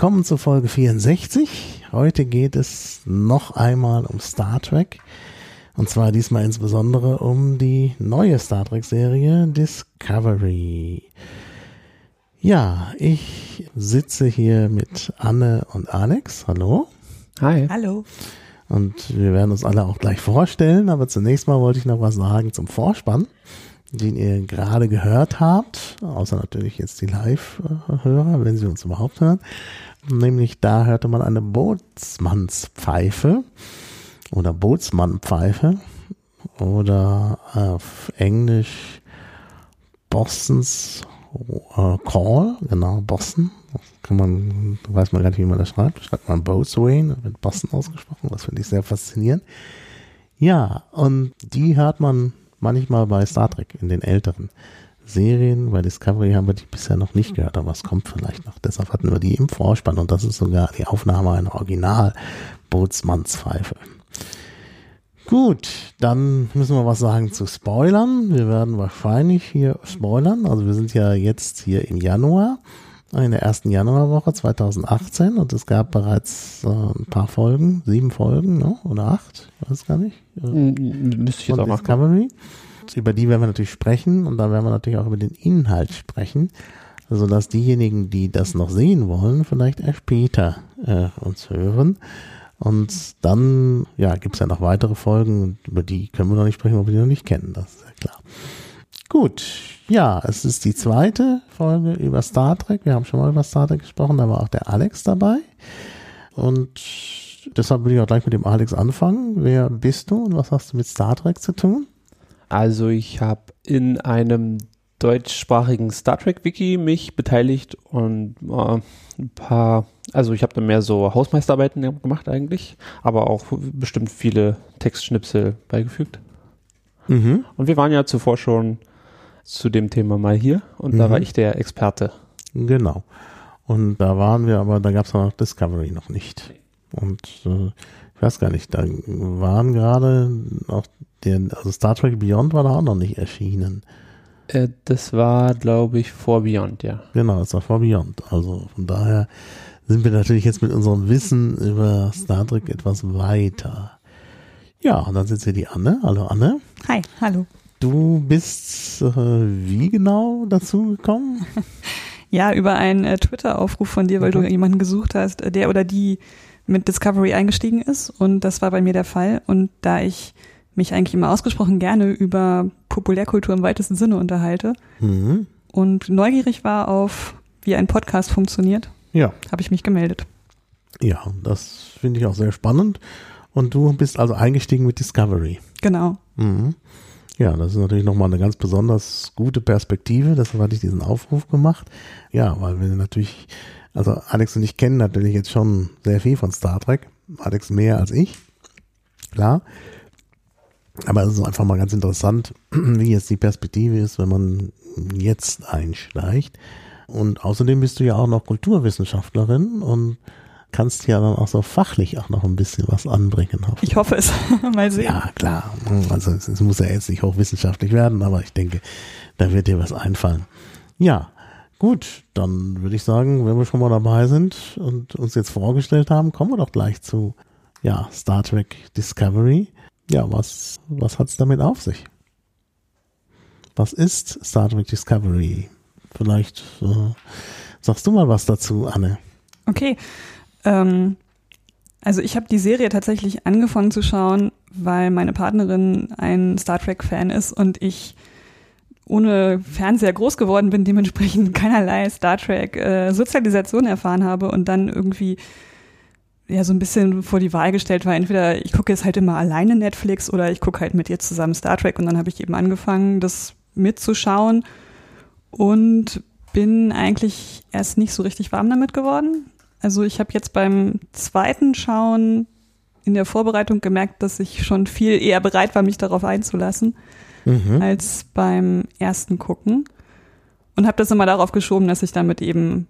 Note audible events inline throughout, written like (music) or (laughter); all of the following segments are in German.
Willkommen zur Folge 64. Heute geht es noch einmal um Star Trek. Und zwar diesmal insbesondere um die neue Star Trek-Serie Discovery. Ja, ich sitze hier mit Anne und Alex. Hallo. Hi. Hallo. Und wir werden uns alle auch gleich vorstellen, aber zunächst mal wollte ich noch was sagen zum Vorspann, den ihr gerade gehört habt, außer natürlich jetzt die Live-Hörer, wenn sie uns überhaupt hören. Nämlich da hörte man eine Bootsmannspfeife oder Bootsmannpfeife oder auf Englisch Bostons äh, Call, genau, Boston. Kann man, weiß man gar nicht, wie man das schreibt. Schreibt man Boatswain, wird Boston ausgesprochen. Das finde ich sehr faszinierend. Ja, und die hört man manchmal bei Star Trek in den älteren Serien. Bei Discovery haben wir die bisher noch nicht gehört, aber es kommt vielleicht noch. Deshalb hatten wir die im Vorspann und das ist sogar die Aufnahme einer Original-Bootsmannspfeife. Gut, dann müssen wir was sagen zu Spoilern. Wir werden wahrscheinlich hier spoilern. Also wir sind ja jetzt hier im Januar, in der ersten Januarwoche 2018 und es gab bereits äh, ein paar Folgen, sieben Folgen, ne? oder acht, weiß gar nicht. Äh, Müsste ich jetzt auch Discovery. Über die werden wir natürlich sprechen und da werden wir natürlich auch über den Inhalt sprechen, sodass diejenigen, die das noch sehen wollen, vielleicht erst später äh, uns hören. Und dann, ja, gibt's ja noch weitere Folgen über die können wir noch nicht sprechen, weil wir die noch nicht kennen, das ist ja klar. Gut, ja, es ist die zweite Folge über Star Trek. Wir haben schon mal über Star Trek gesprochen, da war auch der Alex dabei. Und deshalb will ich auch gleich mit dem Alex anfangen. Wer bist du und was hast du mit Star Trek zu tun? Also ich habe in einem deutschsprachigen Star Trek Wiki mich beteiligt und äh, ein paar, also ich habe da mehr so Hausmeisterarbeiten gemacht eigentlich, aber auch bestimmt viele Textschnipsel beigefügt. Mhm. Und wir waren ja zuvor schon zu dem Thema mal hier und da Mhm. war ich der Experte. Genau. Und da waren wir, aber da gab's noch Discovery noch nicht. Und äh, ich weiß gar nicht, da waren gerade auch der, also Star Trek Beyond war da auch noch nicht erschienen. Äh, das war, glaube ich, vor Beyond, ja. Genau, das war vor Beyond. Also von daher sind wir natürlich jetzt mit unserem Wissen über Star Trek etwas weiter. Ja, und dann sitzt hier die Anne. Hallo Anne. Hi, hallo. Du bist äh, wie genau dazu gekommen? (laughs) Ja, über einen äh, Twitter-Aufruf von dir, weil Mhm. du jemanden gesucht hast, äh, der oder die mit Discovery eingestiegen ist. Und das war bei mir der Fall. Und da ich mich eigentlich immer ausgesprochen gerne über Populärkultur im weitesten Sinne unterhalte Mhm. und neugierig war auf, wie ein Podcast funktioniert, Ja, habe ich mich gemeldet. ja, das finde ich auch sehr spannend. Und du bist also eingestiegen mit Discovery. Genau. Mhm. Ja, das ist natürlich nochmal eine ganz besonders gute Perspektive. Deshalb hatte ich diesen Aufruf gemacht. Ja, weil wir natürlich, also Alex und ich kennen natürlich jetzt schon sehr viel von Star Trek. Alex mehr als ich. Klar. Aber es ist einfach mal ganz interessant, (clears throat) wie jetzt die Perspektive ist, wenn man jetzt einsteigt. Und außerdem bist du ja auch noch Kulturwissenschaftlerin und kannst ja dann auch so fachlich auch noch ein bisschen was anbringen. hoffentlich. Ich hoffe es. (laughs) Mal sehen. Ja, klar. Also es, es muss ja jetzt nicht hochwissenschaftlich werden, aber ich denke, da wird dir was einfallen. Ja, gut, dann würde ich sagen, wenn wir schon mal dabei sind und uns jetzt vorgestellt haben, kommen wir doch gleich zu ja, Star Trek Discovery. Ja, was, was hat's damit auf sich? Was ist Star Trek Discovery? Vielleicht äh, sagst du mal was dazu, Anne. Okay. Ähm, also ich habe die Serie tatsächlich angefangen zu schauen, weil meine Partnerin ein Star Trek-Fan ist und ich ohne Fernseher groß geworden bin, dementsprechend (laughs) keinerlei Star Trek äh, erfahren habe und dann irgendwie ja so ein bisschen vor die Wahl gestellt war, entweder ich gucke jetzt halt immer alleine Netflix oder ich gucke halt mit ihr zusammen Star Trek und dann habe ich eben angefangen, das mitzuschauen und bin eigentlich erst nicht so richtig warm damit geworden. Also ich habe jetzt beim zweiten Schauen in der Vorbereitung gemerkt, dass ich schon viel eher bereit war, mich darauf einzulassen, Mhm. als beim ersten Gucken. Und habe das immer darauf geschoben, dass ich damit eben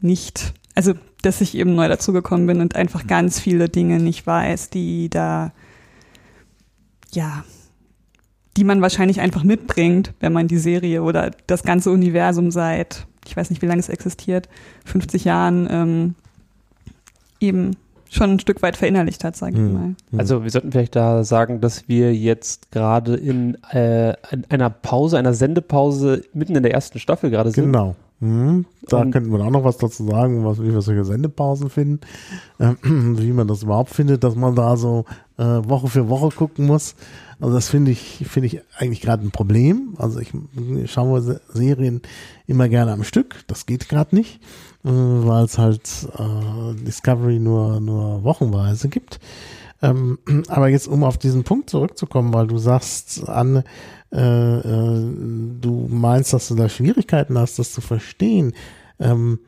nicht, also dass ich eben neu dazugekommen bin und einfach ganz viele Dinge nicht weiß, die da, ja, die man wahrscheinlich einfach mitbringt, wenn man die Serie oder das ganze Universum seit, ich weiß nicht, wie lange es existiert, 50 Jahren ähm, eben schon ein Stück weit verinnerlicht hat, sage ich Mhm. mal. Also wir sollten vielleicht da sagen, dass wir jetzt gerade in, äh, in einer Pause, einer Sendepause mitten in der ersten Staffel gerade sind. Genau. Mhm. Da Und- könnten wir auch noch was dazu sagen, was, wie wir solche Sendepausen finden, ähm, (clears throat) wie man das überhaupt findet, dass man da so äh, Woche für Woche gucken muss. Also das finde ich, finde ich eigentlich gerade ein Problem. Also ich schaue Se- Serien immer gerne am Stück. Das geht gerade nicht, äh, weil es halt äh, Discovery nur, nur wochenweise gibt. Ähm, (clears throat) aber jetzt, um auf diesen Punkt zurückzukommen, weil du sagst, Anne, äh, äh, du meinst, dass du da Schwierigkeiten hast, das zu verstehen. Ähm,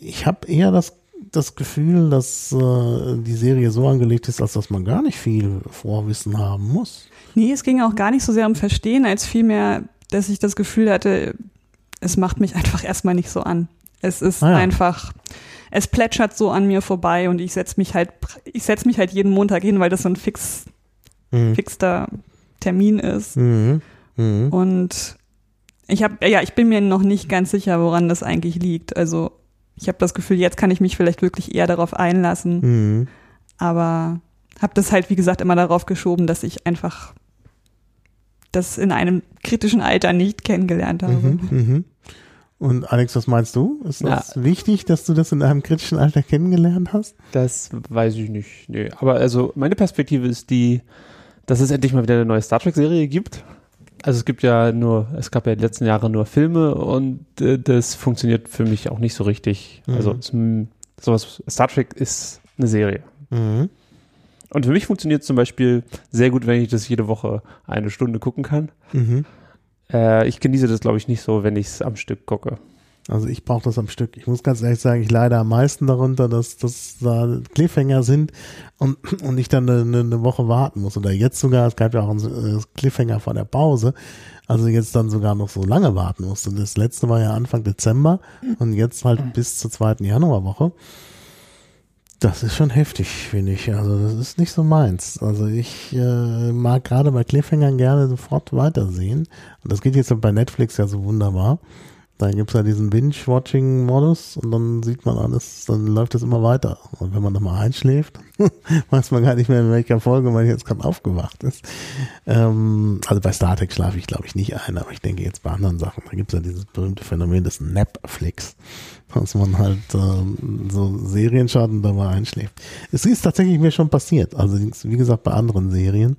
ich habe eher das, das Gefühl, dass äh, die Serie so angelegt ist, als dass man gar nicht viel Vorwissen haben muss. Nee, es ging auch gar nicht so sehr um Verstehen, als vielmehr, dass ich das Gefühl hatte, es macht mich (laughs) einfach erstmal nicht so an. Es ist Ah ja. einfach, es plätschert so an mir vorbei und ich setze mich halt, ich setze mich halt jeden Montag hin, weil das so ein fix, Mhm. fixter Termin ist. Mhm. Mhm. Und ich habe, ja, ich bin mir noch nicht ganz sicher, woran das eigentlich liegt. Also ich habe das Gefühl, jetzt kann ich mich vielleicht wirklich eher darauf einlassen, Mhm. aber habe das halt, wie gesagt, immer darauf geschoben, dass ich einfach das in einem kritischen Alter nicht kennengelernt habe. Mhm. Mhm. Und Alex, was meinst du? Ist das wichtig, dass du das in einem kritischen Alter kennengelernt hast? Das weiß ich nicht. Nee. Aber also meine Perspektive ist die, dass es endlich mal wieder eine neue Star Trek-Serie gibt. Also es gibt ja nur, es gab ja die letzten Jahre nur Filme und äh, das funktioniert für mich auch nicht so richtig. Mhm. Also es, sowas, Star Trek ist eine Serie. Mhm. Und für mich funktioniert zum Beispiel sehr gut, wenn ich das jede Woche eine Stunde gucken kann. Mhm. Äh, ich genieße das, glaube ich, nicht so, wenn ich es am Stück gucke. Also ich brauche das am Stück. Ich muss ganz ehrlich sagen, ich leide am meisten darunter, dass das da Cliffhanger sind und, und ich dann eine, eine Woche warten muss. Oder jetzt sogar, es gab ja auch einen äh, Cliffhanger vor der Pause, also jetzt dann sogar noch so lange warten musste. Das letzte war ja Anfang Dezember und jetzt halt bis zur zweiten Januarwoche. Das ist schon heftig, finde ich. Also das ist nicht so meins. Also ich äh, mag gerade bei Cliffhangern gerne sofort weitersehen. Und das geht jetzt bei Netflix ja so wunderbar. Da gibt's ja diesen Binge-Watching-Modus und dann sieht man alles, dann läuft es immer weiter. Und wenn man nochmal einschläft, (laughs) weiß man gar nicht mehr, in welcher Folge man jetzt gerade aufgewacht ist. Ähm, also bei Star Trek schlafe ich, glaube ich, nicht ein, aber ich denke jetzt bei anderen Sachen, da gibt's ja dieses berühmte Phänomen des Napflix, dass man halt ähm, so Serien schaut und dabei einschläft. Es ist tatsächlich mir schon passiert, also wie gesagt bei anderen Serien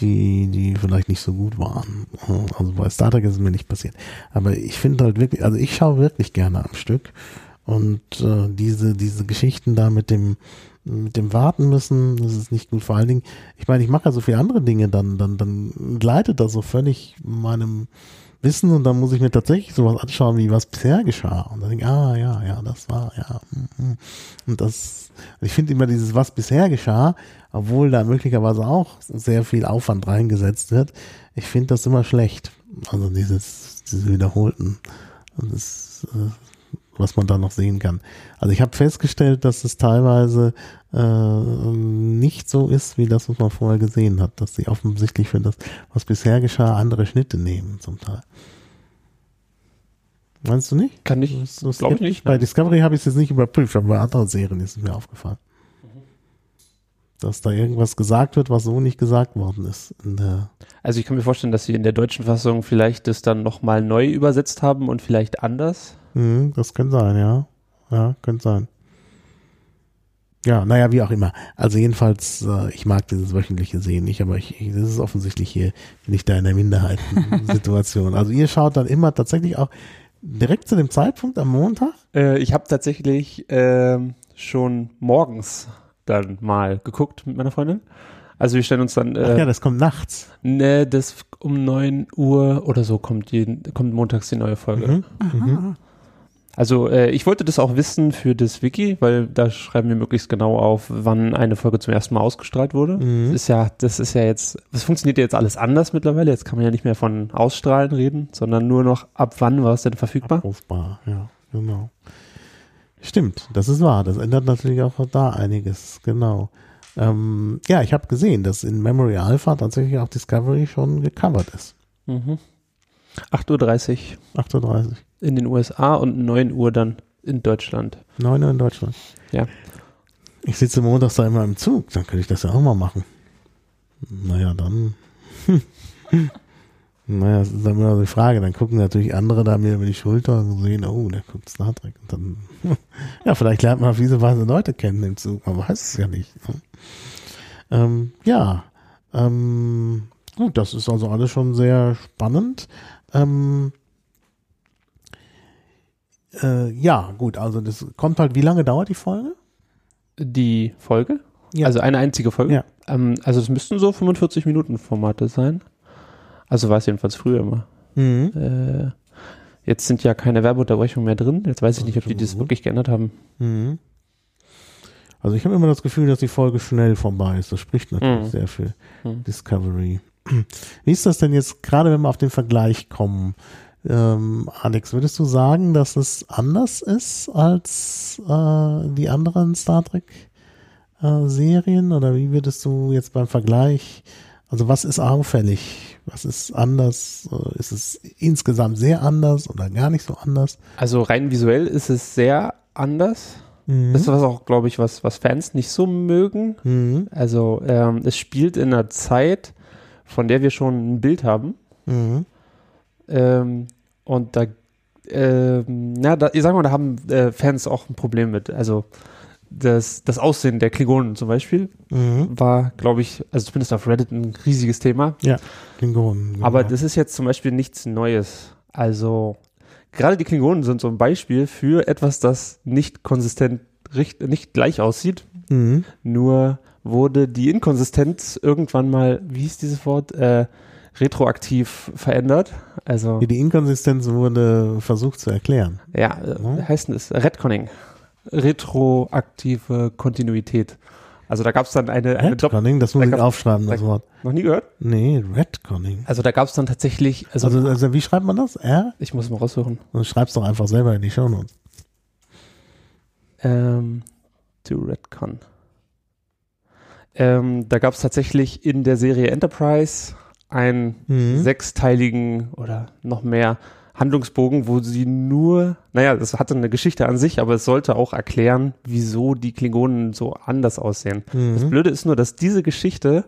die, die vielleicht nicht so gut waren. Also bei Star Trek ist es mir nicht passiert. Aber ich finde halt wirklich, also ich schaue wirklich gerne am Stück. Und äh, diese, diese Geschichten da mit dem, mit dem Warten müssen, das ist nicht gut. Vor allen Dingen, ich meine, ich mache ja so viele andere Dinge, dann, dann, dann gleitet das so völlig meinem Wissen und dann muss ich mir tatsächlich sowas anschauen, wie was bisher geschah. Und dann denke ich, ah, ja, ja, das war, ja. mm, mm. Und das, ich finde immer dieses, was bisher geschah, obwohl da möglicherweise auch sehr viel Aufwand reingesetzt wird. Ich finde das immer schlecht. Also dieses, diese wiederholten, das, äh, was man da noch sehen kann. Also ich habe festgestellt, dass es teilweise äh, nicht so ist, wie das, was man vorher gesehen hat, dass sie offensichtlich für das, was bisher geschah, andere Schnitte nehmen zum Teil. Meinst du nicht? Kann ich, glaube ich nicht. Bei. Discovery habe ich es jetzt nicht überprüft, aber bei anderen Serien ist es mir aufgefallen. Dass da irgendwas gesagt wird, was so nicht gesagt worden ist. Also ich kann mir vorstellen, dass sie in der deutschen Fassung vielleicht das dann nochmal neu übersetzt haben und vielleicht anders. Mhm, das könnte sein, ja. Ja, könnte sein. Ja, naja, wie auch immer. Also jedenfalls, äh, ich mag dieses wöchentliche Sehen nicht, aber ich, ich, das ist offensichtlich hier, bin ich da in der Minderheitensituation. (laughs) also ihr schaut dann immer tatsächlich auch direkt zu dem Zeitpunkt am Montag? Äh, ich habe tatsächlich ähm, schon morgens dann mal geguckt mit meiner Freundin. Also wir stellen uns dann, Ach äh, ja, das kommt nachts. ne, das um 9 Uhr oder so kommt, die, kommt montags die neue Folge. Mhm. Mhm. Also äh, ich wollte das auch wissen für das Wiki, weil da schreiben wir möglichst genau auf, wann eine Folge zum ersten Mal ausgestrahlt wurde. Mhm. Das ist ja, das ist ja jetzt, das funktioniert ja jetzt alles anders mittlerweile. Jetzt kann man ja nicht mehr von Ausstrahlen reden, sondern nur noch ab wann war es denn verfügbar? Abrufbar, ja, genau. Stimmt, das ist wahr. Das ändert natürlich auch da einiges, genau. Ähm, ja, ich habe gesehen, dass in Memory Alpha tatsächlich auch Discovery schon gecovert ist. Mhm. 8.30 Uhr 8.30 Uhr. in den USA und 9 Uhr dann in Deutschland. 9 Uhr in Deutschland. Ja. Ich sitze montags da immer im Zug, dann könnte ich das ja auch mal machen. Naja, dann. (laughs) naja, das ist dann immer die Frage. Dann gucken natürlich andere da mir über die Schulter und sehen, oh, der guckt Star Trek. Und dann, (laughs) ja, vielleicht lernt man auf diese Weise Leute kennen im Zug. Man weiß es ja nicht. Ne? Ähm, ja, ähm, gut, das ist also alles schon sehr spannend. Ähm, äh, ja, gut, also das kommt halt, wie lange dauert die Folge? Die Folge? Ja. Also eine einzige Folge? Ja. Ähm, also es müssten so 45 Minuten Formate sein. Also war es jedenfalls früher immer. Mhm. Äh, jetzt sind ja keine Werbeunterbrechungen mehr drin. Jetzt weiß ich nicht, ob die das wirklich geändert haben. Mhm. Also ich habe immer das Gefühl, dass die Folge schnell vorbei ist. Das spricht natürlich Mhm. sehr für Mhm. Discovery. Wie ist das denn jetzt, gerade wenn wir auf den Vergleich kommen? Ähm, Alex, würdest du sagen, dass es anders ist als äh, die anderen Star Trek äh? Oder wie würdest du jetzt beim Vergleich, also was ist auffällig? Was ist anders? Äh, Ist es insgesamt sehr anders oder gar nicht so anders? Also rein visuell ist es sehr anders. Mhm. Das ist was auch, glaube ich, was, was Fans nicht so mögen. Mhm. Also ähm, es spielt in einer Zeit, von der wir schon ein Bild haben. Mhm. Ähm, und da, ähm, na, da, ich sag mal, da haben äh, Fans auch ein Problem mit. Also das, das Aussehen der Klingonen zum Beispiel Mhm. war, glaube ich, also zumindest auf Reddit ein riesiges Thema. Klingonen. genau. Aber das ist jetzt zum Beispiel nichts Neues. Also gerade die Klingonen sind so ein Beispiel für etwas, das nicht konsistent, nicht gleich aussieht. Mhm. Nur wurde die Inkonsistenz irgendwann mal, wie hieß dieses Wort, äh, retroaktiv verändert. Also Die Inkonsistenz wurde versucht zu erklären. ja, Ja. wie heißt das? Redconning. Retroaktive Kontinuität. Also da gab es dann eine, eine. Redconning, das muss da ich aufschreiben, das da- Wort. Noch nie gehört? Nee, Redconning. Also da gab es dann tatsächlich, also, Also, also wie schreibt man das? R? ich muss mal raussuchen. Dann schreib's doch einfach selber in die Shownotes. Ähm, to Redcon. Ähm, da gab es tatsächlich in der Serie Enterprise einen Mhm. sechsteiligen oder noch mehr Handlungsbogen, wo sie nur, naja, das hatte eine Geschichte an sich, aber es sollte auch erklären, wieso die Klingonen so anders aussehen. Das Mhm. Blöde ist nur, dass diese Geschichte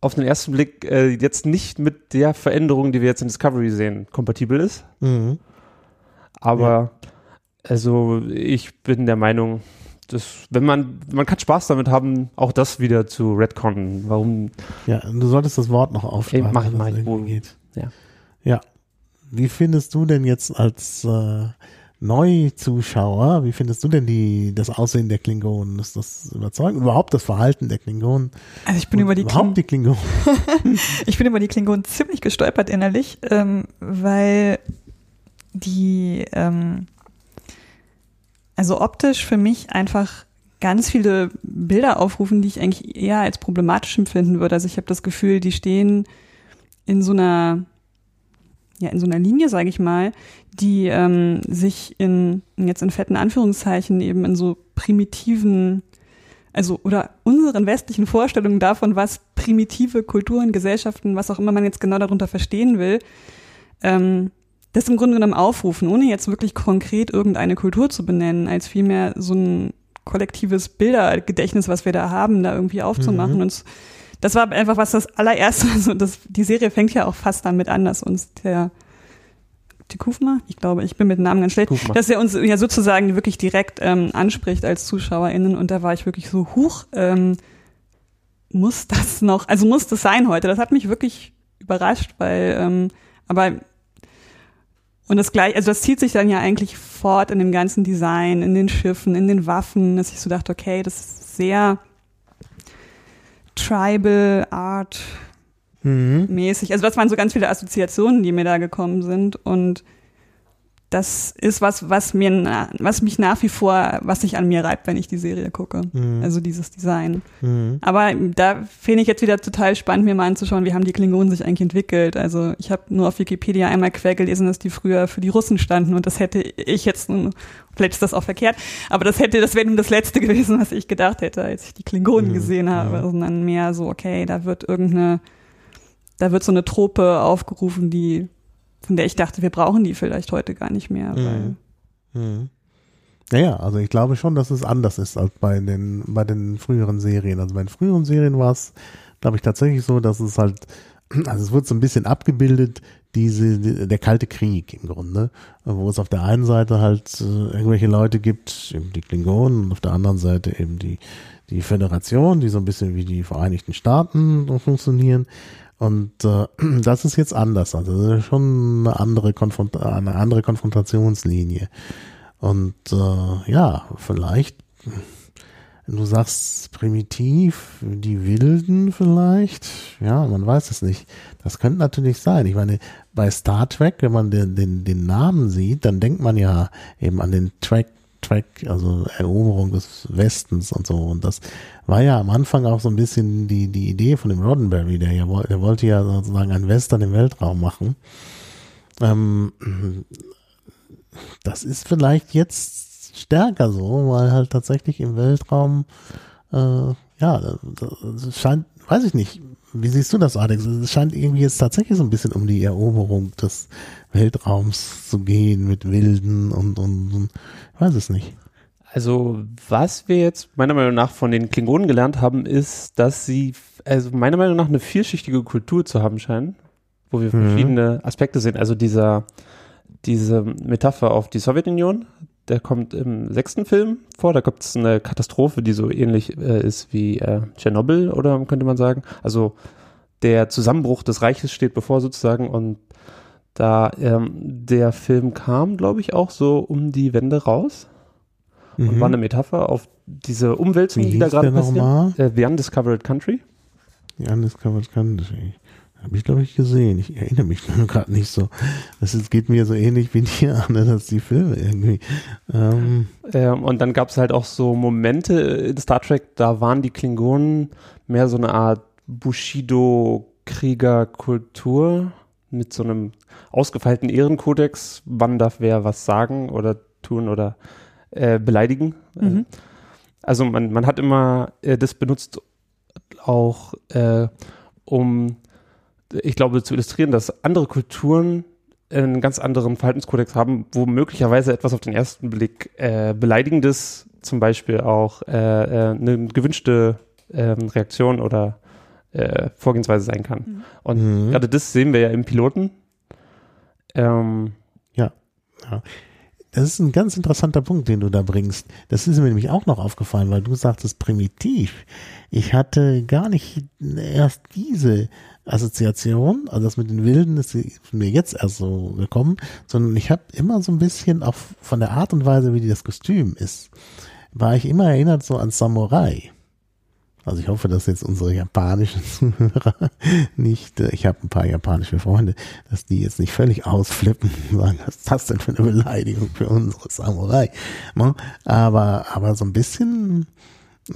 auf den ersten Blick äh, jetzt nicht mit der Veränderung, die wir jetzt in Discovery sehen, kompatibel ist. Mhm. Aber also ich bin der Meinung, dass wenn man, man kann Spaß damit haben, auch das wieder zu Redcon. Warum? Ja, du solltest das Wort noch aufschreiben. Mach ich, das Geht. Ja. Ja. Wie findest du denn jetzt als äh, Neuzuschauer, wie findest du denn die, das Aussehen der Klingonen? Ist das überzeugend? Überhaupt das Verhalten der Klingonen? Also ich bin über die überhaupt Klingonen, die Klingonen. (laughs) ich bin über die Klingonen ziemlich gestolpert innerlich, ähm, weil die ähm, also optisch für mich einfach ganz viele Bilder aufrufen, die ich eigentlich eher als problematisch empfinden würde. Also ich habe das Gefühl, die stehen in so einer ja in so einer Linie, sage ich mal, die ähm, sich in jetzt in fetten Anführungszeichen eben in so primitiven also oder unseren westlichen Vorstellungen davon, was primitive Kulturen, Gesellschaften, was auch immer man jetzt genau darunter verstehen will, ähm, das im Grunde genommen aufrufen, ohne jetzt wirklich konkret irgendeine Kultur zu benennen, als vielmehr so ein kollektives Bildergedächtnis, was wir da haben, da irgendwie aufzumachen. Mhm. Und das war einfach was das allererste, (laughs) also das, die Serie fängt ja auch fast damit an, dass uns der die Kufma, ich glaube, ich bin mit dem Namen ganz schlecht, Kufma. dass er uns ja sozusagen wirklich direkt ähm, anspricht als ZuschauerInnen und da war ich wirklich so, huch, ähm, muss das noch, also muss das sein heute? Das hat mich wirklich überrascht, weil, ähm, aber und das gleich, also das zieht sich dann ja eigentlich fort in dem ganzen Design, in den Schiffen, in den Waffen, dass ich so dachte, okay, das ist sehr Tribal Art Mhm. mäßig. Also das waren so ganz viele Assoziationen, die mir da gekommen sind und das ist was, was mir, was mich nach wie vor, was sich an mir reibt, wenn ich die Serie gucke. Mhm. Also dieses Design. Mhm. Aber da finde ich jetzt wieder total spannend, mir mal anzuschauen, wie haben die Klingonen sich eigentlich entwickelt. Also ich habe nur auf Wikipedia einmal quer gelesen, dass die früher für die Russen standen und das hätte ich jetzt nun, vielleicht ist das auch verkehrt, aber das hätte, das wäre nun das Letzte (laughs) gewesen, was ich gedacht hätte, als ich die Klingonen Mhm. gesehen habe. Mhm. Sondern mehr so, okay, da wird irgendeine, da wird so eine Trope aufgerufen, die, von der ich dachte, wir brauchen die vielleicht heute gar nicht mehr. Mhm. Mhm. Naja, also ich glaube schon, dass es anders ist als bei den, bei den früheren Serien. Also bei den früheren Serien war es, glaube ich, tatsächlich so, dass es halt, (clears throat) also es wird so ein bisschen abgebildet, diese, der kalte Krieg im Grunde, wo es auf der einen Seite halt äh, irgendwelche Leute gibt, eben die Klingonen, und auf der anderen Seite eben die, die Föderation, die so ein bisschen wie die Vereinigten Staaten funktionieren. Und äh, (clears throat) das ist jetzt anders. Also das ist schon eine andere, Konfront eine andere Konfrontationslinie. Und äh, ja, vielleicht, du sagst primitiv, die Wilden vielleicht, ja, man weiß es nicht. Das könnte natürlich sein. Ich meine, bei Star Trek, wenn man den, den, den Namen sieht, dann denkt man ja eben an den Track, Track, also Eroberung des Westens und so. Und das war ja am Anfang auch so ein bisschen die, die Idee von dem Roddenberry, der ja der wollte ja sozusagen einen Western im Weltraum machen. Ähm, das ist vielleicht jetzt stärker so, weil halt tatsächlich im Weltraum, äh, ja, das scheint, weiß ich nicht, wie siehst du das, Alex? Es scheint irgendwie jetzt tatsächlich so ein bisschen um die Eroberung des Weltraums zu gehen mit Wilden und, und, und weiß es nicht. Also, was wir jetzt meiner Meinung nach von den Klingonen gelernt haben, ist, dass sie, also meiner Meinung nach eine vielschichtige Kultur zu haben scheinen, wo wir mhm. verschiedene Aspekte sehen. Also dieser, diese Metapher auf die Sowjetunion, der kommt im sechsten Film vor. Da gibt es eine Katastrophe, die so ähnlich äh, ist wie äh, Tschernobyl, oder könnte man sagen. Also der Zusammenbruch des Reiches steht bevor sozusagen und da ähm, der Film kam, glaube ich, auch so um die Wende raus mhm. und war eine Metapher auf diese Umwälzung, die da gerade passiert. Äh, The Undiscovered Country. The Undiscovered Country. Habe ich, glaube ich, gesehen. Ich erinnere mich (laughs) gerade nicht so. Das ist, geht mir so ähnlich wie (laughs) dir, ne, dass die Filme irgendwie. Ähm. Ähm, und dann gab es halt auch so Momente in Star Trek, da waren die Klingonen mehr so eine Art Bushido-Kriegerkultur mit so einem ausgefeilten Ehrenkodex. Wann darf wer was sagen oder tun oder äh, beleidigen? Mhm. Also man, man hat immer äh, das benutzt auch, äh, um ich glaube, zu illustrieren, dass andere Kulturen einen ganz anderen Verhaltenskodex haben, wo möglicherweise etwas auf den ersten Blick äh, beleidigendes, zum Beispiel auch äh, äh, eine gewünschte ähm, Reaktion oder äh, Vorgehensweise sein kann. Mhm. Und mhm. gerade das sehen wir ja im Piloten. Ähm, ja. ja. Das ist ein ganz interessanter Punkt, den du da bringst. Das ist mir nämlich auch noch aufgefallen, weil du sagtest primitiv. Ich hatte gar nicht erst diese Assoziation, also das mit den Wilden ist mir jetzt erst so gekommen, sondern ich habe immer so ein bisschen auch von der Art und Weise, wie das Kostüm ist, war ich immer erinnert so an Samurai. Also ich hoffe, dass jetzt unsere japanischen (laughs) Zuhörer nicht, äh, ich habe ein paar japanische Freunde, dass die jetzt nicht völlig ausflippen und (laughs) sagen, was ist das denn für eine Beleidigung für unsere Samurai? Ne? Aber, aber so ein bisschen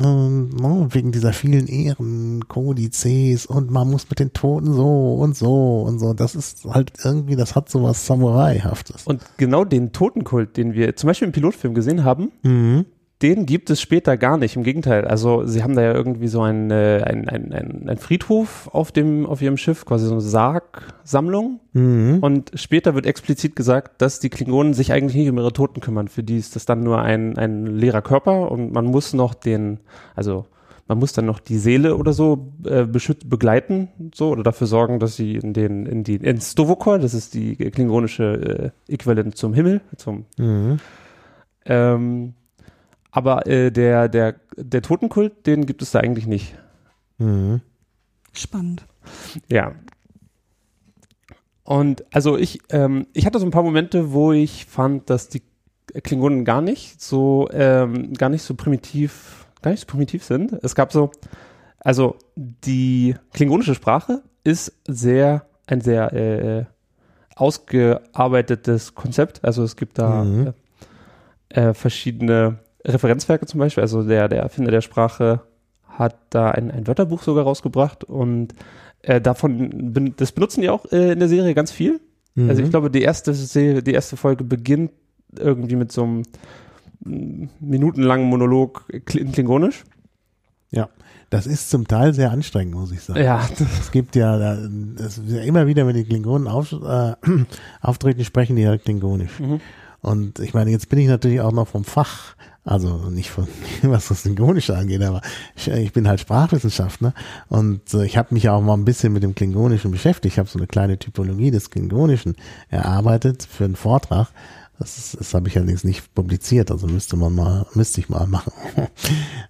ähm, ne, wegen dieser vielen Ehren, Kodizes und man muss mit den Toten so und so und so. Das ist halt irgendwie, das hat so was Samurai-haftes. Und genau den Totenkult, den wir zum Beispiel im Pilotfilm gesehen haben, mhm den gibt es später gar nicht. Im Gegenteil. Also sie haben da ja irgendwie so ein, äh, ein, ein, ein, ein Friedhof auf dem auf ihrem Schiff, quasi so eine Sargsammlung. Mhm. Und später wird explizit gesagt, dass die Klingonen sich eigentlich nicht um ihre Toten kümmern. Für die ist das dann nur ein, ein leerer Körper und man muss noch den, also man muss dann noch die Seele oder so äh, beschüt begleiten, so oder dafür sorgen, dass sie in den in die in Stovokor, das ist die klingonische äh, Äquivalent zum Himmel, zum mhm. ähm, aber äh, der, der, der Totenkult, den gibt es da eigentlich nicht. Mhm. Spannend. Ja. Und also ich, ähm, ich hatte so ein paar Momente, wo ich fand, dass die Klingonen gar nicht so, ähm, gar nicht so primitiv, gar nicht so primitiv sind. Es gab so, also die klingonische Sprache ist sehr, ein sehr äh, ausgearbeitetes Konzept. Also es gibt da mhm. äh, verschiedene Referenzwerke zum Beispiel, also der, der Erfinder der Sprache hat da ein, ein Wörterbuch sogar rausgebracht und äh, davon, das benutzen die auch äh, in der Serie ganz viel. Mhm. Also ich glaube, die erste, Serie, die erste Folge beginnt irgendwie mit so einem mm, minutenlangen Monolog in Klingonisch. Ja, das ist zum Teil sehr anstrengend, muss ich sagen. Ja. Es gibt ja, ist ja immer wieder, wenn die Klingonen auf, äh, (clears throat) auftreten, sprechen die ja Klingonisch. Mhm. Und ich meine, jetzt bin ich natürlich auch noch vom Fach, also nicht von (laughs) was das Klingonische angeht, aber ich, ich bin halt Sprachwissenschaftler und äh, ich habe mich auch mal ein bisschen mit dem Klingonischen beschäftigt. Ich habe so eine kleine Typologie des Klingonischen erarbeitet für einen Vortrag. Das, ist, das habe ich allerdings nicht publiziert, also müsste man mal, müsste ich mal machen. (laughs)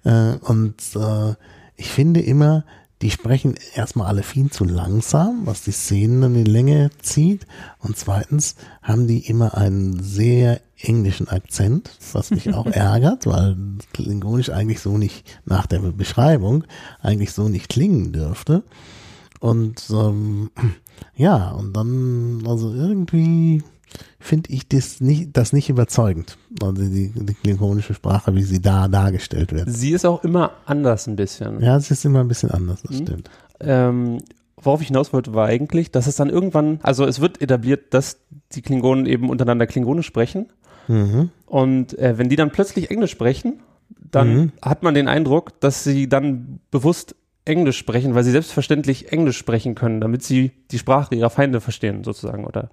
Äh, und äh, ich finde immer, die sprechen erstmal alle viel zu langsam, was die Szenen in die Länge zieht. Und zweitens haben die immer einen sehr englischen Akzent, was mich auch (laughs) ärgert, weil Klingonisch eigentlich so nicht nach der Beschreibung eigentlich so nicht klingen dürfte. Und ähm, (clears throat) ja, und dann, also irgendwie finde ich das nicht, das nicht überzeugend. Also die, die klingonische Sprache, wie sie da dargestellt wird. Sie ist auch immer anders ein bisschen. Ja, sie ist immer ein bisschen anders, das Mhm. stimmt. Ähm, worauf ich hinaus wollte, war eigentlich, dass es dann irgendwann, also es wird etabliert, dass die Klingonen eben untereinander Klingonisch sprechen. Mhm. Und äh, wenn die dann plötzlich Englisch sprechen, dann Mhm. hat man den Eindruck, dass sie dann bewusst Englisch sprechen, weil sie selbstverständlich Englisch sprechen können, damit sie die Sprache ihrer Feinde verstehen, sozusagen. Oder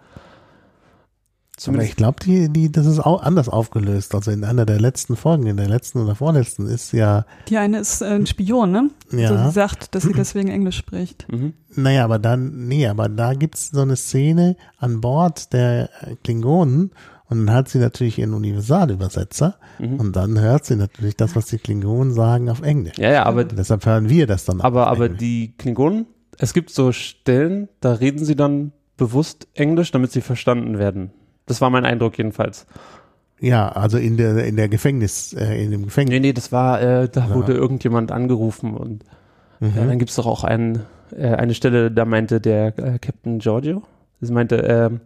Aber zumindest ich glaube, die, die, das ist auch anders aufgelöst. Also in einer der letzten Folgen, in der letzten oder vorletzten, ist ja, Die eine ist äh, ein Spion, ne? Ja. So, sie sagt, dass sie deswegen Englisch spricht. Mhm. naja, aber dann, nee, aber da gibt's so eine Szene an Bord der Klingonen und dann hat sie natürlich ihren Universalübersetzer Mhm. und dann hört sie natürlich das, was die Klingonen sagen, auf Englisch. Ja, ja, aber, Und deshalb hören wir das dann aber, aber Englisch. die Klingonen, es gibt so Stellen, da reden sie dann bewusst Englisch, damit sie verstanden werden. Das war mein Eindruck jedenfalls. Ja, also in der, in der Gefängnis, äh, in dem Gefängnis. Nee, nee, das war, äh, da Ja. wurde irgendjemand angerufen und Mhm. ja, dann gibt's doch auch ein, äh, eine Stelle, da meinte der äh, Captain Giorgio, sie meinte, ähm,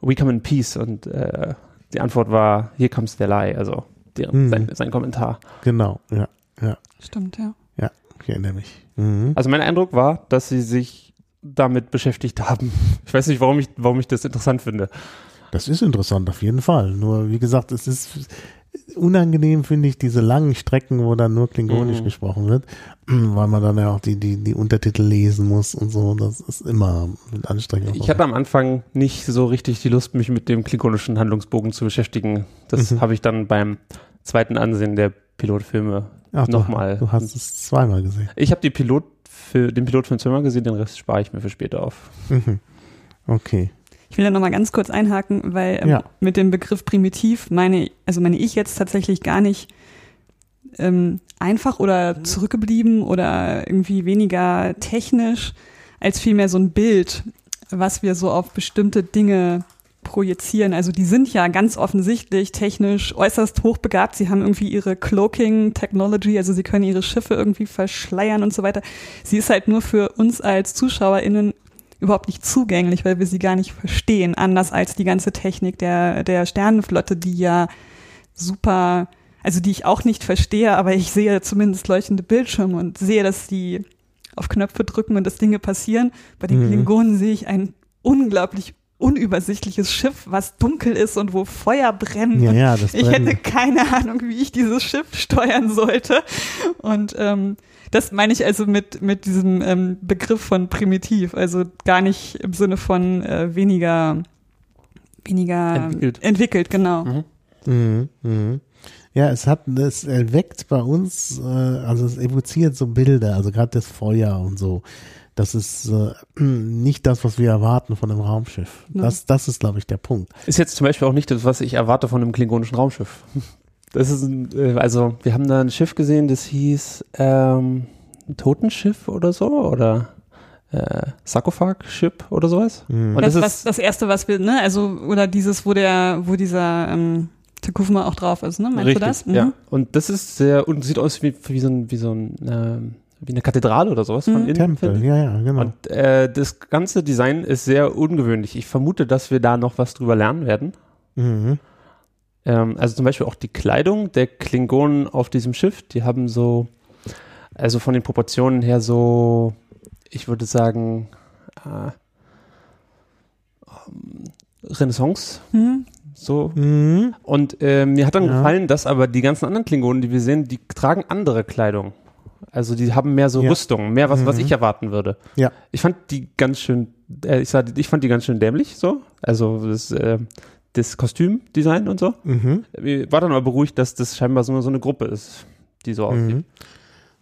we come in peace und äh, die Antwort war, here comes the lie, also der, Mhm. sein, sein Kommentar. Genau, ja, ja, Stimmt, ja. ich erinnere mich. Mhm. Also mein Eindruck war, dass sie sich damit beschäftigt haben. (laughs) Ich weiß nicht, warum ich, warum ich das interessant finde. Das ist interessant, auf jeden Fall. Nur, wie gesagt, es ist unangenehm, finde ich, diese langen Strecken, wo dann nur Klingonisch Mhm. gesprochen wird, (clears throat) weil man dann ja auch die, die, die Untertitel lesen muss und so. Das ist immer mit Anstrengung. Ich hatte am Anfang nicht so richtig die Lust, mich mit dem klingonischen Handlungsbogen zu beschäftigen. Das Mhm. habe ich dann beim zweiten Ansehen der Pilotfilme nochmal. Du hast es zweimal gesehen. Ich habe Pilot den Pilotfilm zweimal gesehen, den Rest spare ich mir für später auf. Mhm. Okay. Ich will da nochmal ganz kurz einhaken, weil ähm, Ja. mit dem Begriff primitiv meine, also meine ich jetzt tatsächlich gar nicht ähm, einfach oder zurückgeblieben oder irgendwie weniger technisch, als vielmehr so ein Bild, was wir so auf bestimmte Dinge projizieren. Also die sind ja ganz offensichtlich technisch äußerst hochbegabt. Sie haben irgendwie ihre Cloaking Technology, also sie können ihre Schiffe irgendwie verschleiern und so weiter. Sie ist halt nur für uns als ZuschauerInnen überhaupt nicht zugänglich, weil wir sie gar nicht verstehen, anders als die ganze Technik der, der Sternenflotte, die ja super, also die ich auch nicht verstehe, aber ich sehe zumindest leuchtende Bildschirme und sehe, dass die auf Knöpfe drücken und dass Dinge passieren. Bei den Mhm. Klingonen sehe ich ein unglaublich unübersichtliches Schiff, was dunkel ist und wo Feuer brennt. Ja, ja, ich hätte keine Ahnung, wie ich dieses Schiff steuern sollte. Und ähm, das meine ich also mit, mit diesem ähm, Begriff von primitiv. Also gar nicht im Sinne von äh, weniger, weniger Entwickelt. entwickelt genau. Mhm. Mhm, mhm. Ja, es hat, es erweckt bei uns, äh, also es evoziert so Bilder, also gerade das Feuer und so. Das ist äh, (clears throat) nicht das, was wir erwarten von einem Raumschiff. Das, das ist, glaube ich, der Punkt. Ist jetzt zum Beispiel auch nicht das, was ich erwarte von einem klingonischen Raumschiff. Das ist ein, äh, also wir haben da ein Schiff gesehen, das hieß ähm, Totenschiff oder so oder äh, Sarkophag-Ship oder sowas. Mhm. Und Das, das was, ist das erste, was wir, ne, also, oder dieses, wo der, wo dieser ähm, Takufma auch drauf ist, ne? Meinst richtig, du das? Mhm. ja. Und das ist sehr und sieht aus wie, wie so ein wie so ein ähm, wie eine Kathedrale oder sowas von Mhm. innen. Tempel, ja, ja, genau. Und äh, das ganze Design ist sehr ungewöhnlich. Ich vermute, dass wir da noch was drüber lernen werden. mhm. Ähm, also zum Beispiel auch die Kleidung der Klingonen auf diesem Schiff, die haben so, also von den Proportionen her so, ich würde sagen, äh, ähm, Renaissance, Mhm. so. Mhm. Und äh, mir hat dann Ja. gefallen, dass aber die ganzen anderen Klingonen, die wir sehen, die tragen andere Kleidung. Also die haben mehr so Ja. Rüstung, mehr was, was Mhm. ich erwarten würde. Ja. Ich fand die ganz schön, äh, ich, sag, ich fand die ganz schön dämlich so. Also das, äh, das Kostümdesign und so. Mhm. War dann aber beruhigt, dass das scheinbar so, so eine Gruppe ist, die so aussieht. Mhm.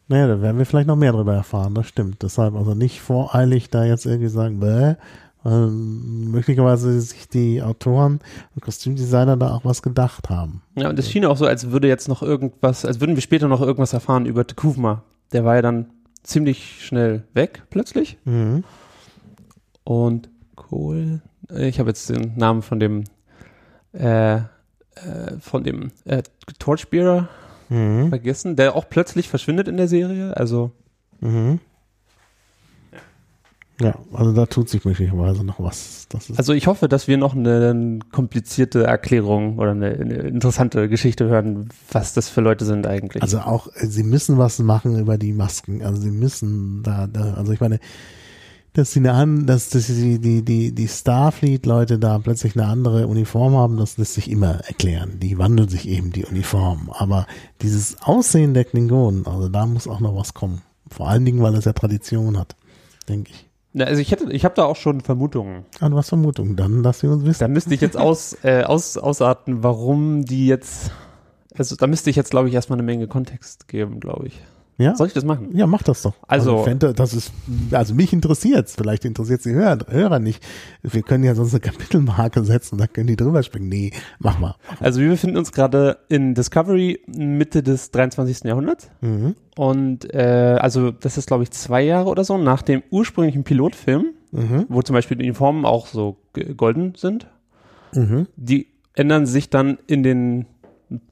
Naja, da werden wir vielleicht noch mehr darüber erfahren, das stimmt. Deshalb also nicht voreilig da jetzt irgendwie sagen, bäh, weil möglicherweise sich die Autoren und Kostümdesigner da auch was gedacht haben. Ja, und es schien auch so, als würde jetzt noch irgendwas, als würden wir später noch irgendwas erfahren über Tekuvma. Der war ja dann ziemlich schnell weg, plötzlich. Mhm. Und Kohl, ich habe jetzt den Namen von dem, äh, äh, von dem äh, Torchbearer Mhm. vergessen, der auch plötzlich verschwindet in der Serie. Also, Mhm. Ja, also da tut sich möglicherweise noch was. Also ich hoffe, dass wir noch eine, eine komplizierte Erklärung oder eine, eine interessante Geschichte hören, was das für Leute sind eigentlich. Also auch, äh, sie müssen was machen über die Masken. Also sie müssen da, da also ich meine, dass sie eine an, dass, dass die, die, die, die Starfleet-Leute da plötzlich eine andere Uniform haben, das lässt sich immer erklären. Die wandeln sich eben die Uniform. Aber dieses Aussehen der Klingonen, also da muss auch noch was kommen. Vor allen Dingen, weil es ja Tradition hat, denke ich. Na, also ich hätte, ich habe da auch schon Vermutungen. Ah, du hast Vermutung, dann lass sie uns wissen. Da müsste ich jetzt aus, äh, aus, ausarten, warum die jetzt, also da müsste ich jetzt, glaube ich, erstmal eine Menge Kontext geben, glaube ich. Ja? Soll ich das machen? Ja, mach das doch. Also- fände, das ist, also mich interessiert's. Vielleicht interessiert die Hörer, Hörer nicht. Wir können ja sonst eine Kapitelmarke setzen, da können die drüber springen. Nee, mach mal. Also wir befinden uns gerade in Discovery Mitte des 23. Jahrhunderts. Mhm. Und äh, also das ist, glaube ich, zwei Jahre oder so nach dem ursprünglichen Pilotfilm, Mhm. wo zum Beispiel die Uniformen auch so golden sind. Mhm. Die ändern sich dann in den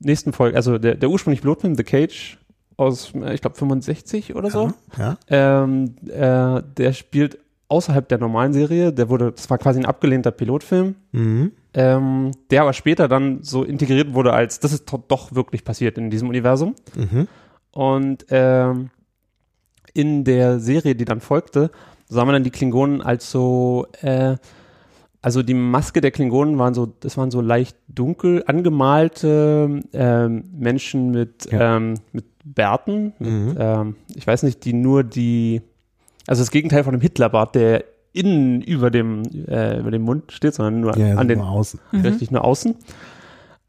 nächsten Folgen. Also der, der ursprüngliche Pilotfilm, The Cage, aus, ich glaube, 65 oder so. Ja. Ähm, äh, der spielt außerhalb der normalen Serie. Der wurde, das war quasi ein abgelehnter Pilotfilm, Mhm. ähm, der aber später dann so integriert wurde als, das ist doch wirklich passiert in diesem Universum. Mhm. Und ähm, in der Serie, die dann folgte, sah man dann die Klingonen als so, äh, also die Maske der Klingonen waren so, das waren so leicht dunkel angemalte ähm, Menschen mit, Ja. ähm, mit Bärten, mit, Mhm. ähm, ich weiß nicht, die nur die, also das Gegenteil von dem Hitlerbart, der innen über dem, äh, über dem Mund steht, sondern nur Ja, an den, nur außen. richtig nur außen.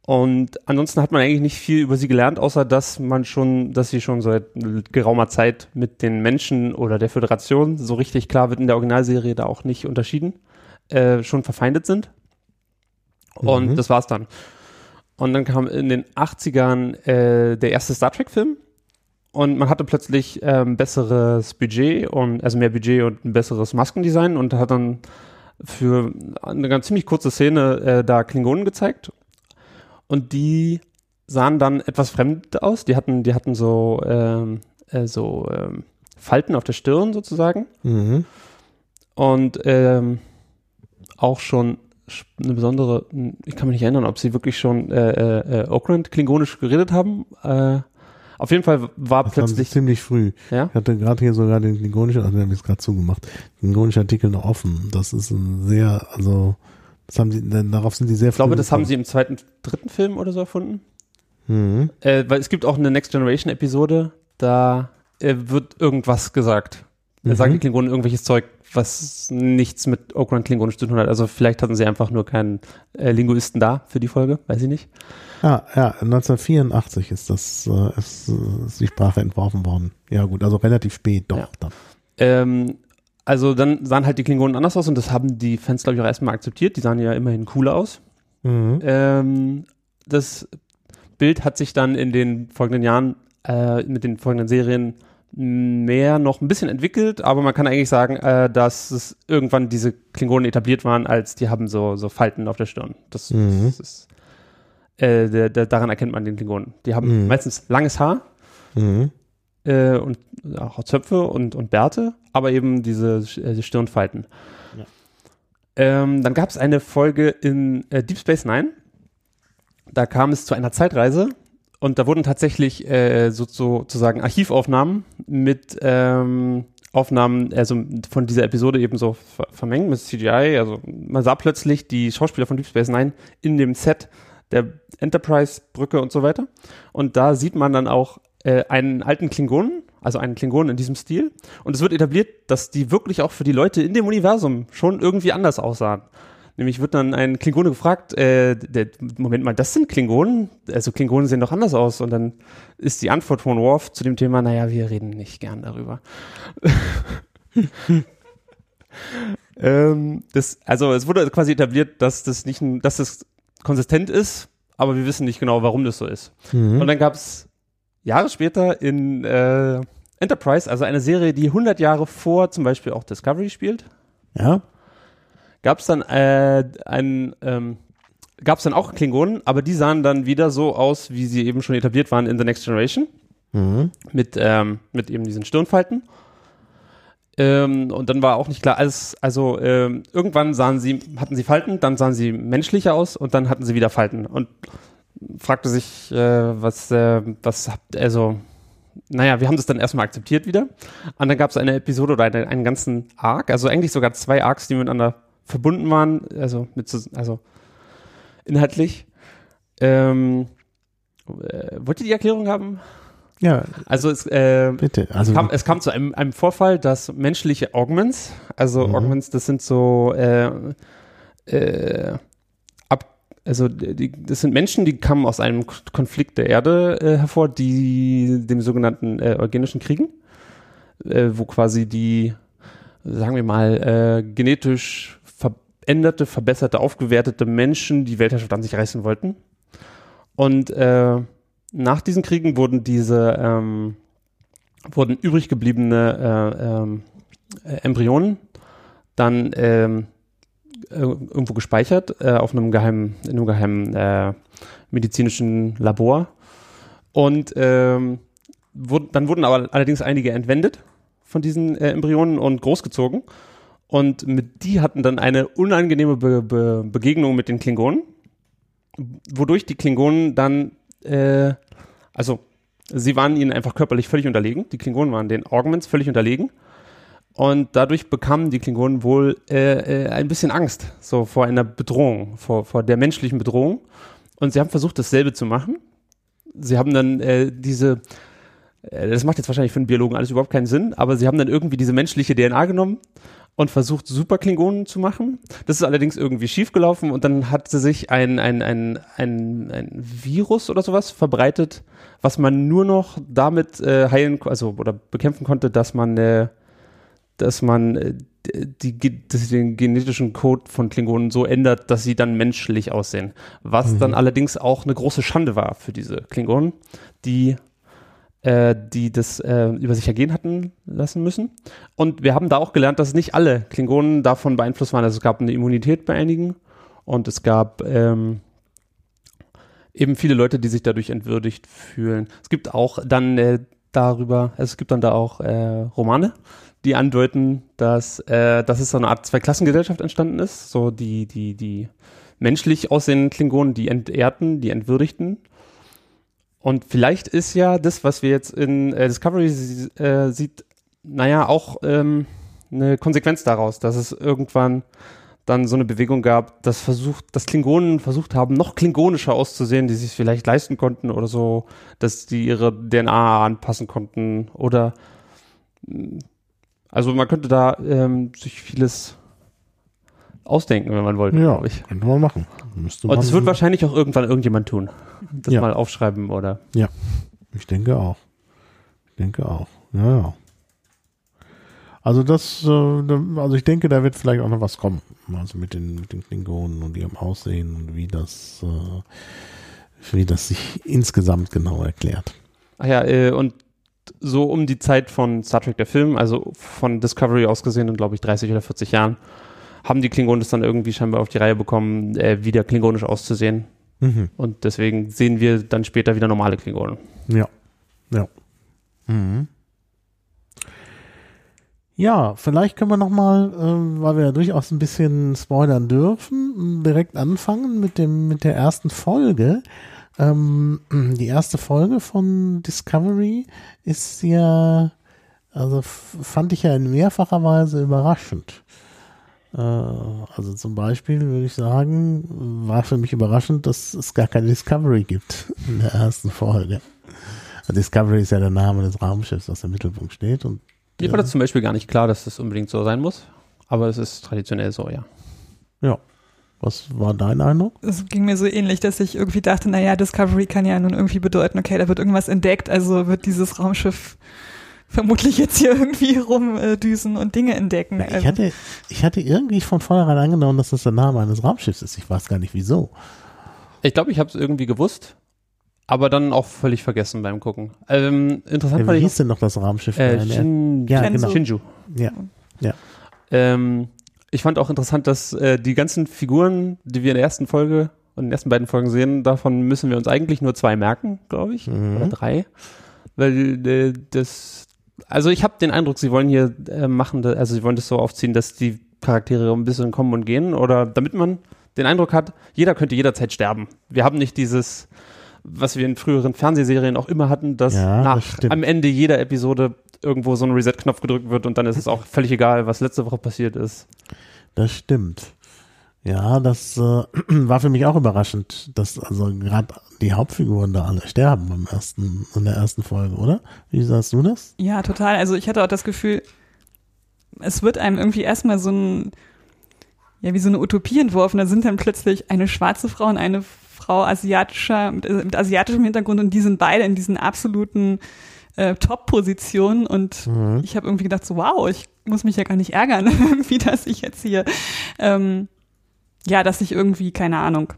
Und ansonsten hat man eigentlich nicht viel über sie gelernt, außer dass man schon, dass sie schon seit geraumer Zeit mit den Menschen oder der Föderation, so richtig klar wird in der Originalserie da auch nicht unterschieden, äh, schon verfeindet sind. Und Mhm. das war's dann. Und dann kam in den 80ern äh, der erste Star Trek-Film. Und man hatte plötzlich ähm, besseres Budget und also mehr Budget und ein besseres Maskendesign und hat dann für eine ganz ziemlich kurze Szene äh, da Klingonen gezeigt. Und die sahen dann etwas fremd aus. Die hatten, die hatten so, ähm, äh, so ähm, Falten auf der Stirn sozusagen. Mhm. Und ähm, auch schon sch- eine besondere, ich kann mich nicht erinnern, ob sie wirklich schon äh, äh, äh, Oakland klingonisch geredet haben. Auf jeden Fall war Das plötzlich, ziemlich früh. ja, Ich hatte gerade hier sogar den klingonischen, also habe ich gerade zugemacht, den klingonischen Artikel noch offen. Das ist ein sehr, also, das haben sie, darauf sind die sehr ich glaube, das haben sie im zweiten, dritten Film oder so erfunden. Mhm. Äh, weil es gibt auch eine Next Generation Episode, da äh, wird irgendwas gesagt. Da Mhm. sagen die Klingonen irgendwelches Zeug, was nichts mit Oakland Klingonisch zu tun hat. Also vielleicht hatten sie einfach nur keinen äh, Linguisten da für die Folge, weiß ich nicht. Ja, ja, 1984 ist das, äh, ist, ist die Sprache entworfen worden. Ja gut, also relativ spät doch. Ja. Dann. Ähm, also dann sahen halt die Klingonen anders aus und das haben die Fans, glaube ich, auch erstmal akzeptiert. Die sahen ja immerhin cooler aus. Mhm. Ähm, das Bild hat sich dann in den folgenden Jahren äh, mit den folgenden Serien mehr noch ein bisschen entwickelt, aber man kann eigentlich sagen, äh, dass es irgendwann diese Klingonen etabliert waren, als die haben so, so Falten auf der Stirn. Das, Mhm. das ist, äh, der, der, daran erkennt man den Klingonen. Die haben Mhm. meistens langes Haar Mhm. äh, und auch Zöpfe und, und Bärte, aber eben diese äh, Stirnfalten. Ja. Ähm, dann gab es eine Folge in äh, Deep Space Nine. Da kam es zu einer Zeitreise und da wurden tatsächlich äh, so, sozusagen Archivaufnahmen mit ähm, Aufnahmen also von dieser Episode eben so ver vermengt mit CGI. Also man sah plötzlich die Schauspieler von Deep Space Nine in dem Set der Enterprise-Brücke und so weiter. Und da sieht man dann auch äh, einen alten Klingonen, also einen Klingonen in diesem Stil. Und es wird etabliert, dass die wirklich auch für die Leute in dem Universum schon irgendwie anders aussahen. Nämlich wird dann ein Klingone gefragt, äh, der, Moment mal, das sind Klingonen? Also Klingonen sehen doch anders aus. Und dann ist die Antwort von Worf zu dem Thema, naja, wir reden nicht gern darüber. (laughs) ähm, das, also es wurde quasi etabliert, dass das nicht, ein, dass das konsistent ist, aber wir wissen nicht genau, warum das so ist. Mhm. Und dann gab es Jahre später in äh, Enterprise, also eine Serie, die 100 Jahre vor zum Beispiel auch Discovery spielt, Ja. Gab es dann äh, ein ähm, gab es dann auch Klingonen, aber die sahen dann wieder so aus, wie sie eben schon etabliert waren in The Next Generation Mhm. mit ähm, mit eben diesen Stirnfalten. Ähm, und dann war auch nicht klar, alles, also ähm, irgendwann sahen sie, hatten sie Falten, dann sahen sie menschlicher aus und dann hatten sie wieder Falten und fragte sich, äh, was, äh, was habt, also, naja, wir haben das dann erstmal akzeptiert wieder. Und dann gab es eine Episode oder eine, einen ganzen Arc, also eigentlich sogar zwei Arcs, die miteinander verbunden waren, also mit, also inhaltlich. Ähm, äh, wollt ihr die Erklärung haben? Ja, Also es, äh, bitte. Also, kam, es kam zu einem, einem Vorfall, dass menschliche Augments, also Mhm. Augments, das sind so äh, äh, ab, also die, das sind Menschen, die kamen aus einem Konflikt der Erde äh, hervor, die dem sogenannten äh, eugenischen Kriegen, äh, wo quasi die, sagen wir mal, äh, genetisch veränderte, verbesserte, aufgewertete Menschen die Weltherrschaft an sich reißen wollten. Und äh, nach diesen Kriegen wurden diese ähm, wurden übrig gebliebene äh, ähm, äh, Embryonen dann ähm, äh, irgendwo gespeichert äh, auf einem geheimen, in einem geheimen äh, medizinischen Labor. Und ähm, wurden, dann wurden aber allerdings einige entwendet von diesen äh, Embryonen und großgezogen. Und mit die hatten dann eine unangenehme Be Be Begegnung mit den Klingonen, wodurch die Klingonen dann, äh, also sie waren ihnen einfach körperlich völlig unterlegen. Die Klingonen waren den Augments völlig unterlegen. Und dadurch bekamen die Klingonen wohl äh, äh, ein bisschen Angst, so vor einer Bedrohung, vor, vor der menschlichen Bedrohung. Und sie haben versucht, dasselbe zu machen. Sie haben dann äh, diese, äh, das macht jetzt wahrscheinlich für einen Biologen alles überhaupt keinen Sinn, aber sie haben dann irgendwie diese menschliche DNA genommen und versucht, Superklingonen zu machen. Das ist allerdings irgendwie schiefgelaufen und dann hat sie sich ein, ein, ein, ein, ein Virus oder sowas verbreitet, was man nur noch damit äh, heilen, also oder bekämpfen konnte, dass man äh, dass man äh, die, dass den genetischen Code von Klingonen so ändert, dass sie dann menschlich aussehen. Was dann allerdings auch eine große Schande war für diese Klingonen, die, äh, die das äh, über sich ergehen hatten lassen müssen. Und wir haben da auch gelernt, dass nicht alle Klingonen davon beeinflusst waren. Also es gab eine Immunität bei einigen und es gab ähm, eben viele Leute, die sich dadurch entwürdigt fühlen. Es gibt auch dann äh, darüber, es gibt dann da auch äh, Romane, die andeuten, dass, äh, dass es so eine Art Zweiklassengesellschaft entstanden ist. So die, die, die menschlich aussehenden Klingonen, die Entehrten, die Entwürdigten. Und vielleicht ist ja das, was wir jetzt in äh, Discovery äh, sieht, naja, auch ähm, eine Konsequenz daraus, dass es irgendwann dann so eine Bewegung gab, dass versucht, dass Klingonen versucht haben, noch klingonischer auszusehen, die sich vielleicht leisten konnten oder so, dass die ihre DNA anpassen konnten oder mh, also man könnte da ähm, sich vieles ausdenken, wenn man wollte, ja, glaube ich. könnte man machen. Müsste Und das wird wahrscheinlich auch irgendwann irgendjemand tun. Das Ja. mal aufschreiben oder. Ich denke auch. Ich denke auch. Ja, ja. Also das, äh, also ich denke, da wird vielleicht auch noch was kommen. Also mit den, mit den Klingonen und ihrem Aussehen und wie das, äh, wie das sich insgesamt genau erklärt. Ach ja, äh, und so um die Zeit von Star Trek der Film, also von Discovery aus gesehen in, glaube ich, 30 oder 40 Jahren, haben die Klingonen das dann irgendwie scheinbar auf die Reihe bekommen, äh, wieder klingonisch auszusehen. Mhm. Und deswegen sehen wir dann später wieder normale Klingonen. Ja. Ja. Mhm. Ja, vielleicht können wir nochmal, äh, weil wir ja durchaus ein bisschen spoilern dürfen, direkt anfangen mit dem, mit der ersten Folge. Ähm, die erste Folge von Discovery ist ja, also fand ich ja in mehrfacher Weise überraschend. Äh, also zum Beispiel würde ich sagen, war für mich überraschend, dass es gar keine Discovery gibt (laughs) in der ersten Folge. Discovery ist ja der Name des Raumschiffs, das im Mittelpunkt steht. Und Mir war das zum Beispiel gar nicht klar, dass das unbedingt so sein muss. Aber es ist traditionell so, ja. ja, Was war dein Eindruck? Es ging mir so ähnlich, dass ich irgendwie dachte, naja, Discovery kann ja nun irgendwie bedeuten, okay, da wird irgendwas entdeckt, also wird dieses Raumschiff vermutlich jetzt hier irgendwie rumdüsen und Dinge entdecken. Na, ich, Also- hatte, ich hatte irgendwie von vornherein angenommen, dass das der Name eines Raumschiffs ist. Ich weiß gar nicht wieso. Ich glaube, ich habe es irgendwie gewusst, aber dann auch völlig vergessen beim Gucken. Ähm, interessant Ja, fand wie ich hieß denn noch das Raumschiff? äh, Nein, Shin, ja, genau. Shinju. ja, ja. Ähm, ich fand auch interessant, dass äh, die ganzen Figuren, die wir in der ersten Folge und in den ersten beiden Folgen sehen, davon müssen wir uns eigentlich nur zwei merken, glaube ich, Mhm. oder drei, weil äh, das, also ich habe den Eindruck, sie wollen hier äh, machen, also sie wollen das so aufziehen, dass die Charaktere ein bisschen kommen und gehen, oder damit man den Eindruck hat, jeder könnte jederzeit sterben. Wir haben nicht dieses was wir in früheren Fernsehserien auch immer hatten, dass Ja, das nach stimmt. am Ende jeder Episode irgendwo so ein Reset-Knopf gedrückt wird und dann ist es auch völlig egal, was letzte Woche passiert ist. Das stimmt. Ja, das äh, (clears throat) war für mich auch überraschend, dass also gerade die Hauptfiguren da alle sterben im ersten, in der ersten Folge, oder? Wie sagst du das? Ja, total. Also ich hatte auch das Gefühl, es wird einem irgendwie erstmal so ein, ja, wie so eine Utopie entworfen. Da sind dann plötzlich eine schwarze Frau und eine Frau asiatischer, mit, äh, mit asiatischem Hintergrund und die sind beide in diesen absoluten äh, Top-Positionen und Mhm. ich habe irgendwie gedacht, so wow, ich muss mich ja gar nicht ärgern, (laughs) irgendwie, dass ich jetzt hier, ähm, ja, dass ich irgendwie, keine Ahnung,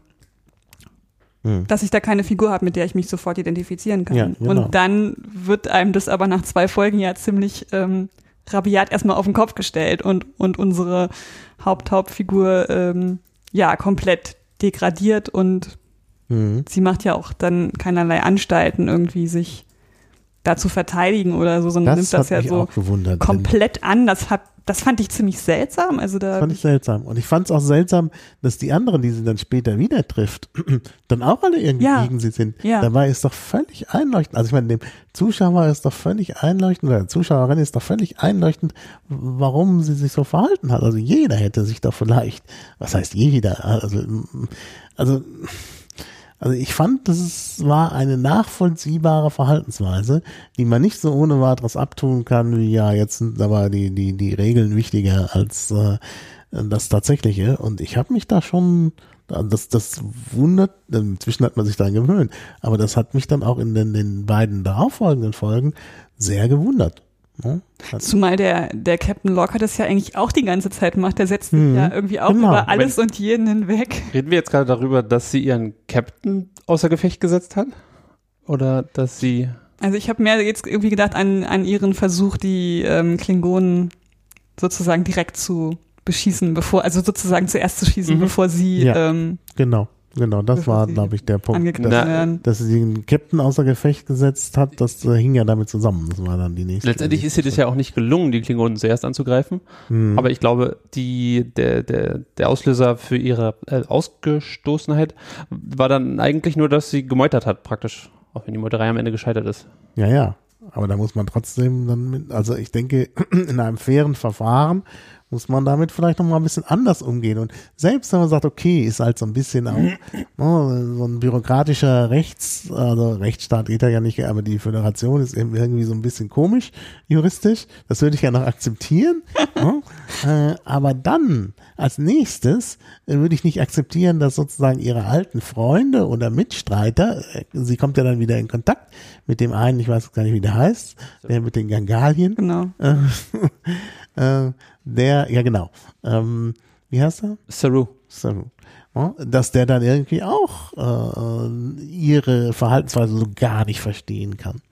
Hm. dass ich da keine Figur habe, mit der ich mich sofort identifizieren kann. Ja, genau. Und dann wird einem das aber nach zwei Folgen ja ziemlich ähm, rabiat erstmal auf den Kopf gestellt und, und unsere Haupt-Hauptfigur ähm, ja komplett degradiert und Mhm. sie macht ja auch dann keinerlei Anstalten, irgendwie sich da zu verteidigen oder so, sondern Das nimmt das ja so gewundert. komplett an. Das hat, das fand ich ziemlich seltsam. Also da Das fand ich seltsam. Und ich fand es auch seltsam, dass die anderen, die sie dann später wieder trifft, (clears throat) dann auch alle irgendwie Ja. gegen sie sind. Ja. Dabei ist doch völlig einleuchtend. Also ich meine, dem Zuschauer ist doch völlig einleuchtend, oder der Zuschauerin ist doch völlig einleuchtend, warum sie sich so verhalten hat. Also jeder hätte sich doch vielleicht, was heißt jeder? Also, also, also ich fand, das war eine nachvollziehbare Verhaltensweise, die man nicht so ohne weiteres abtun kann, wie ja, jetzt sind aber die, die, die Regeln wichtiger als äh, das Tatsächliche. Und ich habe mich da schon, das, das wundert, inzwischen hat man sich daran gewöhnt, aber das hat mich dann auch in den, den beiden darauffolgenden Folgen sehr gewundert. Ne? Zumal der, der Captain Locker das ja eigentlich auch die ganze Zeit macht. Der setzt sich Mhm. ja irgendwie auch Genau. über alles und jeden hinweg. Reden wir jetzt gerade darüber, dass sie ihren Captain außer Gefecht gesetzt hat? Oder dass sie. Also ich habe mir jetzt irgendwie gedacht an, an ihren Versuch, die ähm, Klingonen sozusagen direkt zu beschießen, bevor, also sozusagen zuerst zu schießen, Mhm. bevor sie Ja. ähm, Genau, genau, das war, (laughs) glaube ich, der Punkt. werden. Dass sie den Captain außer Gefecht gesetzt hat, das äh, hing ja damit zusammen. Das war dann die nächste. Letztendlich ist ihr das ja auch nicht gelungen, die Klingonen zuerst anzugreifen. Hm. Aber ich glaube, die, der, der, der Auslöser für ihre äh, Ausgestoßenheit war dann eigentlich nur, dass sie gemeutert hat, praktisch. Auch wenn die Meuterei am Ende gescheitert ist. Ja, ja. Aber da muss man trotzdem dann mit, also ich denke, (clears throat) in einem fairen Verfahren muss man damit vielleicht nochmal ein bisschen anders umgehen. Und selbst wenn man sagt, okay, ist halt so ein bisschen auch ne, so ein bürokratischer Rechts, also Rechtsstaat geht ja nicht, aber die Föderation ist eben irgendwie so ein bisschen komisch, juristisch. Das würde ich ja noch akzeptieren. ne? äh, aber dann, als nächstes, würde ich nicht akzeptieren, dass sozusagen ihre alten Freunde oder Mitstreiter, äh, sie kommt ja dann wieder in Kontakt mit dem einen, ich weiß gar nicht, wie der heißt, der mit den Gangalien, Genau. äh, (laughs) äh, der, ja genau, ähm, wie heißt er? Saru. So, ja, dass der dann irgendwie auch äh, ihre Verhaltensweise so gar nicht verstehen kann.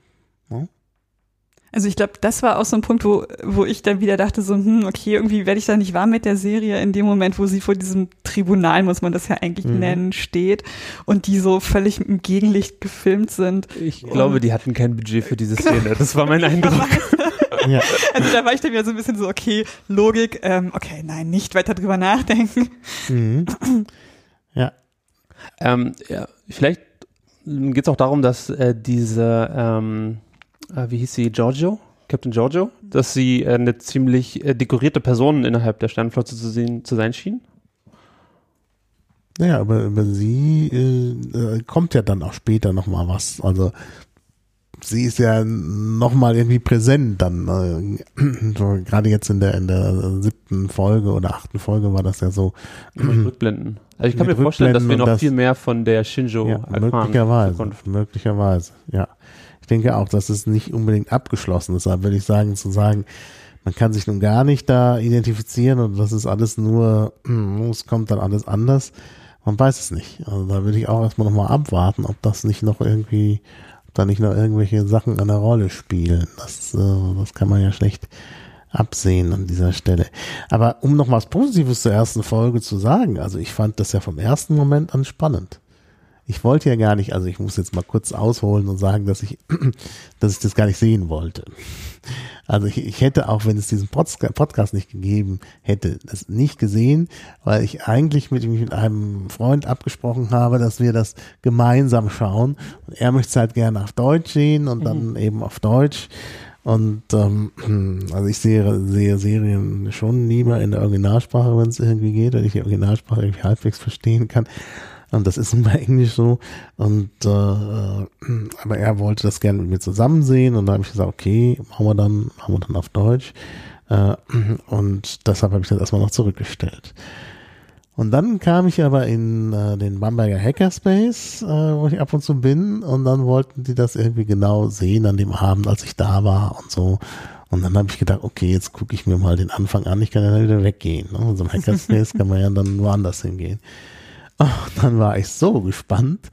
Also ich glaube, das war auch so ein Punkt, wo, wo ich dann wieder dachte, so, hm, okay, irgendwie werde ich da nicht warm mit der Serie in dem Moment, wo sie vor diesem Tribunal, muss man das ja eigentlich Mhm. nennen, steht und die so völlig im Gegenlicht gefilmt sind. Ich glaube, die hatten kein Budget für diese Szene. Das war mein (laughs) Eindruck. (laughs) Ja, Also da war ich dann wieder so ein bisschen so, okay, Logik, ähm, okay, nein, nicht weiter drüber nachdenken. mhm. (clears throat) ja, Ähm, ja, vielleicht geht es auch darum, dass äh, diese, ähm, äh, wie hieß sie, Giorgio? Captain Giorgio? Dass sie äh, eine ziemlich äh, dekorierte Person innerhalb der Sternenflotte zu, sehen, zu sein schien. naja, aber über sie äh, äh, kommt ja dann auch später nochmal was. Also sie ist ja nochmal irgendwie präsent dann. Äh, (clears throat) so, Gerade jetzt in der, in der siebten Folge oder achten Folge war das ja so. Mit Rückblenden. Also ich kann mir vorstellen, dass wir noch und viel mehr von der Shinjo Ja, erfahren. möglicherweise. Möglicherweise, ja. Ich denke auch, dass es nicht unbedingt abgeschlossen ist. Deshalb würde ich sagen, zu sagen, man kann sich nun gar nicht da identifizieren und das ist alles nur, hm, (clears throat) es kommt dann alles anders. Man weiß es nicht. Also da würde ich auch erstmal nochmal abwarten, ob das nicht noch irgendwie, ob da nicht noch irgendwelche Sachen eine Rolle spielen. Das, äh, das kann man ja schlecht absehen an dieser Stelle. Aber um noch was Positives zur ersten Folge zu sagen, also ich fand das ja vom ersten Moment an spannend. Ich wollte ja gar nicht, also ich muss jetzt mal kurz ausholen und sagen, dass ich, (clears throat) dass ich das gar nicht sehen wollte. Also ich, ich hätte auch, wenn es diesen Podca- Podcast nicht gegeben hätte, das nicht gesehen, weil ich eigentlich mit, mit einem Freund abgesprochen habe, dass wir das gemeinsam schauen. Und er möchte es halt gerne auf Deutsch sehen und dann eben auf Deutsch. Und ähm, (clears throat) also ich sehe, sehe Serien schon lieber in der Originalsprache, wenn es irgendwie geht, wenn ich die Originalsprache irgendwie halbwegs verstehen kann. Und das ist nun bei (laughs) Englisch so. Und äh, aber er wollte das gerne mit mir zusammen sehen und da habe ich gesagt, okay, machen wir dann, machen wir dann auf Deutsch. Äh, und deshalb habe ich das erstmal noch zurückgestellt. Und dann kam ich aber in äh, den Bamberger Hackerspace, äh, wo ich ab und zu bin, und dann wollten die das irgendwie genau sehen an dem Abend, als ich da war und so. Und dann habe ich gedacht, okay, jetzt gucke ich mir mal den Anfang an, ich kann ja dann wieder weggehen. Ne? In so einem (laughs) Hackerspace kann man ja dann woanders hingehen. Oh, dann war ich so gespannt.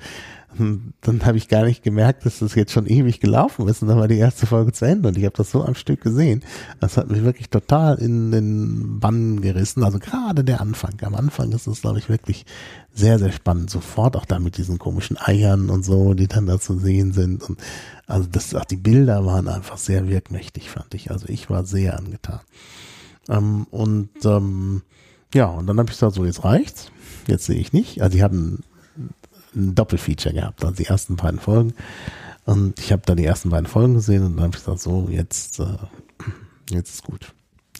Und dann habe ich gar nicht gemerkt, dass das jetzt schon ewig gelaufen ist. Und dann war die erste Folge zu Ende. Und ich habe das so am Stück gesehen. Das hat mich wirklich total in den Bann gerissen. Also gerade der Anfang. Am Anfang ist es, glaube ich, wirklich sehr, sehr spannend. Sofort auch da mit diesen komischen Eiern und so, die dann da zu sehen sind. Und also das, auch die Bilder waren einfach sehr wirkmächtig, fand ich. Also ich war sehr angetan. Ähm, und ähm, ja, und dann habe ich gesagt, so jetzt reicht's. Jetzt sehe ich nicht. Also die hatten ein Doppelfeature gehabt, also die ersten beiden Folgen. Und ich habe da die ersten beiden Folgen gesehen und dann habe ich gesagt, so, jetzt, äh, jetzt ist gut.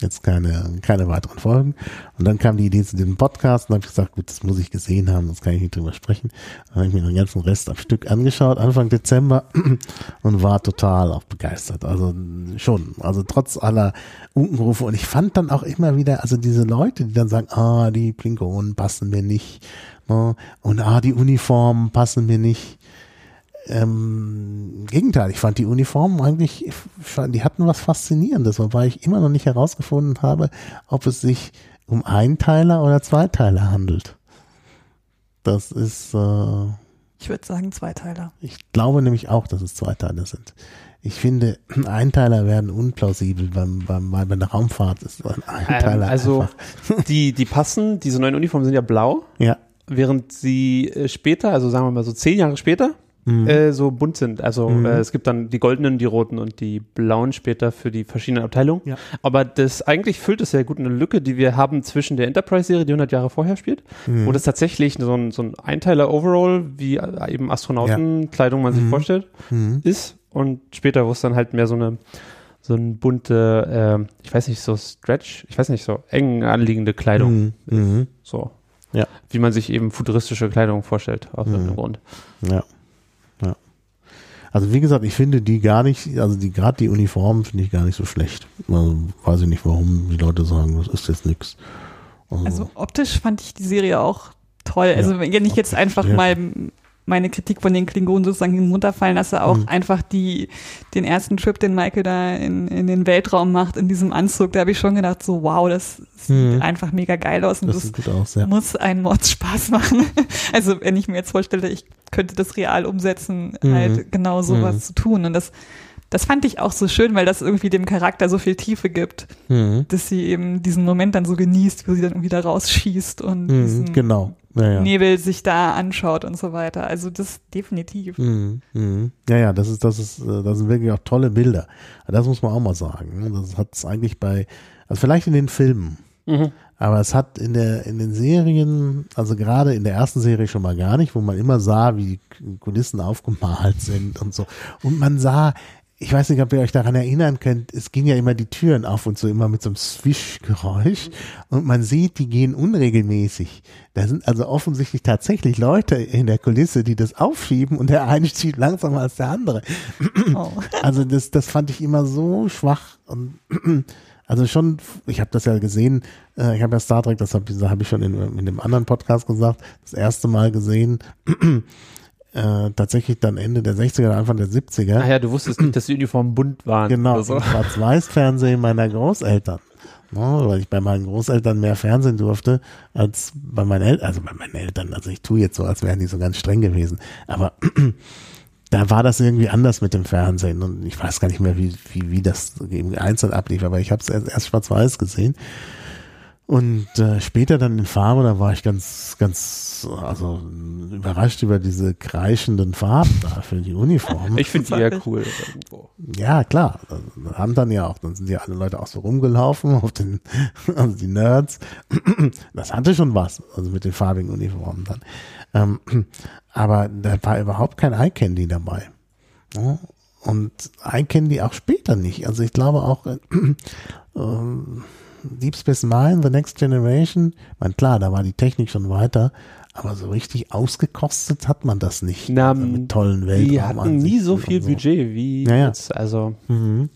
Jetzt keine, keine weiteren Folgen. Und dann kam die Idee zu diesem Podcast und habe ich gesagt, gut, das muss ich gesehen haben, das kann ich nicht drüber sprechen. Dann habe ich mir den ganzen Rest am Stück angeschaut, Anfang Dezember, (clears throat) und war total auch begeistert. Also schon, also trotz aller Unkenrufe. Und ich fand dann auch immer wieder, also diese Leute, die dann sagen, ah, die Klingonen passen mir nicht, ne? und ah, die Uniformen passen mir nicht. Ähm, Im Gegenteil, ich fand die Uniformen eigentlich, ich fand, die hatten was Faszinierendes, wobei ich immer noch nicht herausgefunden habe, ob es sich um Einteiler oder Zweiteiler handelt. Das ist, äh, Ich würde sagen Zweiteiler. ich glaube nämlich auch, dass es Zweiteiler sind. Ich finde, (clears throat) Einteiler werden unplausibel beim, beim, bei der Raumfahrt ist ein Einteiler Ähm, also einfach. (laughs) die, die passen, diese neuen Uniformen sind ja blau, Ja. während sie äh, später, also sagen wir mal so zehn Jahre später, Mhm. äh, so bunt sind. Also Mhm. äh, es gibt dann die goldenen, die roten und die blauen später für die verschiedenen Abteilungen. Ja. Aber das eigentlich füllt es sehr gut eine Lücke, die wir haben zwischen der Enterprise-Serie, die 100 Jahre vorher spielt, Mhm. wo das tatsächlich so ein, so ein Einteiler-Overall, wie äh, eben Astronautenkleidung man sich Mhm. vorstellt, Mhm. ist. Und später, wo es dann halt mehr so eine so ein bunte, äh, ich weiß nicht, so Stretch, ich weiß nicht, so eng anliegende Kleidung. Mhm. Mhm. So. Ja. Wie man sich eben futuristische Kleidung vorstellt, aus Mhm. irgendeinem Grund. Ja. Ja. Also wie gesagt, ich finde die gar nicht, also die gerade die Uniformen finde ich gar nicht so schlecht. Also weiß ich nicht, warum die Leute sagen, das ist jetzt nix. Also optisch fand ich die Serie auch toll. Also wenn ich jetzt einfach Ja. mal meine Kritik von den Klingonen sozusagen hinunterfallen lasse, auch Mhm. einfach die, den ersten Trip, den Michael da in, in den Weltraum macht, in diesem Anzug, da habe ich schon gedacht, so wow, das sieht Mhm. einfach mega geil aus und das das, aus, ja. muss einen Mords Spaß (laughs) machen. Also wenn ich mir jetzt vorstelle, ich könnte das real umsetzen, Mhm. halt genau sowas Mhm. zu tun. Und das, das fand ich auch so schön, weil das irgendwie dem Charakter so viel Tiefe gibt, Mhm. dass sie eben diesen Moment dann so genießt, wo sie dann wieder rausschießt und diesen Mhm. Genau. Ja, ja. Nebel sich da anschaut und so weiter. Also das definitiv. Mhm. Mhm. Ja, ja, das ist, das ist, äh, das sind wirklich auch tolle Bilder. Das muss man auch mal sagen. ne? Das hat es eigentlich bei, also vielleicht in den Filmen, Mhm. aber es hat in der, in den Serien, also gerade in der ersten Serie schon mal gar nicht, wo man immer sah, wie die Kulissen aufgemalt (laughs) sind und so. Und man sah ich weiß nicht, ob ihr euch daran erinnern könnt, es ging ja immer die Türen auf und so immer mit so einem Swish-Geräusch und man sieht, die gehen unregelmäßig. Da sind also offensichtlich tatsächlich Leute in der Kulisse, die das aufschieben und der eine schiebt langsamer als der andere. Oh. Also das, das fand ich immer so schwach und also schon, ich habe das ja gesehen, äh, ich habe ja Star Trek, das habe hab ich schon in, in dem anderen Podcast gesagt, das erste Mal gesehen, äh, tatsächlich dann Ende der 60er, Anfang der 70er. Ah ja, du wusstest nicht, dass die Uniformen bunt waren. Genau, so. Schwarz-Weiß-Fernsehen meiner Großeltern. Ne, weil ich bei meinen Großeltern mehr Fernsehen durfte als bei meinen Eltern, also bei meinen Eltern. Also ich tue jetzt so, als wären die so ganz streng gewesen. Aber (clears throat) da war das irgendwie anders mit dem Fernsehen und ich weiß gar nicht mehr, wie, wie, wie das eben einzeln ablief, aber ich habe es erst, erst schwarz-weiß gesehen. Und äh, später dann in Farbe, da war ich ganz, ganz, also überrascht über diese kreischenden Farben da für die Uniform. Ich finde die ja cool irgendwo. Ja, klar. Das haben dann ja auch, dann sind ja alle Leute auch so rumgelaufen auf den, (laughs) also die Nerds. (clears throat) Das hatte schon was, also mit den farbigen Uniformen dann. Ähm, (clears throat) aber da war überhaupt kein Eye Candy dabei. Ja, und Eye Candy auch später nicht. Also ich glaube auch, äh, (clears throat) ähm, Deep Space Nine, The Next Generation, ich meine, klar, da war die Technik schon weiter, aber so richtig ausgekostet hat man das nicht. Na, Also mit tollen Weltraum. Die hatten nie so viel Budget wie Ja, ja. jetzt. Also Mhm.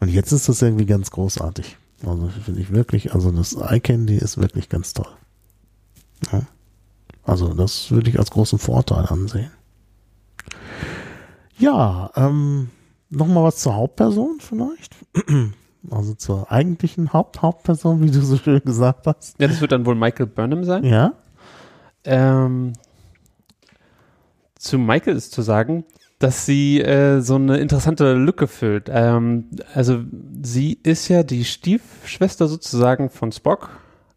Und jetzt ist das irgendwie ganz großartig. Also finde ich wirklich, also das Eye Candy ist wirklich ganz toll. Ja. Also das würde ich als großen Vorteil ansehen. Ja, ähm, nochmal was zur Hauptperson vielleicht. Also zur eigentlichen Haupt-Hauptperson, wie du so schön gesagt hast. ja, das wird dann wohl Michael Burnham sein. Ja. Ähm, zu Michael ist zu sagen, dass sie äh, so eine interessante Lücke füllt. Ähm, also sie ist ja die Stiefschwester sozusagen von Spock,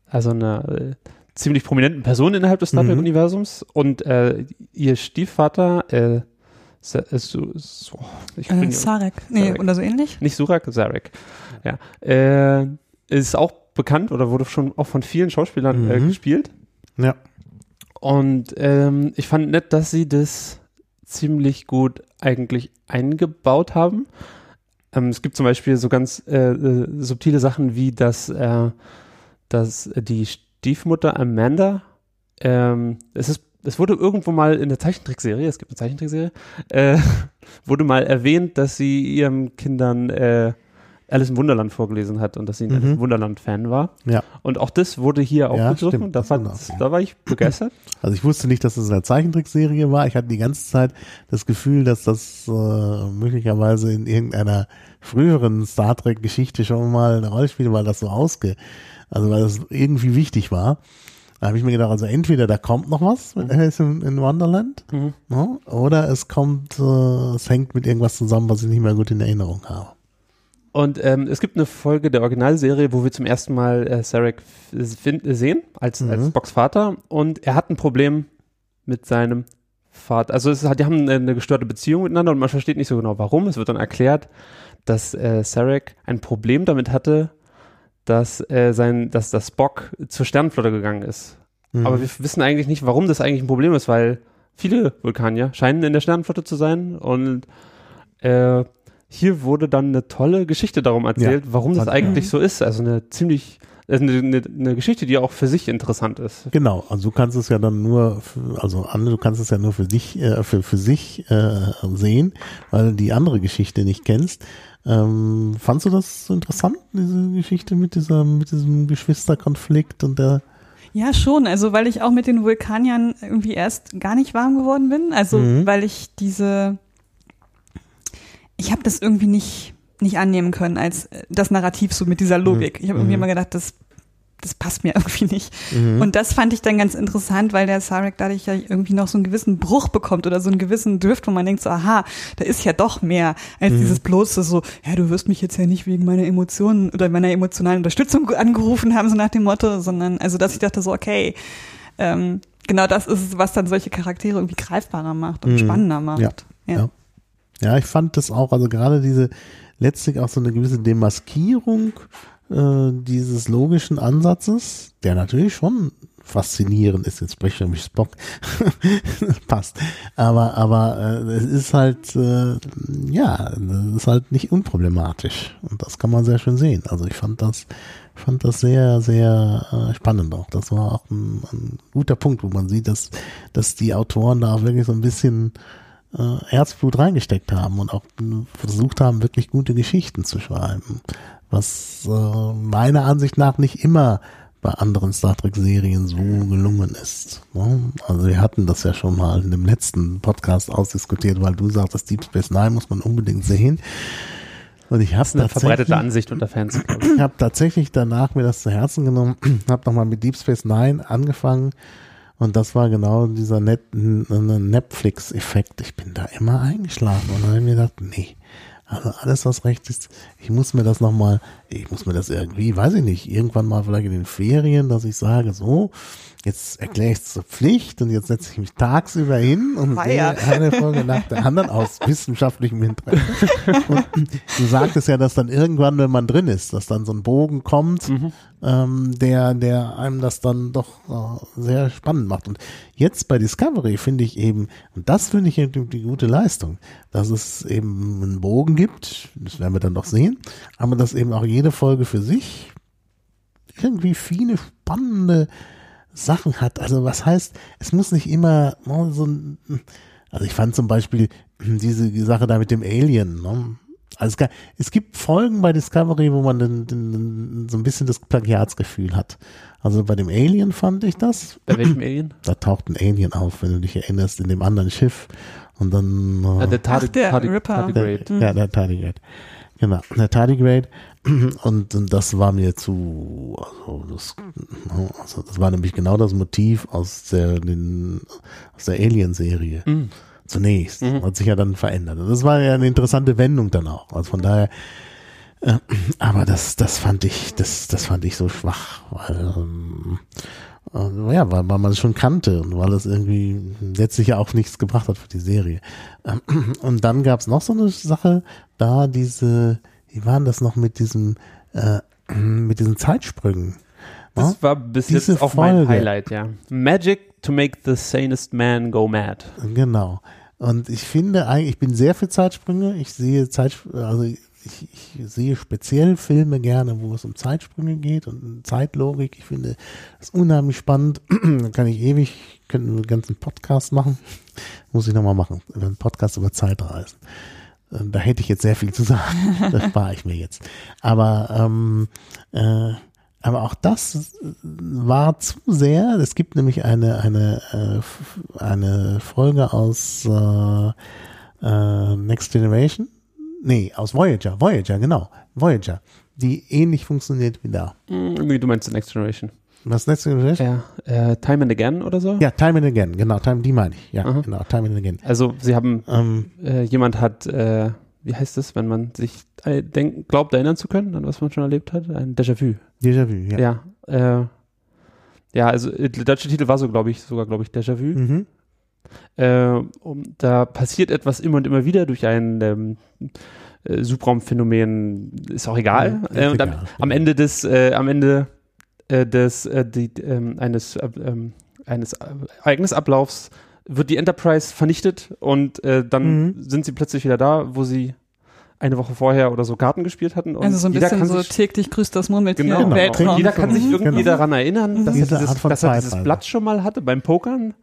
also eine äh, ziemlich prominenten Person innerhalb des Star Mhm. Trek-Universums und äh, ihr Stiefvater, äh, Sa- äh, Su- Su- ich Äh, bin- Sarek. Nee, Sarek. oder so ähnlich? nicht Surak, Zarek. Ja. Äh, ist auch bekannt oder wurde schon auch von vielen Schauspielern äh, Mhm. gespielt. Ja. Und ähm, ich fand nett, dass sie das ziemlich gut eigentlich eingebaut haben. Ähm, es gibt zum Beispiel so ganz äh, äh, subtile Sachen wie, dass, äh, dass die Stiefmutter Amanda, ähm, es ist es wurde irgendwo mal in der Zeichentrickserie, es gibt eine Zeichentrickserie, äh, (laughs) wurde mal erwähnt, dass sie ihren Kindern äh, Alice im Wunderland vorgelesen hat und dass sie ein Mhm. Alice im Wunderland-Fan war. Ja. Und auch das wurde hier Ja, aufgegriffen. da, das fand, war das. da war ich begeistert. (clears throat) Also ich wusste nicht, dass es eine Zeichentrickserie war. Ich hatte die ganze Zeit das Gefühl, dass das äh, möglicherweise in irgendeiner früheren Star Trek Geschichte schon mal eine Rolle spielte, weil das so ausge, also weil das irgendwie wichtig war. Da habe ich mir gedacht, also entweder da kommt noch was mit Alice in, in Wonderland, Mhm. ne, oder es kommt, äh, es hängt mit irgendwas zusammen, was ich nicht mehr gut in Erinnerung habe. Und ähm, es gibt eine Folge der Originalserie, wo wir zum ersten Mal äh, Sarek sehen, als, Mhm. als Spocks Vater. Und er hat ein Problem mit seinem Vater. Also es hat, die haben eine, eine gestörte Beziehung miteinander und man versteht nicht so genau warum. Es wird dann erklärt, dass äh, Sarek ein Problem damit hatte, dass, äh, sein, dass das Spock zur Sternenflotte gegangen ist. Mhm. Aber wir wissen eigentlich nicht, warum das eigentlich ein Problem ist, weil viele Vulkanier scheinen in der Sternenflotte zu sein und äh, hier wurde dann eine tolle Geschichte darum erzählt, warum das eigentlich so ist. Also eine ziemlich, äh, eine, eine, eine Geschichte, die auch für sich interessant ist. Genau, also du kannst es ja dann nur, für, also Anne, du kannst es ja nur für dich, äh, für, für sich äh, sehen, weil du die andere Geschichte nicht kennst. Ähm, fandst du das so interessant, diese Geschichte mit dieser, mit diesem Geschwisterkonflikt und der Ja, schon. Also, weil ich auch mit den Vulkaniern irgendwie erst gar nicht warm geworden bin. Also, Mhm. weil ich diese, ich habe das irgendwie nicht, nicht annehmen können als äh, das Narrativ so mit dieser Logik. Ich habe irgendwie Mhm. immer gedacht, das, das passt mir (laughs) irgendwie nicht. Mhm. Und das fand ich dann ganz interessant, weil der Sarek dadurch ja irgendwie noch so einen gewissen Bruch bekommt oder so einen gewissen Drift, wo man denkt so, aha, da ist ja doch mehr als Mhm. dieses bloße so, ja, du wirst mich jetzt ja nicht wegen meiner Emotionen oder meiner emotionalen Unterstützung (laughs) angerufen haben, so nach dem Motto, sondern also, dass ich dachte so, okay, ähm, genau das ist es, was dann solche Charaktere irgendwie greifbarer macht und Mhm. spannender macht. Ja. Ja. Ja, ich fand das auch, also gerade diese letztlich auch so eine gewisse Demaskierung äh, dieses logischen Ansatzes, der natürlich schon faszinierend ist. Jetzt spreche ich nämlich Spock. (laughs) Passt. Aber, aber äh, es ist halt, äh, ja, es ist halt nicht unproblematisch. Und das kann man sehr schön sehen. Also ich fand das, fand das sehr, sehr äh, spannend auch. Das war auch ein, ein guter Punkt, wo man sieht, dass, dass die Autoren da auch wirklich so ein bisschen äh, Herzblut reingesteckt haben und auch versucht haben, wirklich gute Geschichten zu schreiben. Was äh, meiner Ansicht nach nicht immer bei anderen Star Trek-Serien so gelungen ist. Ne? Also wir hatten das ja schon mal in dem letzten Podcast ausdiskutiert, weil du sagtest, Deep Space Nine muss man unbedingt sehen. Und ich habe eine verbreitete Ansicht unter Fans. Ich habe tatsächlich danach mir das zu Herzen genommen, (clears throat) habe nochmal mit Deep Space Nine angefangen und das war genau dieser Netflix-Effekt. Ich bin da immer eingeschlafen und dann habe ich mir gedacht, nee, also alles, was recht ist, ich muss mir das nochmal, ich muss mir das irgendwie, weiß ich nicht, irgendwann mal vielleicht in den Ferien, dass ich sage, so, jetzt erkläre ich es zur Pflicht und jetzt setze ich mich tagsüber hin und Feier. sehe eine Folge nach der anderen aus wissenschaftlichem Interesse. (laughs) Und du sagtest ja, dass dann irgendwann, wenn man drin ist, dass dann so ein Bogen kommt, Mhm. ähm, der, der einem das dann doch äh, sehr spannend macht. Und jetzt bei Discovery finde ich eben, und das finde ich eben die gute Leistung, dass es eben einen Bogen gibt, das werden wir dann noch sehen, aber dass eben auch jede Folge für sich irgendwie viele spannende Sachen hat. Also was heißt, es muss nicht immer ne, so ein, also ich fand zum Beispiel diese Sache da mit dem Alien, ne? Also es, gibt Folgen bei Discovery, wo man den, den, so ein bisschen das Plagiatsgefühl hat. Also bei dem Alien fand ich das. Bei welchem Alien? Da taucht ein Alien auf, wenn du dich erinnerst, in dem anderen Schiff. Und dann. Ah, Äh, der Tardi Ach, der. Tardigrade. der, ja, der Tardigrade. Genau, der Tardigrade. (clears throat) Und, und das war mir zu, also das, also das war nämlich genau das Motiv aus der, den, aus der Alien-Serie. Mhm. Zunächst. Hat sich ja dann verändert. Und das war ja eine interessante Wendung dann auch. Also von daher, äh, (clears throat) aber das, das fand ich, das, das fand ich so schwach, weil, ähm, äh, ja, weil, weil man es schon kannte und weil es irgendwie letztlich ja auch nichts gebracht hat für die Serie. (clears throat) Und dann gab es noch so eine Sache, da diese, wie waren das noch mit diesem, äh, (clears throat) mit diesen Zeitsprüngen? Das Ja? war bis Diese jetzt auch mein Folge. Highlight, ja. Magic to make the sanest man go mad. Genau. Und ich finde eigentlich, ich bin sehr für Zeitsprünge. Ich sehe Zeit, also ich, ich sehe speziell Filme gerne, wo es um Zeitsprünge geht und Zeitlogik. Ich finde das unheimlich spannend. (clears throat) da kann ich ewig, könnten wir einen ganzen Podcast machen. (laughs) Muss ich nochmal machen. Einen Podcast über Zeitreisen. Ähm, Da hätte ich jetzt sehr viel zu sagen. (laughs) Das spare ich mir jetzt. Aber ähm, äh, aber auch das war zu sehr. Es gibt nämlich eine eine äh, eine Folge aus äh, äh, Next Generation. Nee, aus Voyager. Voyager, genau. Voyager. Die ähnlich funktioniert wie da. Irgendwie, du meinst The Next Generation. Was Next Generation? Ja, äh, Time and Again oder so? Ja, Time and Again. Genau, Time, die meine ich. Ja, Aha. genau, Time and Again. Also, sie haben, Ähm, äh, jemand hat, äh, wie heißt es, wenn man sich äh, denk, glaubt, erinnern zu können, an was man schon erlebt hat? Ein Déjà-vu. Déjà-vu, ja. Ja. Ja, äh, ja also äh, der deutsche Titel war so, glaube ich, sogar, glaube ich, Déjà-vu. Mhm. Äh, um, da passiert etwas immer und immer wieder durch ein ähm, äh, Subraumphänomen, ist auch egal. Ist äh, und am, am Ende des, äh, am Ende äh, des, äh, die, ähm, eines, äh, ähm, eines Ereignisablaufs wird die Enterprise vernichtet und äh, dann Mhm. sind sie plötzlich wieder da, wo sie eine Woche vorher oder so Karten gespielt hatten. Und Also so ein jeder bisschen kann so täglich grüßt das Murmeltier Genau. im Genau. Weltraum. jeder kann sich Mhm. irgendwie Genau. daran erinnern, dass, er Diese dieses, dass er dieses. Blatt schon mal hatte beim Pokern.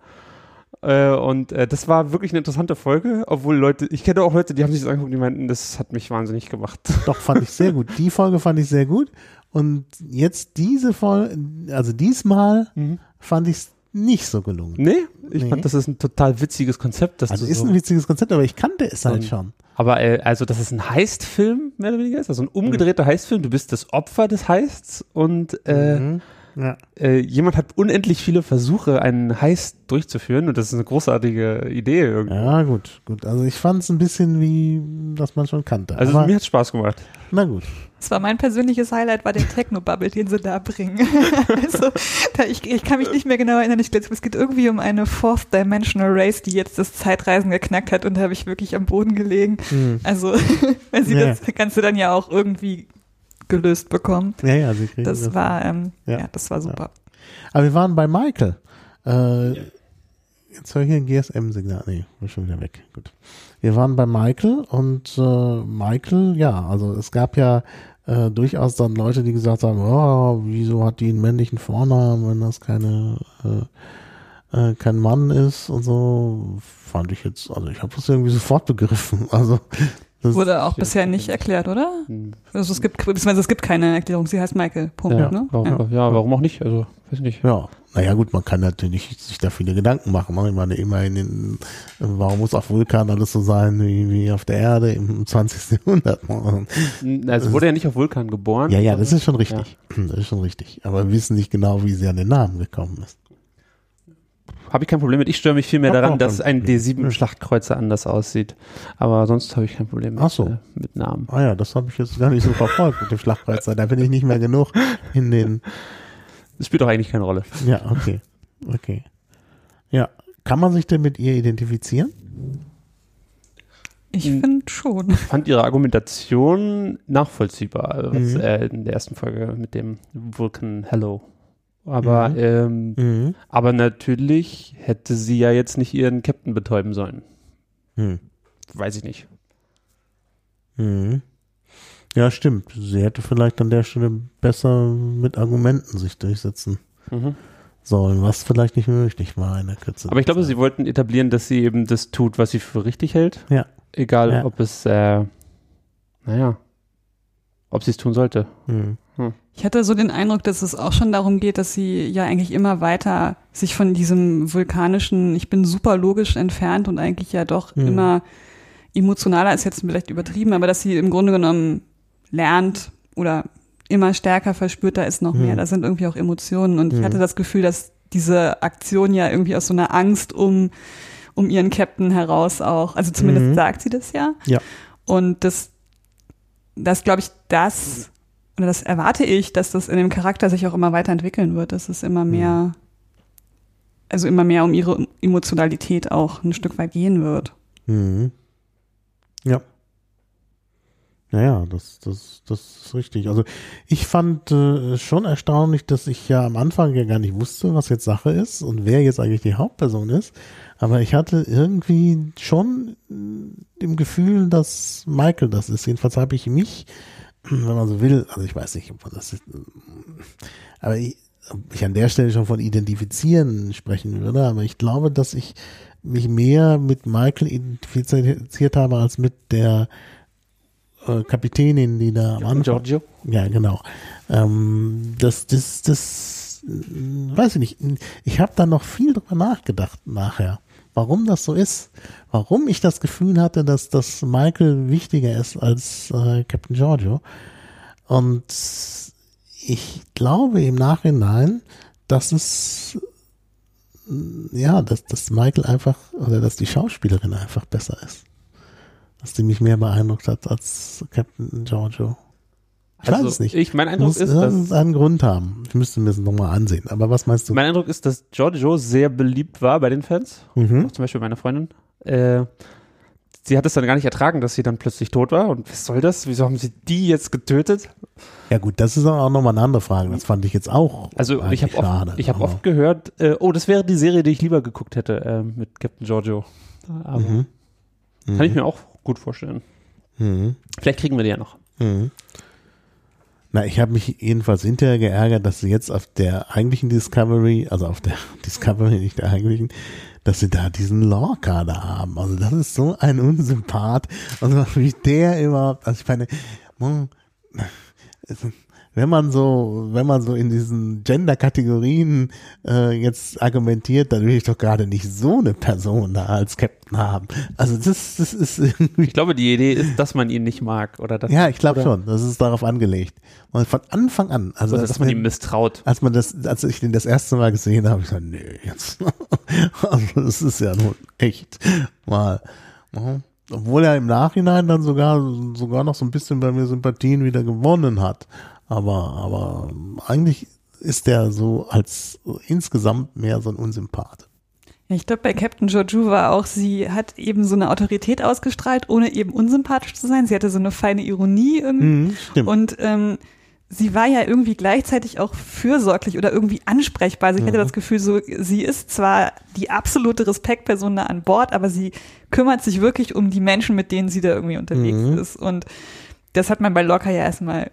Äh, und äh, das war wirklich eine interessante Folge, obwohl Leute, ich kenne auch Leute, die haben sich das angeguckt, die meinten, das hat mich wahnsinnig gemacht. Doch, fand ich sehr gut. Die Folge fand ich sehr gut. Und jetzt diese Folge, also diesmal fand ich es nicht so gelungen. Nee, ich Nee. fand, das ist ein total witziges Konzept. Dass Also ist so, ein witziges Konzept, aber ich kannte es halt schon. aber äh, also, dass es ein Heist-Film mehr oder weniger ist, also ein umgedrehter Heist-Film. Du bist das Opfer des Heists und äh, Mhm. Ja. äh, jemand hat unendlich viele Versuche, einen Heist durchzuführen und das ist eine großartige Idee irgendwie. ja, gut, gut. Also ich fand es ein bisschen wie, dass man schon kannte. Also aber, mir hat Spaß gemacht. na gut. Das war mein persönliches Highlight, war der Techno-Bubble, den sie da bringen. (laughs) also, da ich, ich kann mich nicht mehr genau erinnern. Ich glaube, es geht irgendwie um eine Fourth Dimensional Race, die jetzt das Zeitreisen geknackt hat und da habe ich wirklich am Boden gelegen. Hm. Also, (laughs) weil sie Ja. das Ganze dann ja auch irgendwie gelöst bekommen. Ja, ja, sie kriegen Das war, ähm, Ja. ja. das war super. Aber wir waren bei Michael. Äh, jetzt höre ich hier ein GSM-Signal. Nee, bin schon wieder weg. Gut. Wir waren bei Michael und äh, Michael, ja, also es gab ja äh, durchaus dann Leute, die gesagt haben, oh, wieso hat die einen männlichen Vornamen, wenn das keine äh, äh, kein Mann ist und so, fand ich jetzt, also ich habe das irgendwie sofort begriffen. (laughs) Also das Wurde auch bisher nicht erklärt, oder? Hm. Also es gibt, beziehungsweise es gibt keine Erklärung. Sie heißt Michael. Punkt. Ja, Ne? warum, Ja. ja. warum auch nicht? Also, weiß nicht. Ja, naja gut, man kann natürlich sich da viele Gedanken machen. ne? Ich meine, immerhin, in, warum muss auf Vulkan alles so sein wie, wie auf der Erde im 20. (laughs) Jahrhundert? Also wurde er nicht auf Vulkan geboren. Ja, ja, das ist schon richtig. Das ist schon richtig. Aber wir wissen nicht genau, wie sie an den Namen gekommen ist. Habe ich kein Problem mit. Ich störe mich viel mehr Hab daran, dass ein Problem. D7 Schlachtkreuzer anders aussieht. Aber sonst habe ich kein Problem mit, Ach so. äh, mit Namen. Ah ja, das habe ich jetzt gar nicht so verfolgt mit dem Schlachtkreuzer. Da bin ich nicht mehr genug in den. Das spielt doch eigentlich keine Rolle. Ja, okay. Okay. Ja. Kann man sich denn mit ihr identifizieren? Ich Hm. finde schon. Ich fand ihre Argumentation nachvollziehbar, was Mhm. äh, in der ersten Folge mit dem Vulcan Hello. Aber, Mhm. ähm, Mhm. aber natürlich hätte sie ja jetzt nicht ihren Captain betäuben sollen. Hm. Weiß ich nicht. Mhm. Ja, stimmt. Sie hätte vielleicht an der Stelle besser mit Argumenten sich durchsetzen Mhm. sollen, was vielleicht nicht möglich war in der Kürze. Aber ich glaube, Zeit. sie wollten etablieren, dass sie eben das tut, was sie für richtig hält. Ja. Egal, Ja. ob es, äh, naja, ob sie es tun sollte. Mhm. Ich hatte so den Eindruck, dass es auch schon darum geht, dass sie ja eigentlich immer weiter sich von diesem vulkanischen, ich bin super logisch entfernt und eigentlich ja doch Mhm. immer emotionaler ist jetzt vielleicht übertrieben, aber dass sie im Grunde genommen lernt oder immer stärker verspürt, da ist noch Mhm. mehr, da sind irgendwie auch Emotionen und ich Mhm. hatte das Gefühl, dass diese Aktion ja irgendwie aus so einer Angst um, um ihren Captain heraus auch, also zumindest Mhm. sagt sie das ja. Ja. Und das, das glaube ich, das, oder das erwarte ich, dass das in dem Charakter sich auch immer weiterentwickeln wird, dass es immer mehr, also immer mehr um ihre Emotionalität auch ein Stück weit gehen wird. Mhm. Ja. Naja, das, das, das ist richtig. Also ich fand äh, schon erstaunlich, dass ich ja am Anfang ja gar nicht wusste, was jetzt Sache ist und wer jetzt eigentlich die Hauptperson ist. Aber ich hatte irgendwie schon äh, im Gefühl, dass Michael das ist. Jedenfalls habe ich mich, (clears throat) wenn man so will, also ich weiß nicht, ob man das ist, äh, aber ich, ob ich an der Stelle schon von identifizieren sprechen würde, aber ich glaube, dass ich mich mehr mit Michael identifiziert habe als mit der äh, Kapitänin, die da am Anfang. Giorgio? Ja, genau. Ähm, das, das, das, äh, weiß ich nicht. Ich habe da noch viel drüber nachgedacht nachher, warum das so ist. Warum ich das Gefühl hatte, dass das Michael wichtiger ist als äh, Captain Giorgio. Und ich glaube im Nachhinein, dass es äh, ja, dass, dass Michael einfach oder dass die Schauspielerin einfach besser ist. Dass die mich mehr beeindruckt hat als Captain Giorgio. Ich weiß es nicht. Ich, mein Eindruck Muss ist, dass, irgendeinen Grund haben. Ich müsste mir das nochmal ansehen. Aber was meinst du? mein Eindruck ist, dass Giorgio sehr beliebt war bei den Fans. Mhm. Auch zum Beispiel meine Freundin. Äh, sie hat es dann gar nicht ertragen, dass sie dann plötzlich tot war. Und was soll das? Wieso haben sie die jetzt getötet? Ja gut, das ist auch nochmal eine andere Frage. Das fand ich jetzt auch Also ich habe oft, ich hab oft gehört, äh, oh, das wäre die Serie, die ich lieber geguckt hätte äh, mit Captain Giorgio. Aber Mhm. kann ich mir auch gut vorstellen. Mhm. Vielleicht kriegen wir die ja noch. Na, ich habe mich jedenfalls hinterher geärgert, dass sie jetzt auf der eigentlichen Discovery, also auf der (laughs) Discovery, nicht der eigentlichen, dass sie da diesen Lorca da haben. Also das ist so ein Unsympath. Also wie der überhaupt, also ich meine, hm, wenn man so, wenn man so in diesen Gender-Kategorien äh, jetzt argumentiert, dann will ich doch gerade nicht so eine Person da als Captain haben. Also das, das ist irgendwie Ich glaube, die Idee ist, dass man ihn nicht mag oder dass, ja, ich glaube schon. Das ist darauf angelegt. Und von Anfang an, also als, dass man ihm misstraut. als man das, als ich den das erste Mal gesehen habe, ich gesagt, nee, jetzt. (laughs) also das ist ja nun echt mal. Obwohl er im Nachhinein dann sogar sogar noch so ein bisschen bei mir Sympathien wieder gewonnen hat. Aber aber eigentlich ist der so als insgesamt mehr so ein Unsympath. Ich glaube, bei Captain Georgiou war auch, sie hat eben so eine Autorität ausgestrahlt, ohne eben unsympathisch zu sein. Sie hatte so eine feine Ironie irgendwie. Mhm. Und ähm, sie war ja irgendwie gleichzeitig auch fürsorglich oder irgendwie ansprechbar. Also ich hatte Mhm. das Gefühl, so, sie ist zwar die absolute Respektperson da an Bord, aber sie kümmert sich wirklich um die Menschen, mit denen sie da irgendwie unterwegs Mhm. ist. Und das hat man bei Lorca ja erstmal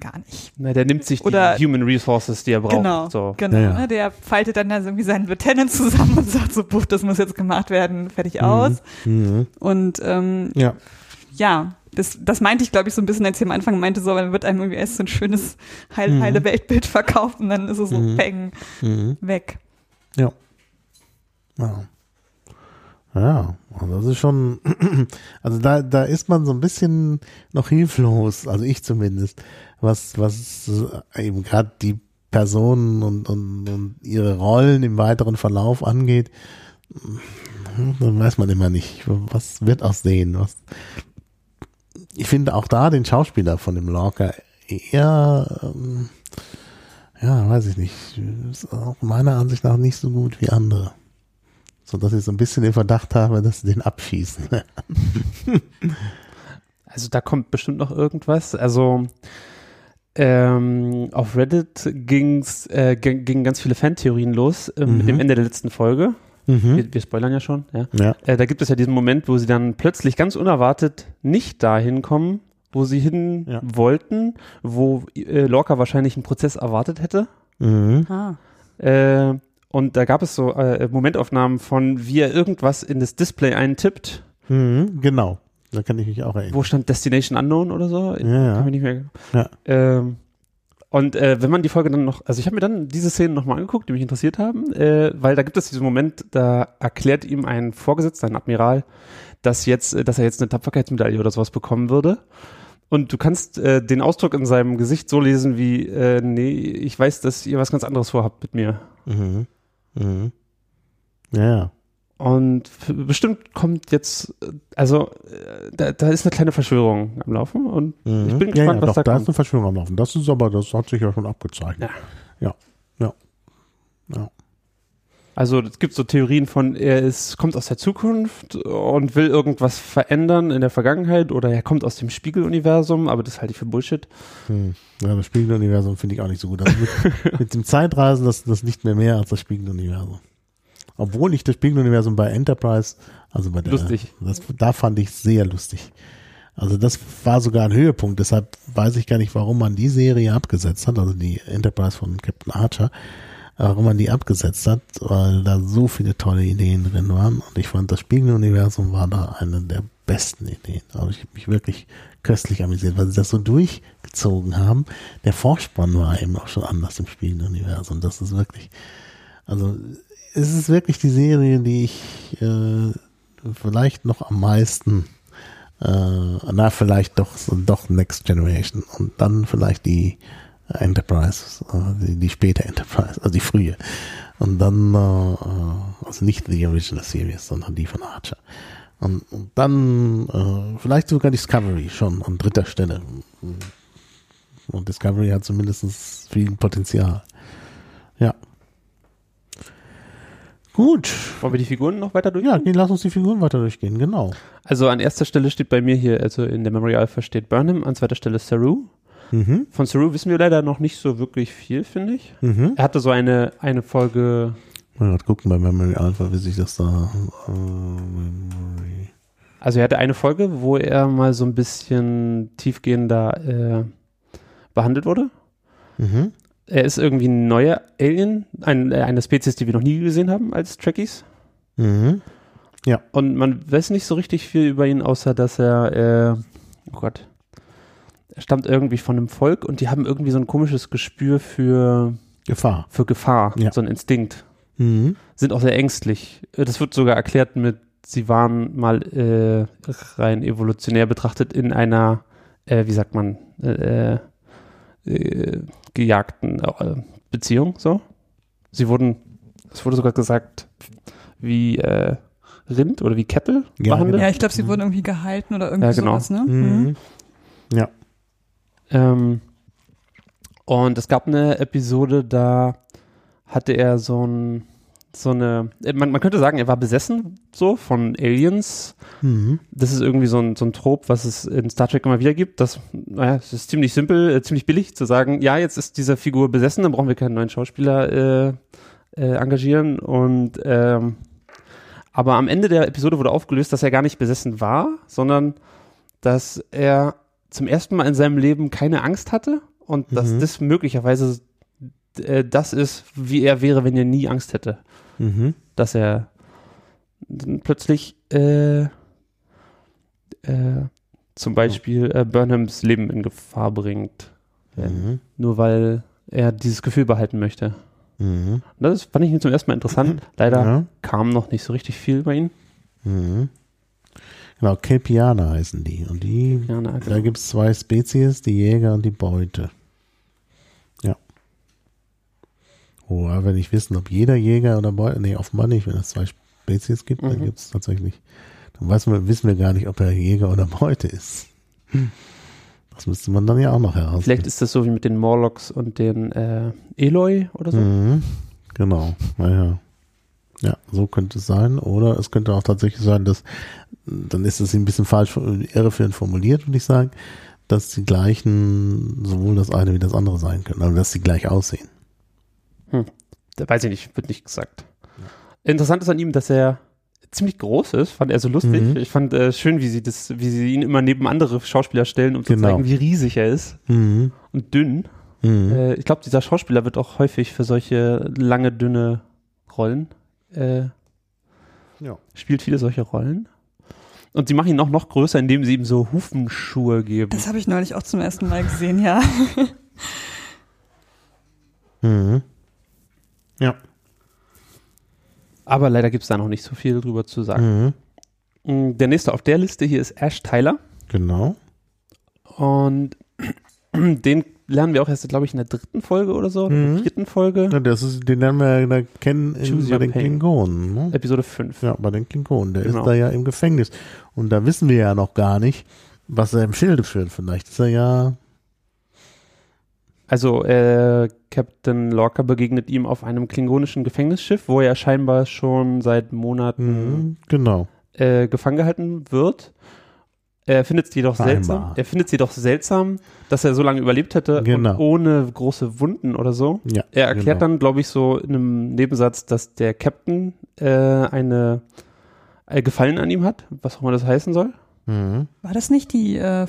gar nicht. Na, der nimmt sich Oder- die Human Resources, die er braucht. Genau, So. genau. Ja, ja. Ne, der faltet dann da so irgendwie seinen Lieutenant zusammen (laughs) und sagt so, buff, das muss jetzt gemacht werden, fertig aus. Mhm. Und ähm, Ja. ja, das, das meinte ich, glaube ich, so ein bisschen, als ich am Anfang meinte, so, dann wird einem irgendwie erst so ein schönes heil, Mhm. heile Weltbild (laughs) verkauft und dann ist es so Mhm. peng, Mhm. weg. Ja. Ja. Ja, also das ist schon, (clears throat) also da, da ist man so ein bisschen noch hilflos, also ich zumindest, was, was eben gerade die Personen und, und, und ihre Rollen im weiteren Verlauf angeht. Dann weiß man immer nicht, was wird aus denen, was, ich finde auch da den Schauspieler von dem Lorca eher, ähm, ja, weiß ich nicht, ist auch meiner Ansicht nach nicht so gut wie andere. So dass ich so ein bisschen den Verdacht habe, dass sie den abschießen. (laughs) Also da kommt bestimmt noch irgendwas. Also ähm, auf Reddit ging's, äh, ging- gingen ganz viele Fantheorien los mit Mhm. dem Ende der letzten Folge. mhm. Wir, wir spoilern ja schon, ja. Ja. Äh, da gibt es ja diesen Moment, wo sie dann plötzlich ganz unerwartet nicht dahin kommen, wo sie hin Ja. wollten, wo äh, Lorca wahrscheinlich einen Prozess erwartet hätte. Mhm. Ah. Äh, und da gab es so äh, Momentaufnahmen von, wie er irgendwas in das Display eintippt. Mhm. Genau. Da kann ich mich auch erinnern. Wo stand Destination Unknown oder so? Ja, ja. Kann mich nicht mehr. Ja. Ähm, und äh, wenn man die Folge dann noch, also ich habe mir dann diese Szenen nochmal angeguckt, die mich interessiert haben, äh, weil da gibt es diesen Moment, da erklärt ihm ein Vorgesetzter, ein Admiral, dass jetzt, äh, dass er jetzt eine Tapferkeitsmedaille oder sowas bekommen würde. Und du kannst äh, den Ausdruck in seinem Gesicht so lesen wie, äh, nee, ich weiß, dass ihr was ganz anderes vorhabt mit mir. Mhm. Mhm. Ja, ja. Und bestimmt kommt jetzt, äh, also äh, da, da ist eine kleine Verschwörung am Laufen und Mhm. ich bin ja, gespannt, ja, was doch, da da ist kommt. eine Verschwörung am Laufen. Das ist aber, das hat sich ja schon abgezeichnet. Ja. Ja. Ja. ja. Also es gibt so Theorien von, er ist, kommt aus der Zukunft und will irgendwas verändern in der Vergangenheit oder er kommt aus dem Spiegeluniversum, aber das halte ich für Bullshit. Hm. Ja, das Spiegeluniversum finde ich auch nicht so gut. Also mit, (laughs) mit dem Zeitreisen, das, das nicht mehr mehr als das Spiegeluniversum. Obwohl ich das Spiegeluniversum bei Enterprise, also bei der, Lustig. Das, da fand ich sehr lustig. Also das war sogar ein Höhepunkt, deshalb weiß ich gar nicht, warum man die Serie abgesetzt hat, also die Enterprise von Captain Archer, warum man die abgesetzt hat, weil da so viele tolle Ideen drin waren und ich fand das Spiegeluniversum war da eine der besten Ideen. Also ich habe mich wirklich köstlich amüsiert, weil sie das so durchgezogen haben. Der Vorspann war eben auch schon anders im Spiegeluniversum. Das ist wirklich, also es ist wirklich die Serie, die ich äh, vielleicht noch am meisten äh, na, vielleicht doch, doch Next Generation und dann vielleicht die Enterprise, äh, die, die späte Enterprise, also die frühe. Und dann, äh, äh, also nicht die Original Series, sondern die von Archer. Und, und dann äh, vielleicht sogar Discovery schon an dritter Stelle. Und Discovery hat zumindest viel Potenzial. Ja. Gut. Wollen wir die Figuren noch weiter durch? Ja, gehen, lass uns die Figuren weiter durchgehen, genau. Also an erster Stelle steht bei mir hier, also in der Memory Alpha steht Burnham, an zweiter Stelle Saru. Mhm. Von Saru wissen wir leider noch nicht so wirklich viel, finde ich. Mhm. Er hatte so eine, eine Folge, Mal grad gucken bei Memory Alpha, wie sich das da. Äh, Memory. also er hatte eine Folge, wo er mal so ein bisschen tiefgehender äh, behandelt wurde. Mhm. Er ist irgendwie ein neuer Alien, ein, äh, eine Spezies, die wir noch nie gesehen haben als Trekkies. Mhm. Und man weiß nicht so richtig viel über ihn, außer dass er, äh, oh Gott, er stammt irgendwie von einem Volk und die haben irgendwie so ein komisches Gespür für, Gefahr. für Gefahr, Ja. so ein Instinkt. Mhm. Sind auch sehr ängstlich. Äh, Das wird sogar erklärt mit, sie waren mal äh, rein evolutionär betrachtet in einer, äh, wie sagt man, äh, äh, gejagten äh, Beziehung, so. Sie wurden, es wurde sogar gesagt, wie äh, Rind oder wie Kettel Ja, behandelt. Ja, ich glaube, sie wurden irgendwie gehalten oder irgendwie Ja, genau. sowas, ne? Mhm. Mhm. Ja. Ähm, und es gab eine Episode, da hatte er so ein, so eine, äh, man, man könnte sagen, er war besessen so von Aliens. Mhm. Das ist irgendwie so ein, so ein Trop, was es in Star Trek immer wieder gibt. Das, naja, es ist ziemlich simpel, äh, ziemlich billig zu sagen, ja, jetzt ist diese Figur besessen, dann brauchen wir keinen neuen Schauspieler äh, äh, engagieren. Und ähm, aber am Ende der Episode wurde aufgelöst, dass er gar nicht besessen war, sondern dass er zum ersten Mal in seinem Leben keine Angst hatte und dass Mhm. das möglicherweise äh, das ist, wie er wäre, wenn er nie Angst hätte. Mhm. Dass er plötzlich äh, äh, zum Beispiel äh, Burnhams Leben in Gefahr bringt. Mhm. Nur weil er dieses Gefühl behalten möchte. Mhm. Das fand ich zum ersten Mal interessant. (clears throat) Leider Ja. kam noch nicht so richtig viel bei ihm. Mhm. Genau, Kelpianer heißen die. Und die, Ja, na, da gibt es zwei Spezies, die Jäger und die Beute. Ja. Oh, aber wenn ich wissen, ob jeder Jäger oder Beute, nee, offenbar nicht, wenn es zwei Spezies gibt, dann Mhm. gibt es tatsächlich, dann weiß man, wissen wir gar nicht, ob er Jäger oder Beute ist. Das müsste man dann ja auch noch herausfinden. Vielleicht ist das so wie mit den Morlocks und den äh, Eloy oder so. Mhm. Genau, naja. Ja, so könnte es sein. Oder es könnte auch tatsächlich sein, dass, dann ist es ein bisschen falsch, irreführend formuliert, würde ich sagen, dass die gleichen, sowohl das eine wie das andere sein können. Also, dass sie gleich aussehen. Da weiß ich nicht, wird nicht gesagt. Interessant ist an ihm, dass er ziemlich groß ist, fand er so lustig. Mhm. Ich fand äh, schön, wie sie das, wie sie ihn immer neben andere Schauspieler stellen, um zu Genau. zeigen, wie riesig er ist Mhm. und dünn. Mhm. Äh, ich glaube, dieser Schauspieler wird auch häufig für solche lange, dünne Rollen, äh, Ja. spielt viele solche Rollen. Und sie machen ihn auch noch größer, indem sie ihm so Hufenschuhe geben. Das habe ich neulich auch zum ersten Mal gesehen, ja. Mhm. Ja. Aber leider gibt es da noch nicht so viel drüber zu sagen. Mhm. Mm, Der nächste auf der Liste hier ist Ash Tyler. Genau. Und (clears throat) den lernen wir auch erst, glaube ich, in der dritten Folge oder so, in Mhm. der vierten Folge, Ja, das ist, den lernen wir da kennen in, Choose bei den pain. Klingonen. Ne? Episode 5. Ja, bei den Klingonen. Der Genau. ist da ja im Gefängnis. Und da wissen wir ja noch gar nicht, was er im Schilde führt. Vielleicht ist er ja. Also äh, Captain Lorca begegnet ihm auf einem klingonischen Gefängnisschiff, wo er scheinbar schon seit Monaten Mhm. Genau. äh, gefangen gehalten wird. Er findet es jedoch Scheinbar. seltsam. Er findet es jedoch seltsam, dass er so lange überlebt hätte Genau. und ohne große Wunden oder so. Ja. Er erklärt genau. dann, glaube ich, so in einem Nebensatz, dass der Captain äh, eine äh, Gefallen an ihm hat, was auch immer das heißen soll. Mhm. War das nicht die äh,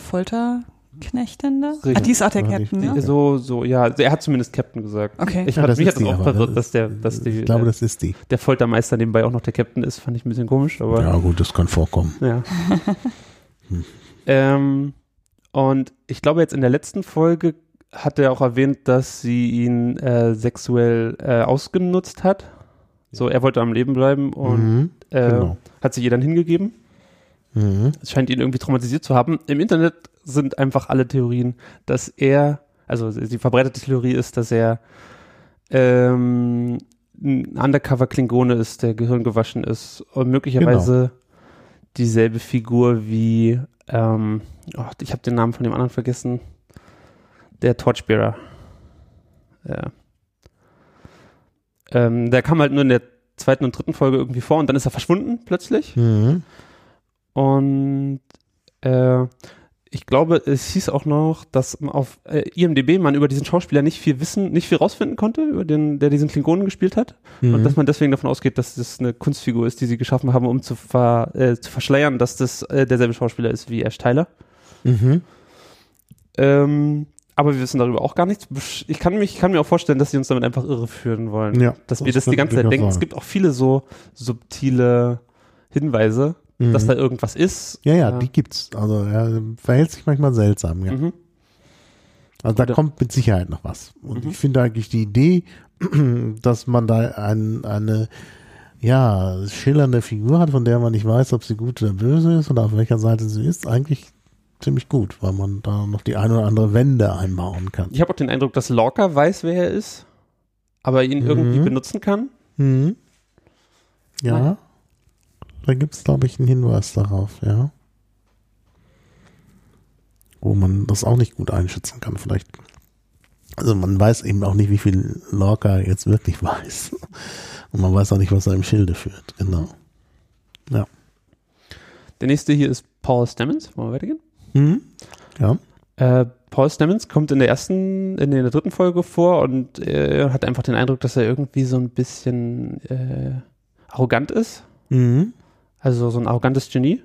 Folterknechtin da? Ah, die ist auch der Captain, ne? So, so, ja, also er hat zumindest Captain gesagt. Okay. Ich Ja, das mich hat das auch verwirrt, das- dass der, dass die, ich glaube, äh, das ist die. der Foltermeister nebenbei auch noch der Captain ist, fand ich ein bisschen komisch, aber Ja, gut, das kann vorkommen. ja. (laughs) ähm, und ich glaube, jetzt in der letzten Folge hat er auch erwähnt, dass sie ihn äh, sexuell äh, ausgenutzt hat. So, er wollte am Leben bleiben und Mhm. äh, Genau. hat sich ihr dann hingegeben. Mhm. Es scheint ihn irgendwie traumatisiert zu haben. Im Internet sind einfach alle Theorien, dass er, also die verbreitete Theorie ist, dass er ähm, ein Undercover-Klingone ist, der Gehirn gewaschen ist und möglicherweise dieselbe Figur wie, ähm, oh, ich habe den Namen von dem anderen vergessen, der Torchbearer. Ja. Ähm, der kam halt nur in der zweiten und dritten Folge irgendwie vor und dann ist er verschwunden plötzlich. Mhm. Und äh, ich glaube, es hieß auch noch, dass auf äh, IMDb man über diesen Schauspieler nicht viel wissen, nicht viel rausfinden konnte, über den, der diesen Klingonen gespielt hat. Mhm. Und dass man deswegen davon ausgeht, dass das eine Kunstfigur ist, die sie geschaffen haben, um zu, ver, äh, zu verschleiern, dass das äh, derselbe Schauspieler ist wie Ash Tyler. Mhm. Ähm, aber wir wissen darüber auch gar nichts. Ich kann, mich, ich kann mir auch vorstellen, dass sie uns damit einfach irreführen wollen. Ja, dass wir das das die ganze Zeit denken. Es sein. gibt auch viele so subtile Hinweise, Mhm. dass da irgendwas ist. Ja, ja, Äh, die gibt's. Also er verhält sich manchmal seltsam, ja. Mhm. Also da kommt mit Sicherheit noch was. Und Mhm. ich finde eigentlich die Idee, (clears throat) dass man da ein, eine ja, schillernde Figur hat, von der man nicht weiß, ob sie gut oder böse ist oder auf welcher Seite sie ist, eigentlich ziemlich gut, weil man da noch die eine oder andere Wende einbauen kann. Ich habe auch den Eindruck, dass Lorca weiß, wer er ist, aber ihn irgendwie Mhm. benutzen kann. Mhm. Ja. Da gibt's glaube ich, einen Hinweis darauf, ja. Wo man das auch nicht gut einschätzen kann. Vielleicht Also man weiß eben auch nicht, wie viel Lorca jetzt wirklich (laughs) weiß. Und man weiß auch nicht, was er im Schilde führt. Genau. Ja. Der nächste hier ist Paul Stamens. Wollen wir weitergehen? Mhm. Ja. Äh, Paul Stamens kommt in der ersten, in der dritten Folge vor und äh, hat einfach den Eindruck, dass er irgendwie so ein bisschen äh, arrogant ist. Mhm. Also so ein arrogantes Genie.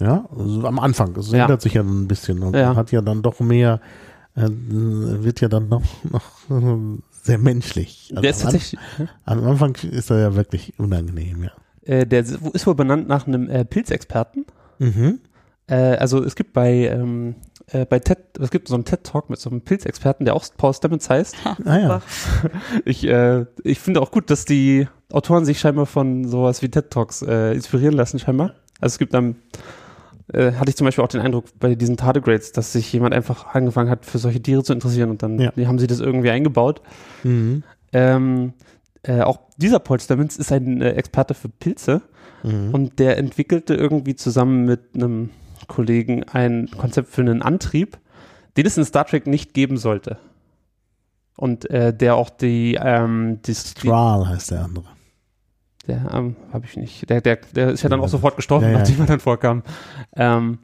Ja, also am Anfang. Es Ja. ändert sich ja ein bisschen und Ja. hat ja dann doch mehr, äh, wird ja dann noch, noch sehr menschlich. Also der ist am An- tatsächlich, Am Anfang ist er ja wirklich unangenehm, ja. äh, der ist wohl benannt nach einem äh, Pilzexperten. Mhm. Äh, also es gibt bei, ähm, äh, bei TED, es gibt so einen TED-Talk mit so einem Pilzexperten, der auch Paul Stamens heißt. Ah ja. (laughs) Ich, äh, ich finde auch gut, dass die Autoren sich scheinbar von sowas wie TED-Talks äh, inspirieren lassen, scheinbar. Also es gibt dann, äh, hatte ich zum Beispiel auch den Eindruck bei diesen Tardigrades, dass sich jemand einfach angefangen hat, für solche Tiere zu interessieren und dann Ja. haben sie das irgendwie eingebaut. Mhm. Ähm, äh, auch dieser Paul Stamens ist ein äh, Experte für Pilze Mhm. und der entwickelte irgendwie zusammen mit einem Kollegen ein Konzept für einen Antrieb, den es in Star Trek nicht geben sollte. Und äh, der auch die, ähm, die Strahl heißt der andere. Der ähm, habe ich nicht, der, der, der ist ja dann auch sofort gestorben, Ja, ja. nachdem er dann vorkam. Ähm,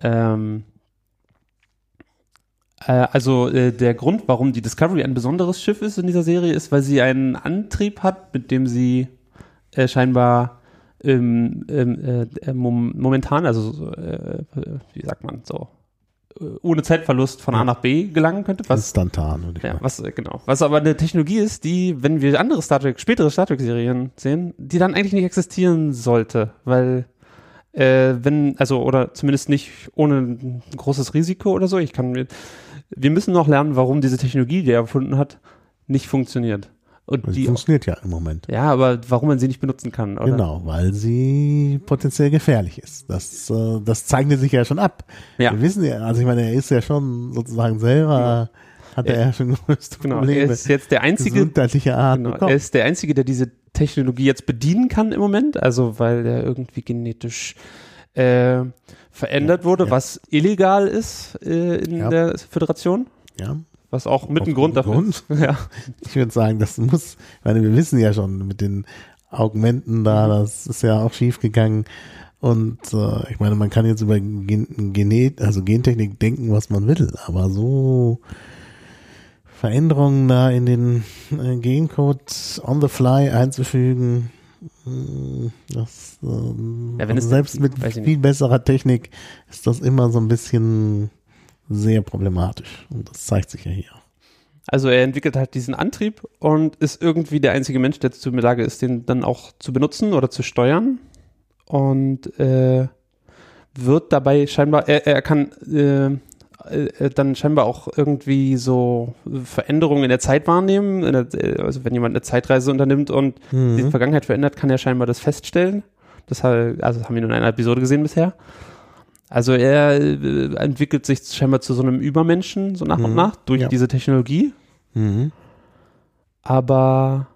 ähm, äh, also äh, der Grund, warum die Discovery ein besonderes Schiff ist in dieser Serie, ist, weil sie einen Antrieb hat, mit dem sie äh, scheinbar ähm, ähm, äh, äh, mom momentan, also so, äh, wie sagt man so, ohne Zeitverlust von A nach B gelangen könnte, was Instantan, würde ich ja, was, äh, genau. Was aber eine Technologie ist, die, wenn wir andere Star Trek, spätere Star Trek-Serien sehen, die dann eigentlich nicht existieren sollte, weil, äh, wenn, also, oder zumindest nicht ohne ein großes Risiko oder so. Ich kann mir, wir müssen noch lernen, warum diese Technologie, die er erfunden hat, nicht funktioniert. Und Die die, funktioniert ja im Moment. ja, aber warum man sie nicht benutzen kann, oder? Genau, weil sie potenziell gefährlich ist. Das, äh, das zeichnet sich ja schon ab. Ja. Wir wissen ja, also ich meine, er ist ja schon sozusagen selber, hat er ja schon größte Genau. Er Probleme ist jetzt der einzige, gesundheitlicher Art Genau, bekommen. er ist der Einzige, der diese Technologie jetzt bedienen kann im Moment, also weil der irgendwie genetisch äh, verändert Ja, wurde, ja. was illegal ist äh, in Ja. der Föderation, ja. Was auch mit ein Grund dafür Grund. ist. (laughs) Ja. Ich würde sagen, das muss, ich meine, wir wissen ja schon mit den Augmenten da, das ist ja auch schief gegangen. Und äh, ich meine, man kann jetzt über Gen Genet, also Gentechnik denken, was man will, aber so Veränderungen da in den äh, Gencode on the fly einzufügen, mh, das ähm, Ja, selbst mit viel besserer Technik ist das immer so ein bisschen sehr problematisch. Und das zeigt sich ja hier. Also er entwickelt halt diesen Antrieb und ist irgendwie der einzige Mensch, der dazu in der Lage ist, den dann auch zu benutzen oder zu steuern. Und äh, wird dabei scheinbar, er, er kann äh, äh, dann scheinbar auch irgendwie so Veränderungen in der Zeit wahrnehmen. Der, äh, also wenn jemand eine Zeitreise unternimmt und die Mhm. Vergangenheit verändert, kann er scheinbar das feststellen. Das also das haben wir nur in einer Episode gesehen bisher. Also er äh, entwickelt sich scheinbar zu so einem Übermenschen, so nach und Mhm. nach, durch Ja. diese Technologie. Mhm. Aber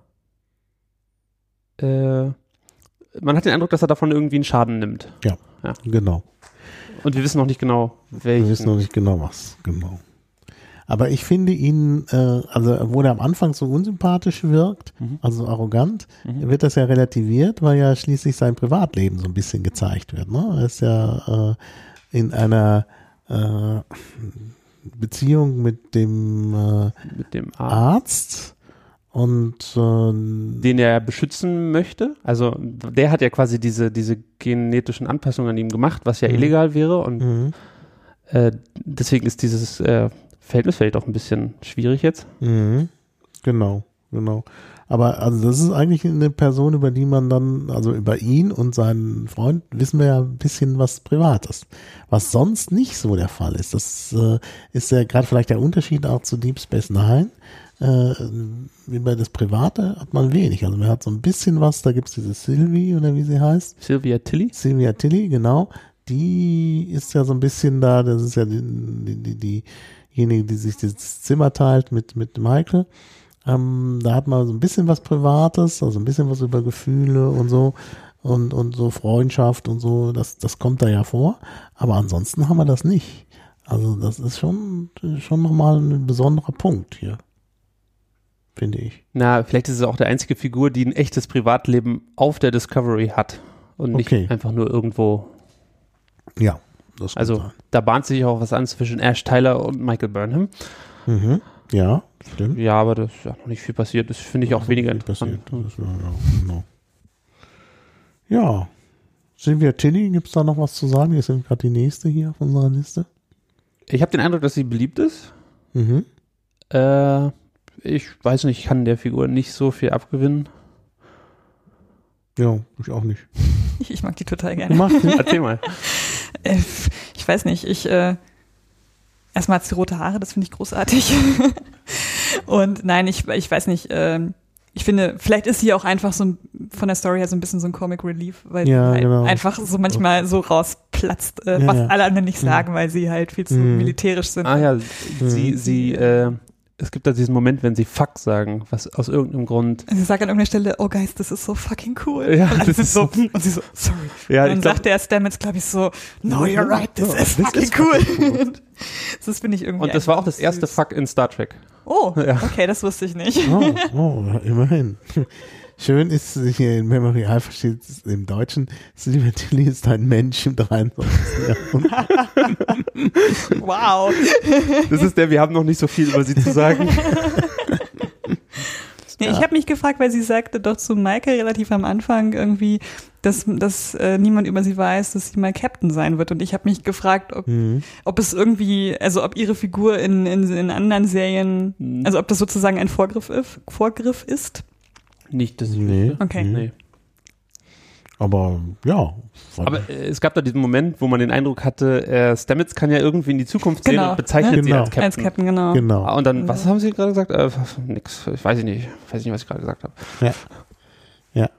äh, man hat den Eindruck, dass er davon irgendwie einen Schaden nimmt. Genau. Und wir wissen noch nicht genau, welchen. Wir wissen noch nicht genau was, genau. Aber ich finde ihn, äh, also obwohl er am Anfang so unsympathisch wirkt, Mhm. also arrogant, Mhm. wird das ja relativiert, weil ja schließlich sein Privatleben so ein bisschen gezeigt wird. Ne? Er ist ja äh, in einer äh, Beziehung mit dem äh, mit dem Arm, Arzt und äh, den er beschützen möchte. Also der hat ja quasi diese, diese genetischen Anpassungen an ihm gemacht, was ja Mhm. illegal wäre. Und mhm, äh, deswegen ist dieses äh, Verhältnis vielleicht auch ein bisschen schwierig jetzt. Mhm. Genau, genau. Aber also das ist eigentlich eine Person, über die man dann, also über ihn und seinen Freund wissen wir ja ein bisschen was Privates. Was sonst nicht so der Fall ist. Das äh, ist ja gerade vielleicht der Unterschied auch zu Deep Space Nine. Äh, über das Private hat man wenig. Also man hat so ein bisschen was, da gibt's diese Sylvie oder wie sie heißt. Sylvia Tilly. Sylvia Tilly, genau. Die ist ja so ein bisschen da, das ist ja die, die, die, diejenige, die sich das Zimmer teilt mit, mit Michael. Ähm, da hat man so ein bisschen was Privates, also ein bisschen was über Gefühle und so und, und so Freundschaft und so, das, das kommt da ja vor. Aber ansonsten haben wir das nicht. Also das ist schon, schon nochmal ein besonderer Punkt hier. Finde ich. Na, vielleicht ist es auch der einzige Figur, die ein echtes Privatleben auf der Discovery hat und nicht Okay. einfach nur irgendwo. Ja, Also sein. da bahnt sich auch was an zwischen Ash Tyler und Michael Burnham. Mhm. Ja, stimmt. Ja, aber das ist ja noch nicht viel passiert. Das finde ich auch weniger Nicht interessant. passiert. Das ist, ja, ja, genau. ja. Silvia Tilly, gibt es da noch was zu sagen? Wir sind gerade die nächste hier auf unserer Liste. Ich habe den Eindruck, dass sie beliebt ist. Mhm. Äh, ich weiß nicht, ich kann der Figur nicht so viel abgewinnen. Ja, ich auch nicht. (laughs) Ich, mag die total gerne. Mach sie. (laughs) Erzähl mal. Äh, ich weiß nicht, ich äh, erstmal hat sie rote Haare, das finde ich großartig. (laughs) Und nein, ich, ich weiß nicht, ähm, ich finde, vielleicht ist sie auch einfach so ein, von der Story her so ein bisschen so ein Comic Relief, weil Ja, sie halt genau. einfach so manchmal so rausplatzt, äh, Ja, was ja. alle anderen nicht sagen, weil sie halt viel zu Mhm. militärisch sind. Ah ja, sie, Mhm. sie, äh, es gibt da diesen Moment, wenn sie Fuck sagen, was aus irgendeinem Grund. Sie sagt an irgendeiner Stelle, oh guys, das ist so fucking cool. Ja, und, das ist so, und sie so, sorry. Ja, und dann glaub- sagt der Stamets, glaube ich, so, no, you're right, this Ja, is this fucking is cool. fucking (laughs) das finde ich irgendwie Und das war auch das erste süß. Fuck in Star Trek. Oh, Ja. okay, das wusste ich nicht. Oh, oh, immerhin. (laughs) Schön ist hier in Memory Alpha steht es im Deutschen, Silvia Tilly ist ein Mensch im 23. (laughs) Jahrhundert. Wow. Das ist der, wir haben noch nicht so viel über sie zu sagen. Nee, Ich habe mich gefragt, weil sie sagte doch zu Michael relativ am Anfang irgendwie, dass, dass äh, niemand über sie weiß, dass sie mal Captain sein wird. Und ich habe mich gefragt, ob, Mhm. ob es irgendwie, also ob ihre Figur in, in, in anderen Serien, Mhm. also ob das sozusagen ein Vorgriff, if, Vorgriff ist. Nicht, dass ich Nee. Okay. Nee. Aber ja. Aber äh, es gab da diesen Moment, wo man den Eindruck hatte, äh, Stamets kann ja irgendwie in die Zukunft sehen Genau. und bezeichnet Ja. sie Genau. als Captain. Als Captain, genau. genau. Ah, Und dann, was haben Sie gerade gesagt? Äh, nix, ich weiß ich nicht. Ich weiß nicht, was ich gerade gesagt habe. Ja. Ja.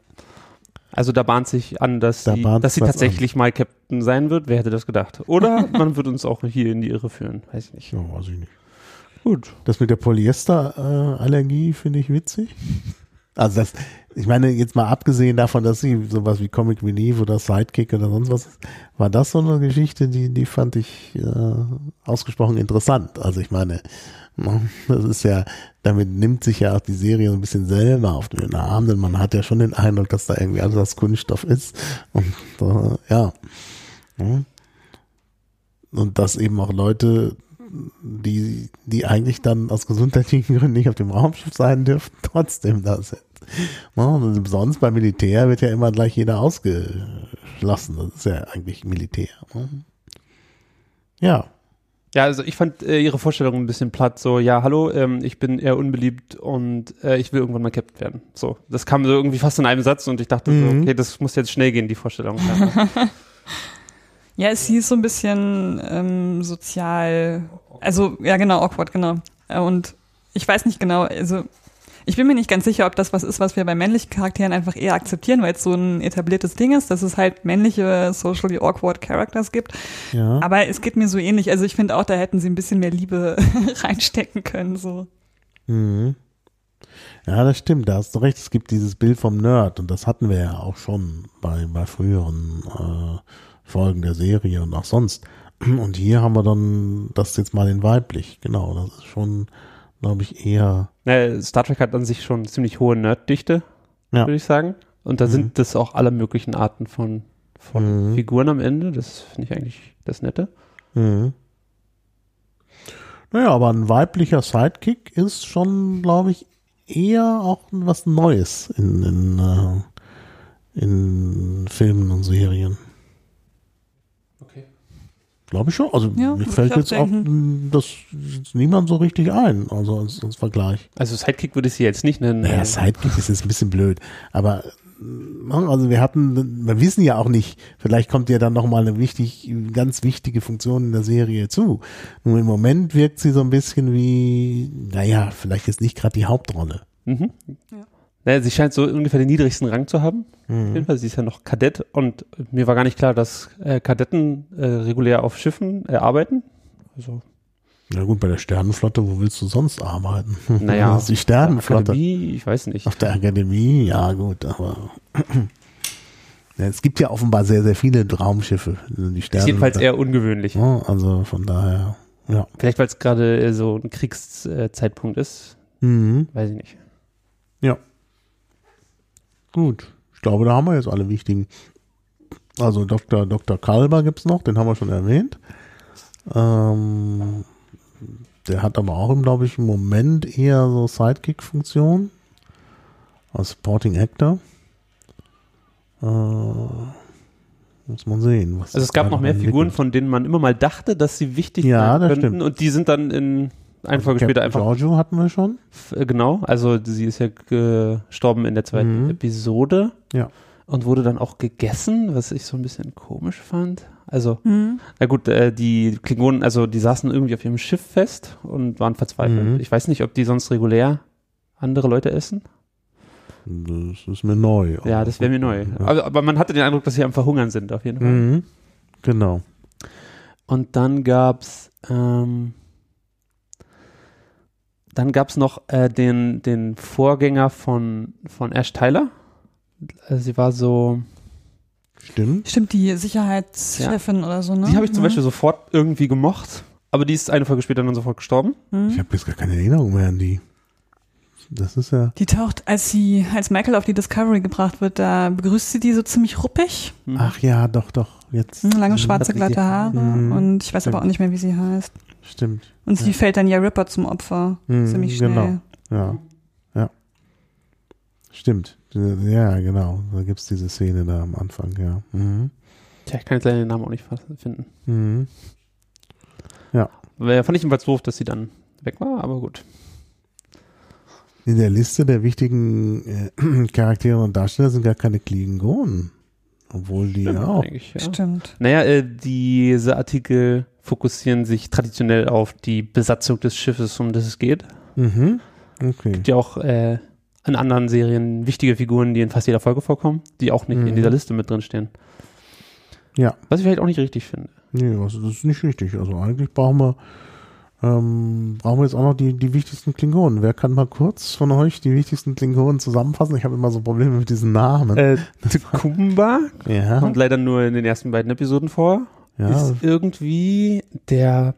Also da bahnt sich an, dass Da sie, bahnt dass sie tatsächlich mal Captain sein wird. Wer hätte das gedacht? Oder (laughs) man wird uns auch hier in die Irre führen. Weiß ich nicht. Ja, weiß ich nicht. Gut. Das mit der Polyester-Allergie finde ich witzig. Also das, ich meine, jetzt mal abgesehen davon, dass sie sowas wie Comic Relief oder Sidekick oder sonst was ist, war das so eine Geschichte, die, die fand ich äh, ausgesprochen interessant. Also ich meine, ne, das ist ja, damit nimmt sich ja auch die Serie so ein bisschen selber auf den Arm, denn man hat ja schon den Eindruck, dass da irgendwie alles aus Kunststoff ist. Und äh, ja. Ne? Und dass eben auch Leute die, die eigentlich dann aus gesundheitlichen Gründen nicht auf dem Raumschiff sein dürften, (laughs) trotzdem da sind. Und sonst beim Militär wird ja immer gleich jeder ausgeschlossen. Das ist ja eigentlich Militär. ne? Ja, Ja, also ich fand äh, ihre Vorstellung ein bisschen platt. So, ja, hallo, ähm, ich bin eher unbeliebt und äh, ich will irgendwann mal Captain werden. So, das kam so irgendwie fast in einem Satz und ich dachte so, Mhm. okay, das muss jetzt schnell gehen, die Vorstellung. (laughs) Ja. Sie ist so ein bisschen ähm, sozial, also ja genau, awkward, genau. Äh, Und ich weiß nicht genau, also ich bin mir nicht ganz sicher, ob das was ist, was wir bei männlichen Charakteren einfach eher akzeptieren, weil es so ein etabliertes Ding ist, dass es halt männliche socially awkward Characters gibt. ja. Aber es geht mir so ähnlich. Also ich finde auch, da hätten sie ein bisschen mehr Liebe (laughs) reinstecken können. So. Mhm. Ja, das stimmt, da hast du recht. Es gibt dieses Bild vom Nerd und das hatten wir ja auch schon bei, bei früheren äh, Folgen der Serie und auch sonst. Und hier haben wir dann das jetzt mal in weiblich. Genau, das ist schon, glaube ich, eher. Ne, Star Trek hat an sich schon ziemlich hohe Nerddichte, Ja. würde ich sagen. Und da Mhm. sind das auch alle möglichen Arten von, von Mhm. Figuren am Ende. Das finde ich eigentlich das Nette. Mhm. Naja, aber ein weiblicher Sidekick ist schon, glaube ich, eher auch was Neues in, in, äh, in Filmen und Serien. Okay. Glaube ich schon. Also Ja, mir fällt jetzt auch das niemand so richtig ein, also als, als Vergleich. Also Sidekick würde ich sie jetzt nicht nennen. Naja, Sidekick ist jetzt ein bisschen blöd, aber mh, also wir hatten, wir wissen ja auch nicht, vielleicht kommt ja dann nochmal eine wichtig, ganz wichtige Funktion in der Serie zu. Nur im Moment wirkt sie so ein bisschen wie, naja, vielleicht jetzt nicht gerade die Hauptrolle. Mhm. Ja. Naja, sie scheint so ungefähr den niedrigsten Rang zu haben. Mhm. jeden Fall, sie ist ja noch Kadett und mir war gar nicht klar, dass äh, Kadetten äh, regulär auf Schiffen äh, arbeiten. Also, Na gut, bei der Sternenflotte, wo willst du sonst arbeiten? (laughs) naja, Das ist die Sternenflotte. Akademie, ich weiß nicht. Auf der Akademie, ja gut, aber (clears throat) Ja, es gibt ja offenbar sehr, sehr viele Raumschiffe. Die Ist jedenfalls eher ungewöhnlich. Ja, also von daher, ja. Vielleicht, weil es gerade äh, so ein Kriegszeitpunkt ist. Mhm. Weiß ich nicht. Gut. Ich glaube, da haben wir jetzt alle wichtigen. Also Dr. Dr. Kalber gibt's noch, den haben wir schon erwähnt. Ähm, der hat aber auch, glaube ich, im Moment eher so Sidekick-Funktion. Als Supporting Actor. Äh, muss man sehen. Also es gab noch mehr. Figuren, von denen man immer mal dachte, dass sie wichtig Ja, sein das könnten. stimmt. Und die sind dann in eine Folge Captain später einfach Giorgio hatten wir schon. Äh, Genau, also sie ist ja gestorben in der zweiten Mhm. Episode. Ja. Und wurde dann auch gegessen, was ich so ein bisschen komisch fand. Also, Mhm. na gut, äh, die Klingonen, also die saßen irgendwie auf ihrem Schiff fest und waren verzweifelt. Mhm. Ich weiß nicht, ob die sonst regulär andere Leute essen. Das ist mir neu. Ja, das wäre mir neu. Ja. Aber, aber man hatte den Eindruck, dass sie am Verhungern sind, auf jeden Fall. Mhm. Genau. Und dann gab's ähm, dann gab's noch äh, den, den Vorgänger von, von Ash Tyler. Äh, Sie war so, Stimmt. Stimmt, die Sicherheitschefin oder so, ne? die habe ich zum Mhm. Beispiel sofort irgendwie gemocht, aber die ist eine Folge später dann sofort gestorben. Mhm. Ich habe jetzt gar keine Erinnerung mehr an die. Das ist ja. Die taucht, als sie, als Michael auf die Discovery gebracht wird, da begrüßt sie die so ziemlich ruppig. Mhm. Ach ja, doch, doch. Jetzt. Mhm, Lange schwarze, glatte Haare. Mhm. Und ich weiß aber auch nicht mehr, wie sie heißt. Stimmt. Und sie Ja. fällt dann ja Ripper zum Opfer. Mhm, Ziemlich schnell. Genau. Ja. Ja. Stimmt. Ja, genau. Da gibt's diese Szene da am Anfang, ja. Mhm. Tja, ich kann jetzt leider den Namen auch nicht finden. Mhm. Weil fand ich jedenfalls doof, dass sie dann weg war, aber gut. In der Liste der wichtigen äh, (clears throat) Charaktere und Darsteller sind gar keine Klingonen. Obwohl die Stimmt, auch. ja. Stimmt. Naja, äh, diese Artikel fokussieren sich traditionell auf die Besatzung des Schiffes, um das es geht. Mhm. Okay. gibt ja auch äh, in anderen Serien wichtige Figuren, die in fast jeder Folge vorkommen, die auch nicht Mhm. in dieser Liste mit drin stehen. Ja. Was ich vielleicht auch nicht richtig finde. Nee, also das ist nicht richtig. Also eigentlich brauchen wir, ähm, brauchen wir jetzt auch noch die, die wichtigsten Klingonen. Wer kann mal kurz von euch die wichtigsten Klingonen zusammenfassen? Ich habe immer so Probleme mit diesen Namen. Äh, (laughs) Kumba ja, kommt leider nur in den ersten beiden Episoden vor. ja. Ist irgendwie der,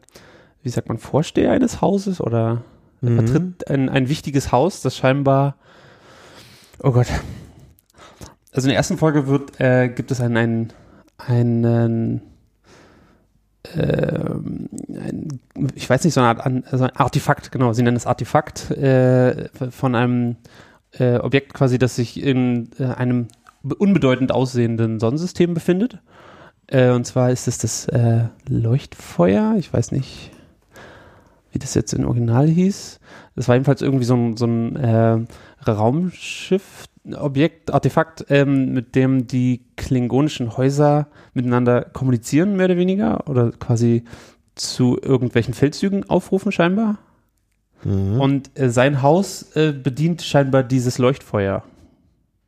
wie sagt man, Vorsteher eines Hauses oder mhm. vertritt ein, ein wichtiges Haus, das scheinbar, oh Gott. Also in der ersten Folge wird, äh, gibt es einen, einen, einen ein, ich weiß nicht, so eine Art an, also ein Artefakt, genau, sie nennen es Artefakt, äh, von einem äh, Objekt quasi, das sich in äh, einem be- unbedeutend aussehenden Sonnensystem befindet. Äh, und zwar ist es das äh, Leuchtfeuer, ich weiß nicht, wie das jetzt im Original hieß. Das war jedenfalls irgendwie so ein, so ein äh, Raumschiff, Objekt, Artefakt, ähm, mit dem die klingonischen Häuser miteinander kommunizieren, mehr oder weniger, oder quasi zu irgendwelchen Feldzügen aufrufen, scheinbar. Mhm. Und äh, sein Haus äh, bedient scheinbar dieses Leuchtfeuer.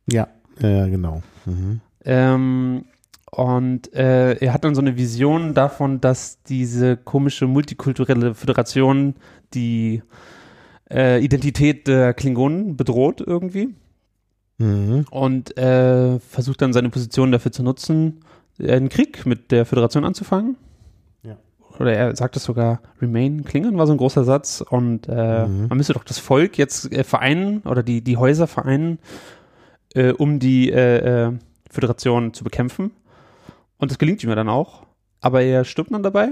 ja, ja, genau. Mhm. Ähm, und äh, er hat dann so eine Vision davon, dass diese komische multikulturelle Föderation die äh, Identität der Klingonen bedroht irgendwie Mhm. und äh, versucht dann seine Position dafür zu nutzen, einen Krieg mit der Föderation anzufangen. Ja. Oder er sagt es sogar, Remain Klingon war so ein großer Satz und äh, Mhm. man müsste doch das Volk jetzt äh, vereinen oder die, die Häuser vereinen, äh, um die äh, äh, Föderation zu bekämpfen. Und das gelingt ihm ja dann auch. Aber er stirbt dann dabei.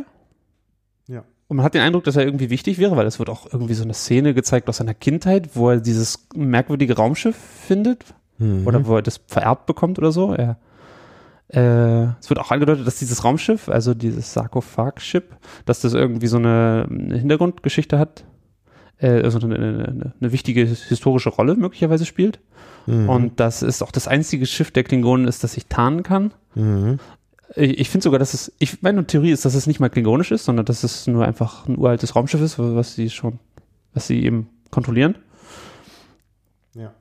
Und man hat den Eindruck, dass er irgendwie wichtig wäre, weil es wird auch irgendwie so eine Szene gezeigt aus seiner Kindheit, wo er dieses merkwürdige Raumschiff findet Mhm. oder wo er das vererbt bekommt oder so. Er, äh, es wird auch angedeutet, dass dieses Raumschiff, also dieses Sarkophag-Ship, dass das irgendwie so eine, eine Hintergrundgeschichte hat, äh, also eine, eine, eine wichtige historische Rolle möglicherweise spielt. Mhm. Und das ist auch das einzige Schiff der Klingonen ist, das sich tarnen kann. Mhm. Ich, ich finde sogar, dass es, ich, meine Theorie ist, dass es nicht mal klingonisch ist, sondern dass es nur einfach ein uraltes Raumschiff ist, was sie schon, was sie eben kontrollieren. Ja.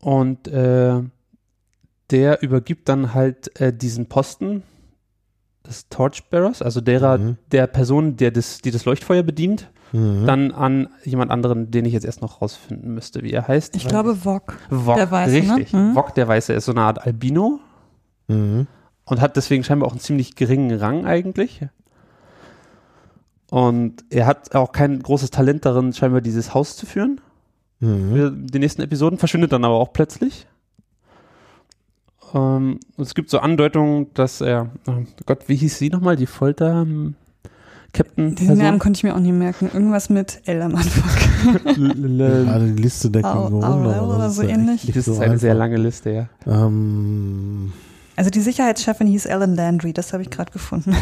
Und äh, der übergibt dann halt äh, diesen Posten des Torchbearers, also derer, Mhm. der Person, der das, die das Leuchtfeuer bedient, Mhm. dann an jemand anderen, den ich jetzt erst noch rausfinden müsste, wie er heißt. Ich glaube Vog. Vog, der Weiße, ne? richtig. Mhm. Vog, der Weiße, ist so eine Art Albino. Mhm. Und hat deswegen scheinbar auch einen ziemlich geringen Rang eigentlich. Und er hat auch kein großes Talent darin, scheinbar dieses Haus zu führen. Mhm. für die nächsten Episoden, verschwindet dann aber auch plötzlich. Ähm, es gibt so Andeutungen, dass er, oh Gott, wie hieß sie nochmal, die Folter ähm, Captain Diesen Namen konnte ich mir auch nicht merken. Irgendwas mit L am Anfang. (laughs) Gerade die Liste der Klingonen. Oder das so ähnlich. Das ist eine sehr lange Liste, ja. Ähm, Also die Sicherheitschefin hieß Ellen Landry, das habe ich gerade gefunden.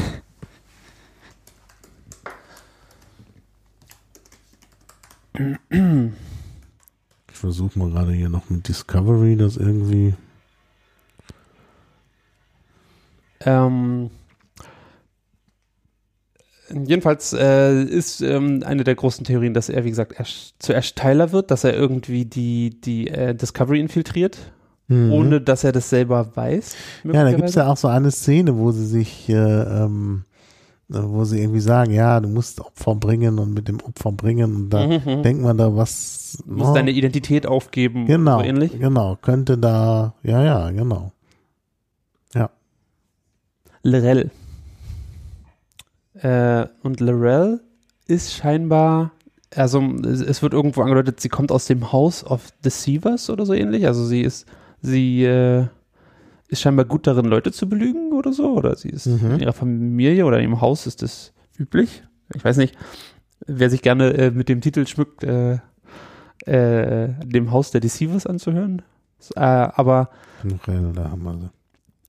ich versuche mal gerade hier noch mit Discovery das irgendwie. Ähm, jedenfalls äh, ist ähm, eine der großen Theorien, dass er, wie gesagt, erst, zuerst Teiler wird, dass er irgendwie die, die äh, Discovery infiltriert, Mhm. ohne dass er das selber weiß. Ja, da gibt es ja auch so eine Szene, wo sie sich, äh, ähm, äh, wo sie irgendwie sagen, ja, du musst Opfer bringen und mit dem Opfer bringen und da Mhm, mhm. denkt man da was. Du musst oh, deine Identität aufgeben, genau, so ähnlich. genau, könnte da, ja, ja, genau. Lorel. Äh, und Lorel ist scheinbar, also es es wird irgendwo angedeutet, sie kommt aus dem House of Deceivers oder so ähnlich. Also sie ist, sie äh, ist scheinbar gut darin, Leute zu belügen oder so. Oder sie ist Mhm. in ihrer Familie oder in ihrem Haus ist das üblich. Ich weiß nicht, wer sich gerne äh, mit dem Titel schmückt, äh, äh, dem Haus der Deceivers anzuhören. Äh, aber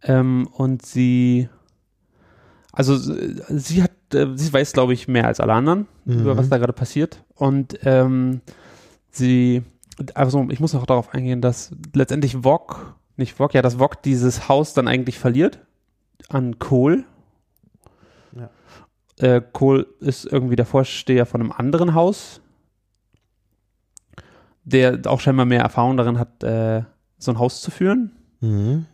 ähm, und sie, also sie hat, äh, sie weiß, glaube ich, mehr als alle anderen über Mhm. was da gerade passiert. Und ähm, sie, also ich muss noch darauf eingehen, dass letztendlich Vog, nicht Vog, ja, dass Vog dieses Haus dann eigentlich verliert an Kohl. Ja. Äh, Kohl ist irgendwie der Vorsteher von einem anderen Haus, der auch scheinbar mehr Erfahrung darin hat, äh, so ein Haus zu führen. Mhm.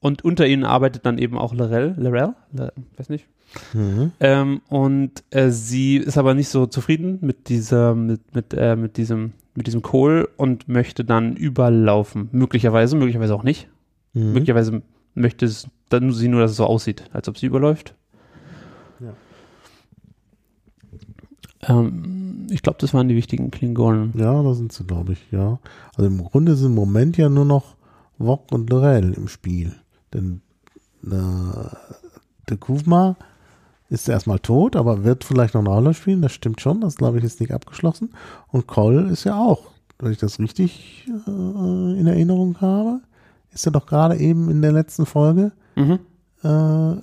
Und unter ihnen arbeitet dann eben auch Lorel, Lorel, Le, weiß nicht. Mhm. Ähm, und äh, sie ist aber nicht so zufrieden mit dieser, mit, mit, äh, mit diesem, mit diesem Kohl und möchte dann überlaufen. Möglicherweise, möglicherweise auch nicht. Mhm. Möglicherweise möchte es dann sie nur, dass es so aussieht, als ob sie überläuft. Ja. Ähm, ich glaube, das waren die wichtigen Klingonen. Ja, da sind sie, glaube ich, ja. Also im Grunde sind im Moment ja nur noch Wok und Lorel im Spiel. Denn äh, der Kuvma ist erstmal tot, aber wird vielleicht noch eine Rolle spielen. Das stimmt schon, das glaube ich ist nicht abgeschlossen. Und Koll ist ja auch, wenn ich das richtig äh, in Erinnerung habe, ist er doch gerade eben in der letzten Folge Mhm. äh,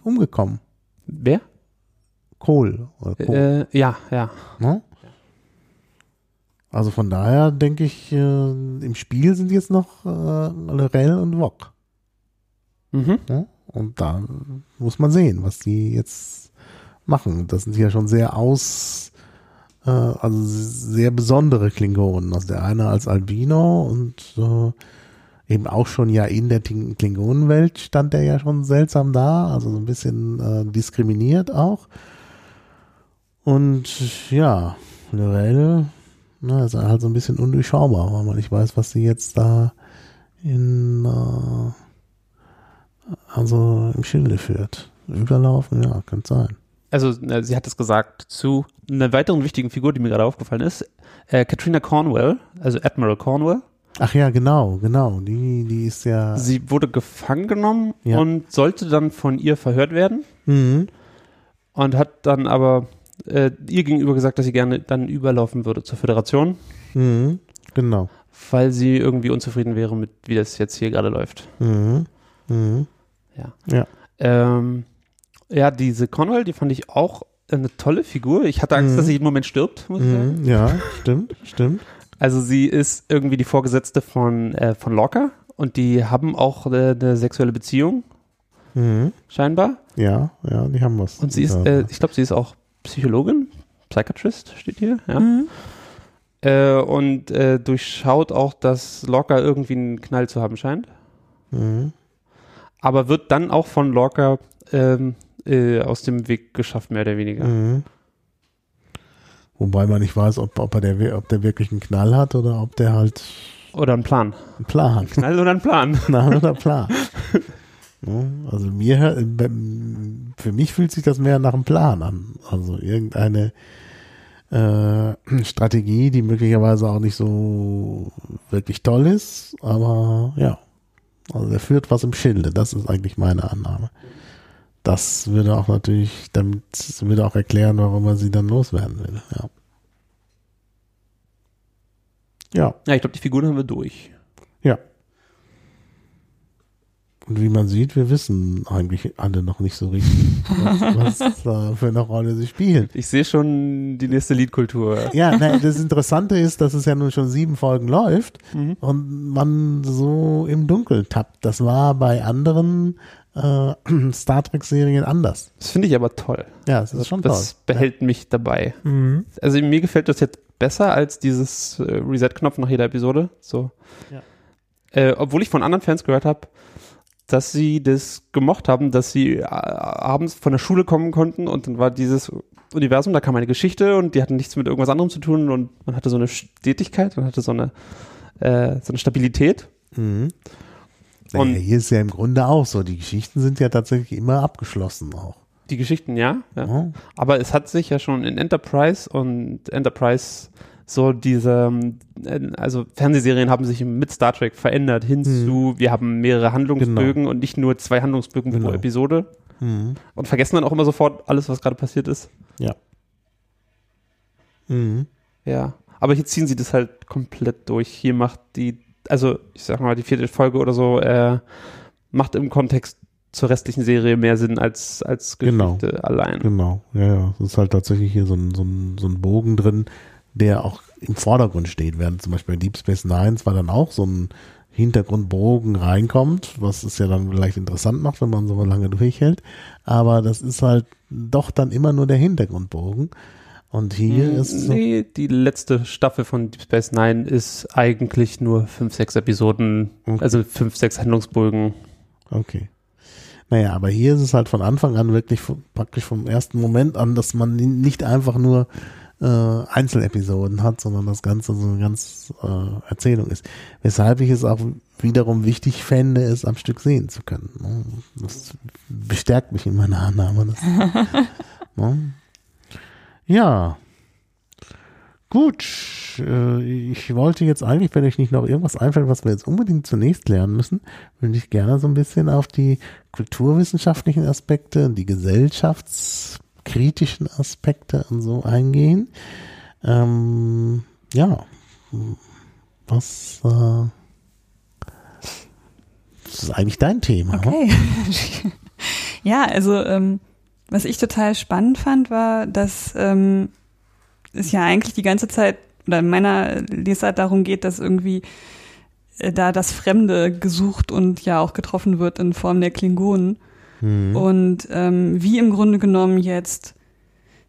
umgekommen. Wer? Oder Kohl Äh, ja, ja. Ne? Also von daher denke ich, äh, im Spiel sind jetzt noch äh, Lorel und Wok. Mhm. Ne? Und da muss man sehen, was die jetzt machen. Das sind ja schon sehr aus, äh, also sehr besondere Klingonen. Also der eine als Albino und äh, eben auch schon ja in der Klingonenwelt stand der ja schon seltsam da, also so ein bisschen äh, diskriminiert auch. Und ja, Lorel, na, ist halt so ein bisschen undurchschaubar, weil man nicht weiß, was sie jetzt da in äh, also im Schilde führt. Überlaufen, ja, könnte sein. Also, äh, sie hat es gesagt zu einer weiteren wichtigen Figur, die mir gerade aufgefallen ist. Äh, Katrina Cornwell, also Admiral Cornwell. Ach ja, genau, genau. Die, die ist ja. Sie wurde gefangen genommen Ja. und sollte dann von ihr verhört werden Mhm. und hat dann aber äh, ihr gegenüber gesagt, dass sie gerne dann überlaufen würde zur Föderation, Mhm. Genau. weil sie irgendwie unzufrieden wäre mit, wie das jetzt hier gerade läuft. Mhm. Mhm. Ähm, ja, diese Cornwell, die fand ich auch eine tolle Figur. Ich hatte Angst, Mhm. dass sie jeden Moment stirbt, muss ich sagen. Mhm. Ja, stimmt, stimmt. Also sie ist irgendwie die Vorgesetzte von, äh, von Lorca und die haben auch äh, eine sexuelle Beziehung, Mhm. scheinbar. Ja, ja, die haben was. Und sie ist, äh, ich glaube, sie ist auch Psychologin, Psychiatrist steht hier, ja. Mhm. Äh, und äh, durchschaut auch, dass Lorca irgendwie einen Knall zu haben scheint. mhm. Aber wird dann auch von Lorca ähm, äh, aus dem Weg geschafft, mehr oder weniger. Mhm. Wobei man nicht weiß, ob, ob, er der, ob der wirklich einen Knall hat oder ob der halt Oder einen Plan. einen Plan hat. Knall oder einen Plan. (laughs) Knall oder Plan. Also mir für mich fühlt sich das mehr nach einem Plan an. Also irgendeine äh, Strategie, die möglicherweise auch nicht so wirklich toll ist, aber ja. Also er führt was im Schilde, das ist eigentlich meine Annahme. Das würde auch natürlich, damit würde auch erklären, warum er sie dann loswerden will. Ja. Ja, Ja, ich glaube, die Figuren haben wir durch. ja. Und wie man sieht, wir wissen eigentlich alle noch nicht so richtig, was, (laughs) was äh, für eine Rolle sie spielen. Ich sehe schon die nächste Liedkultur. Ja, ne, das Interessante ist, dass es ja nun schon sieben Folgen läuft Mhm. und man so im Dunkeln tappt. Das war bei anderen äh, (clears throat) Star Trek-Serien anders. Das finde ich aber toll. Ja, das ist schon toll. Das behält mich dabei. Mhm. Also mir gefällt das jetzt besser als dieses äh, Reset-Knopf nach jeder Episode. So. Ja. Äh, obwohl ich von anderen Fans gehört habe, dass sie das gemocht haben, dass sie äh, abends von der Schule kommen konnten und dann war dieses Universum, da kam eine Geschichte und die hatten nichts mit irgendwas anderem zu tun und man hatte so eine Stetigkeit, man hatte so eine, äh, so eine Stabilität. Mhm. Und- hier ist ja im Grunde auch so. Die Geschichten sind ja tatsächlich immer abgeschlossen auch. Die Geschichten, ja, ja. Ja. Aber es hat sich ja schon in Enterprise und Enterprise so diese, äh, also Fernsehserien haben sich mit Star Trek verändert hin Mhm. zu, wir haben mehrere Handlungsbögen und nicht nur zwei Handlungsbögen Genau. pro Episode Mhm. und vergessen dann auch immer sofort alles, was gerade passiert ist. Ja. Mhm. Ja. Aber hier ziehen sie das halt komplett durch. Hier macht die, also ich sag mal, die vierte Folge oder so, äh, macht im Kontext zur restlichen Serie mehr Sinn als, als Genau. Geschichte allein. Genau, ja, ja. Es ist halt tatsächlich hier so ein, so, ein, so ein Bogen drin, der auch im Vordergrund steht, während zum Beispiel bei Deep Space Nine zwar dann auch so ein Hintergrundbogen reinkommt, was es ja dann vielleicht interessant macht, wenn man so lange durchhält, aber das ist halt doch dann immer nur der Hintergrundbogen. Und hier ist es so, Hm, Nee, die letzte Staffel von Deep Space Nine ist eigentlich nur fünf, sechs Episoden, Okay. also fünf, sechs Handlungsbögen. okay. Naja, aber hier ist es halt von Anfang an wirklich praktisch vom ersten Moment an, dass man nicht einfach nur äh, Einzelepisoden hat, sondern das Ganze so eine ganz äh, Erzählung ist. Weshalb ich es auch wiederum wichtig fände, es am Stück sehen zu können. ne? Das bestärkt mich in meiner Annahme. Das, (laughs) ne? Ja. Gut. Äh, ich wollte jetzt eigentlich, wenn euch nicht noch irgendwas einfällt, was wir jetzt unbedingt zunächst lernen müssen, würde ich gerne so ein bisschen auf die kulturwissenschaftlichen Aspekte, die gesellschaftskritischen Aspekte und so eingehen. Ähm, ja. Was, äh, das ist eigentlich dein Thema. Okay. (laughs) ja, also ähm, was ich total spannend fand, war, dass ähm, es ja eigentlich die ganze Zeit oder in meiner Lesart darum geht, dass irgendwie äh, da das Fremde gesucht und ja auch getroffen wird in Form der Klingonen. Hm. Und ähm, wie im Grunde genommen jetzt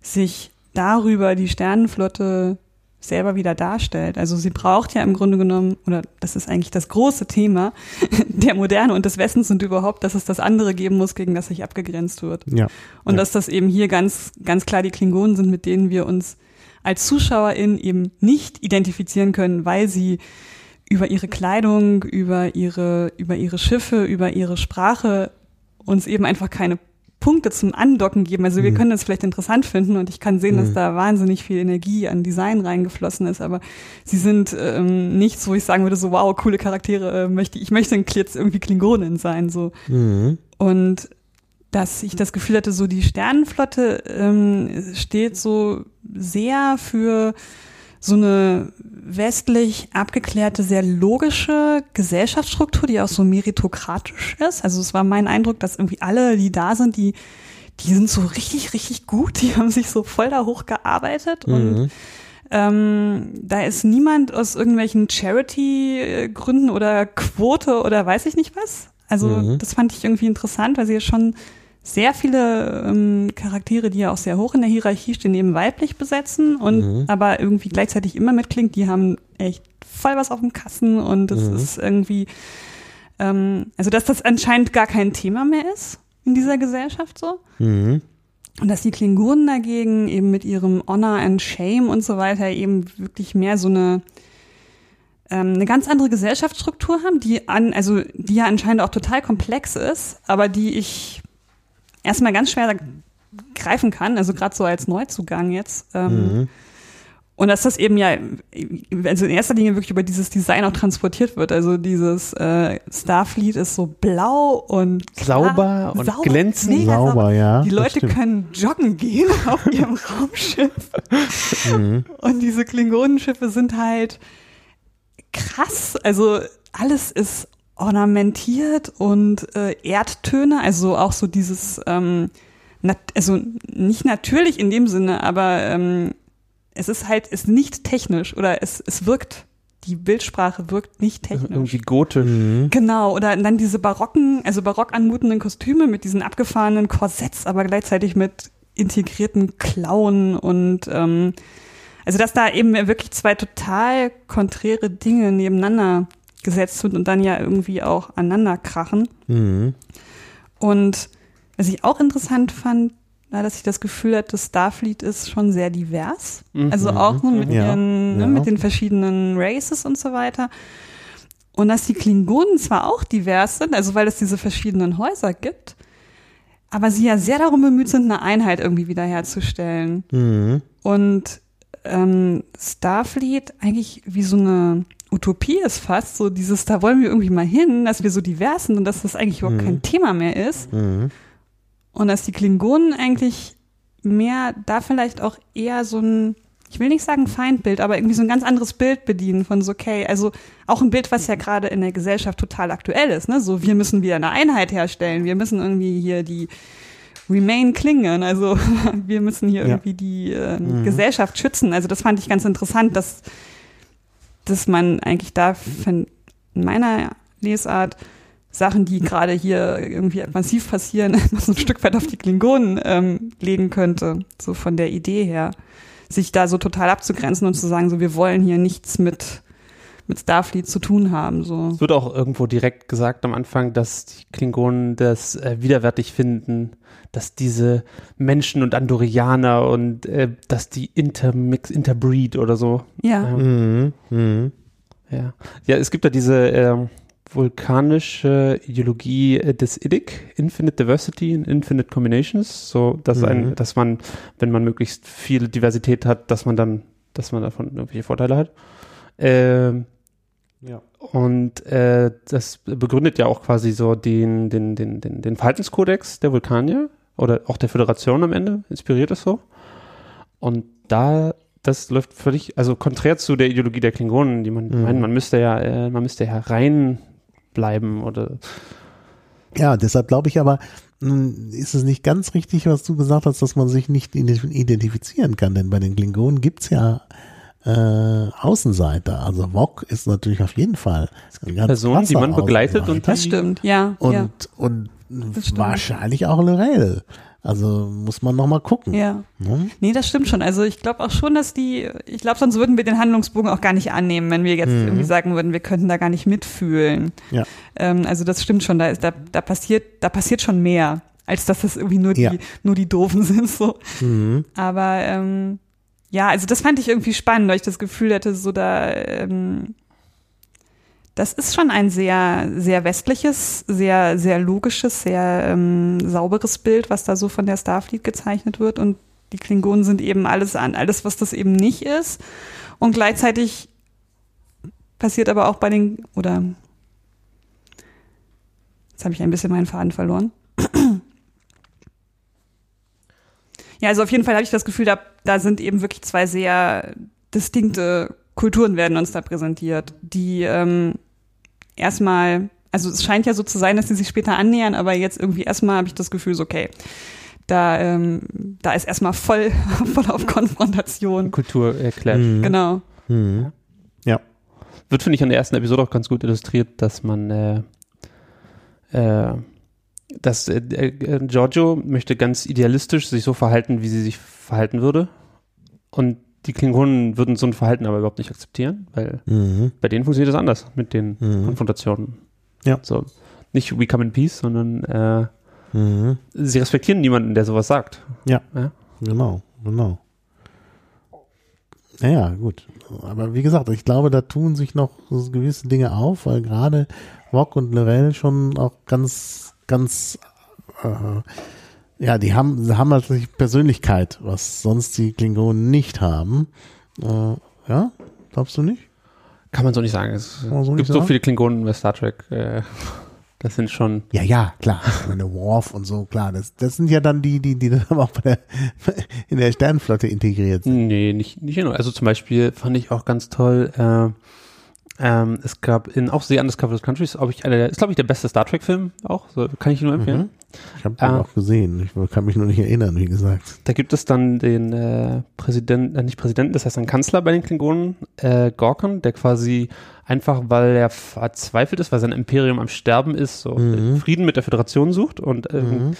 sich darüber die Sternenflotte selber wieder darstellt. Also sie braucht ja im Grunde genommen, oder das ist eigentlich das große Thema (laughs) der Moderne und des Westens und überhaupt, dass es das andere geben muss, gegen das sich abgegrenzt wird. Ja. Und Ja. dass das eben hier ganz, ganz klar die Klingonen sind, mit denen wir uns als ZuschauerInnen eben nicht identifizieren können, weil sie über ihre Kleidung, über ihre, über ihre Schiffe, über ihre Sprache uns eben einfach keine Punkte zum Andocken geben. Also wir Mhm. können das vielleicht interessant finden und ich kann sehen, dass Mhm. da wahnsinnig viel Energie an Design reingeflossen ist, aber sie sind ähm, nichts, wo ich sagen würde, so wow, coole Charaktere, äh, möchte ich möchte jetzt irgendwie Klingonen sein, so. Mhm. Und dass ich das Gefühl hatte, so die Sternenflotte ähm, steht so sehr für so eine westlich abgeklärte, sehr logische Gesellschaftsstruktur, die auch so meritokratisch ist. Also es war mein Eindruck, dass irgendwie alle, die da sind, die, die sind so richtig, richtig gut. Die haben sich so voll da hochgearbeitet und Mhm. ähm, da ist niemand aus irgendwelchen Charity-Gründen oder Quote oder weiß ich nicht was. Also Mhm. das fand ich irgendwie interessant, weil sie ja schon sehr viele ähm, Charaktere, die ja auch sehr hoch in der Hierarchie stehen, eben weiblich besetzen und Mhm. aber irgendwie gleichzeitig immer mitklingt, die haben echt voll was auf dem Kassen und das Mhm. ist irgendwie, ähm, also dass das anscheinend gar kein Thema mehr ist in dieser Gesellschaft so. Mhm. Und dass die Klingonen dagegen eben mit ihrem Honor and Shame und so weiter eben wirklich mehr so eine ähm, eine ganz andere Gesellschaftsstruktur haben, die an, also die ja anscheinend auch total komplex ist, aber die ich erstmal ganz schwer greifen kann, also gerade so als Neuzugang jetzt. Ähm, Mhm. Und dass das eben ja, also in erster Linie wirklich über dieses Design auch transportiert wird. Also dieses äh, Starfleet ist so blau und klar, Sauber und glänzend. mega Sauber, ja. Die Leute können joggen gehen (laughs) auf ihrem Raumschiff. Mhm. Und diese Klingonenschiffe sind halt krass. Also alles ist ornamentiert und äh, Erdtöne, also auch so dieses, ähm, also nicht natürlich in dem Sinne, aber ähm, es ist halt, ist nicht technisch oder es, es wirkt, die Bildsprache wirkt nicht technisch. Irgendwie gotisch. Mhm. Genau, oder dann diese barocken, also barock anmutenden Kostüme mit diesen abgefahrenen Korsetts, aber gleichzeitig mit integrierten Klauen und ähm, also dass da eben wirklich zwei total konträre Dinge nebeneinander gesetzt sind und dann ja irgendwie auch aneinander krachen. Mhm. Und was ich auch interessant fand, war, dass ich das Gefühl hatte, Starfleet ist schon sehr divers. Mhm. Also auch ne, mit, Ja, ihren, ne, ja. mit den verschiedenen Races und so weiter. Und dass die Klingonen zwar auch divers sind, also weil es diese verschiedenen Häuser gibt, aber sie ja sehr darum bemüht sind, eine Einheit irgendwie wiederherzustellen. Mhm. Und ähm, Starfleet eigentlich wie so eine Utopie ist fast, so dieses, da wollen wir irgendwie mal hin, dass wir so divers sind und dass das eigentlich überhaupt Mhm. kein Thema mehr ist. Mhm. Und dass die Klingonen eigentlich mehr da vielleicht auch eher so ein, ich will nicht sagen Feindbild, aber irgendwie so ein ganz anderes Bild bedienen von so, okay, also auch ein Bild, was ja gerade in der Gesellschaft total aktuell ist, ne? So, wir müssen wieder eine Einheit herstellen, wir müssen irgendwie hier die Remain klingen, also (laughs) wir müssen hier Ja. irgendwie die äh, Mhm. Gesellschaft schützen. Also das fand ich ganz interessant, dass, dass man eigentlich da in meiner Lesart Sachen, die gerade hier irgendwie massiv passieren, (laughs) so ein Stück weit auf die Klingonen ähm, legen könnte, so von der Idee her, sich da so total abzugrenzen und zu sagen, so wir wollen hier nichts mit mit Starfleet zu tun haben, so. Es wird auch irgendwo direkt gesagt am Anfang, dass die Klingonen das äh, widerwärtig finden, dass diese Menschen und Andorianer und äh, dass die intermix, interbreed oder so. Ja, Ja. Mhm. Mhm. Ja, ja es gibt ja diese ähm, vulkanische Ideologie äh, des IDIC, Infinite Diversity and Infinite Combinations, so dass ein, Mhm. dass man, wenn man möglichst viel Diversität hat, dass man dann, dass man davon irgendwelche Vorteile hat. Ähm, Ja. und äh, das begründet ja auch quasi so den, den, den, den, den Verhaltenskodex der Vulkanier oder auch der Föderation am Ende, inspiriert es so. Und da, das läuft völlig, also konträr zu der Ideologie der Klingonen, die man Mhm. meint, man müsste ja, äh, man müsste ja rein bleiben oder Ja, deshalb glaube ich aber, ist es nicht ganz richtig, was du gesagt hast, dass man sich nicht ident- identifizieren kann, denn bei den Klingonen gibt's ja äh, Außenseiter. Also Wok ist natürlich auf jeden Fall ein ganz Personen, die man begleitet und das stimmt, ja, und, ja, und. Wahrscheinlich auch Lorel. Also muss man noch mal gucken. ja. Ne? Nee, das stimmt schon. Also ich glaube auch schon, dass die, ich glaube, sonst würden wir den Handlungsbogen auch gar nicht annehmen, wenn wir jetzt Mhm. irgendwie sagen würden, wir könnten da gar nicht mitfühlen. Ja. Ähm, also das stimmt schon, da, ist, da, da passiert, da passiert schon mehr, als dass das irgendwie nur die, Ja. nur die Doofen (laughs) sind. So. Mhm. Aber ähm, ja, also das fand ich irgendwie spannend, weil ich das Gefühl hatte, so da, ähm, das ist schon ein sehr, sehr westliches, sehr, sehr logisches, sehr ähm, sauberes Bild, was da so von der Starfleet gezeichnet wird. Und die Klingonen sind eben alles an, alles, was das eben nicht ist. Und gleichzeitig passiert aber auch bei den, oder jetzt habe ich ein bisschen meinen Faden verloren. Ja, also auf jeden Fall habe ich das Gefühl, da, da sind eben wirklich zwei sehr distinkte Kulturen werden uns da präsentiert, die ähm, erstmal, also es scheint ja so zu sein, dass sie sich später annähern, aber jetzt irgendwie erstmal habe ich das Gefühl, so okay, da, ähm, da ist erstmal voll, (laughs) voll auf Konfrontation. Kultur erklärt. Mhm. Genau. Mhm. Ja. Wird, finde ich, an der ersten Episode auch ganz gut illustriert, dass man, äh, äh, dass äh, äh, Giorgio möchte ganz idealistisch sich so verhalten, wie sie sich verhalten würde. Und die Klingonen würden so ein Verhalten aber überhaupt nicht akzeptieren, weil Mhm. bei denen funktioniert das anders mit den Mhm. Konfrontationen. Ja. So, nicht we come in peace, sondern äh, Mhm. sie respektieren niemanden, der sowas sagt. Ja. Ja. Genau, genau. Naja, gut. Aber wie gesagt, ich glaube, da tun sich noch gewisse Dinge auf, weil gerade Wok und Lorel schon auch ganz, ganz, äh, ja, die haben, sie haben natürlich Persönlichkeit, was sonst die Klingonen nicht haben. Äh, ja, glaubst du nicht? Kann man so nicht sagen. Es so gibt so sagen? viele Klingonen bei Star Trek. Äh, das sind schon. Ja, ja, klar. Ich meine, Worf und so, klar. Das, das sind ja dann die, die, die dann (laughs) auch bei der, in der Sternenflotte integriert sind. Nee, nicht, nicht nur. Also zum Beispiel fand ich auch ganz toll, äh, ähm, es gab in auch The Undiscovered Countries, ob ich eine, ist glaube ich der beste Star Trek Film auch, so, kann ich nur empfehlen. Ich habe den Ah. auch gesehen. Ich kann mich nur nicht erinnern, wie gesagt. Da gibt es dann den äh, Präsidenten, äh, nicht Präsidenten, das heißt ein Kanzler bei den Klingonen, äh, Gorkon, der quasi einfach, weil er verzweifelt ist, weil sein Imperium am Sterben ist, so Mhm. äh, Frieden mit der Föderation sucht und ähm,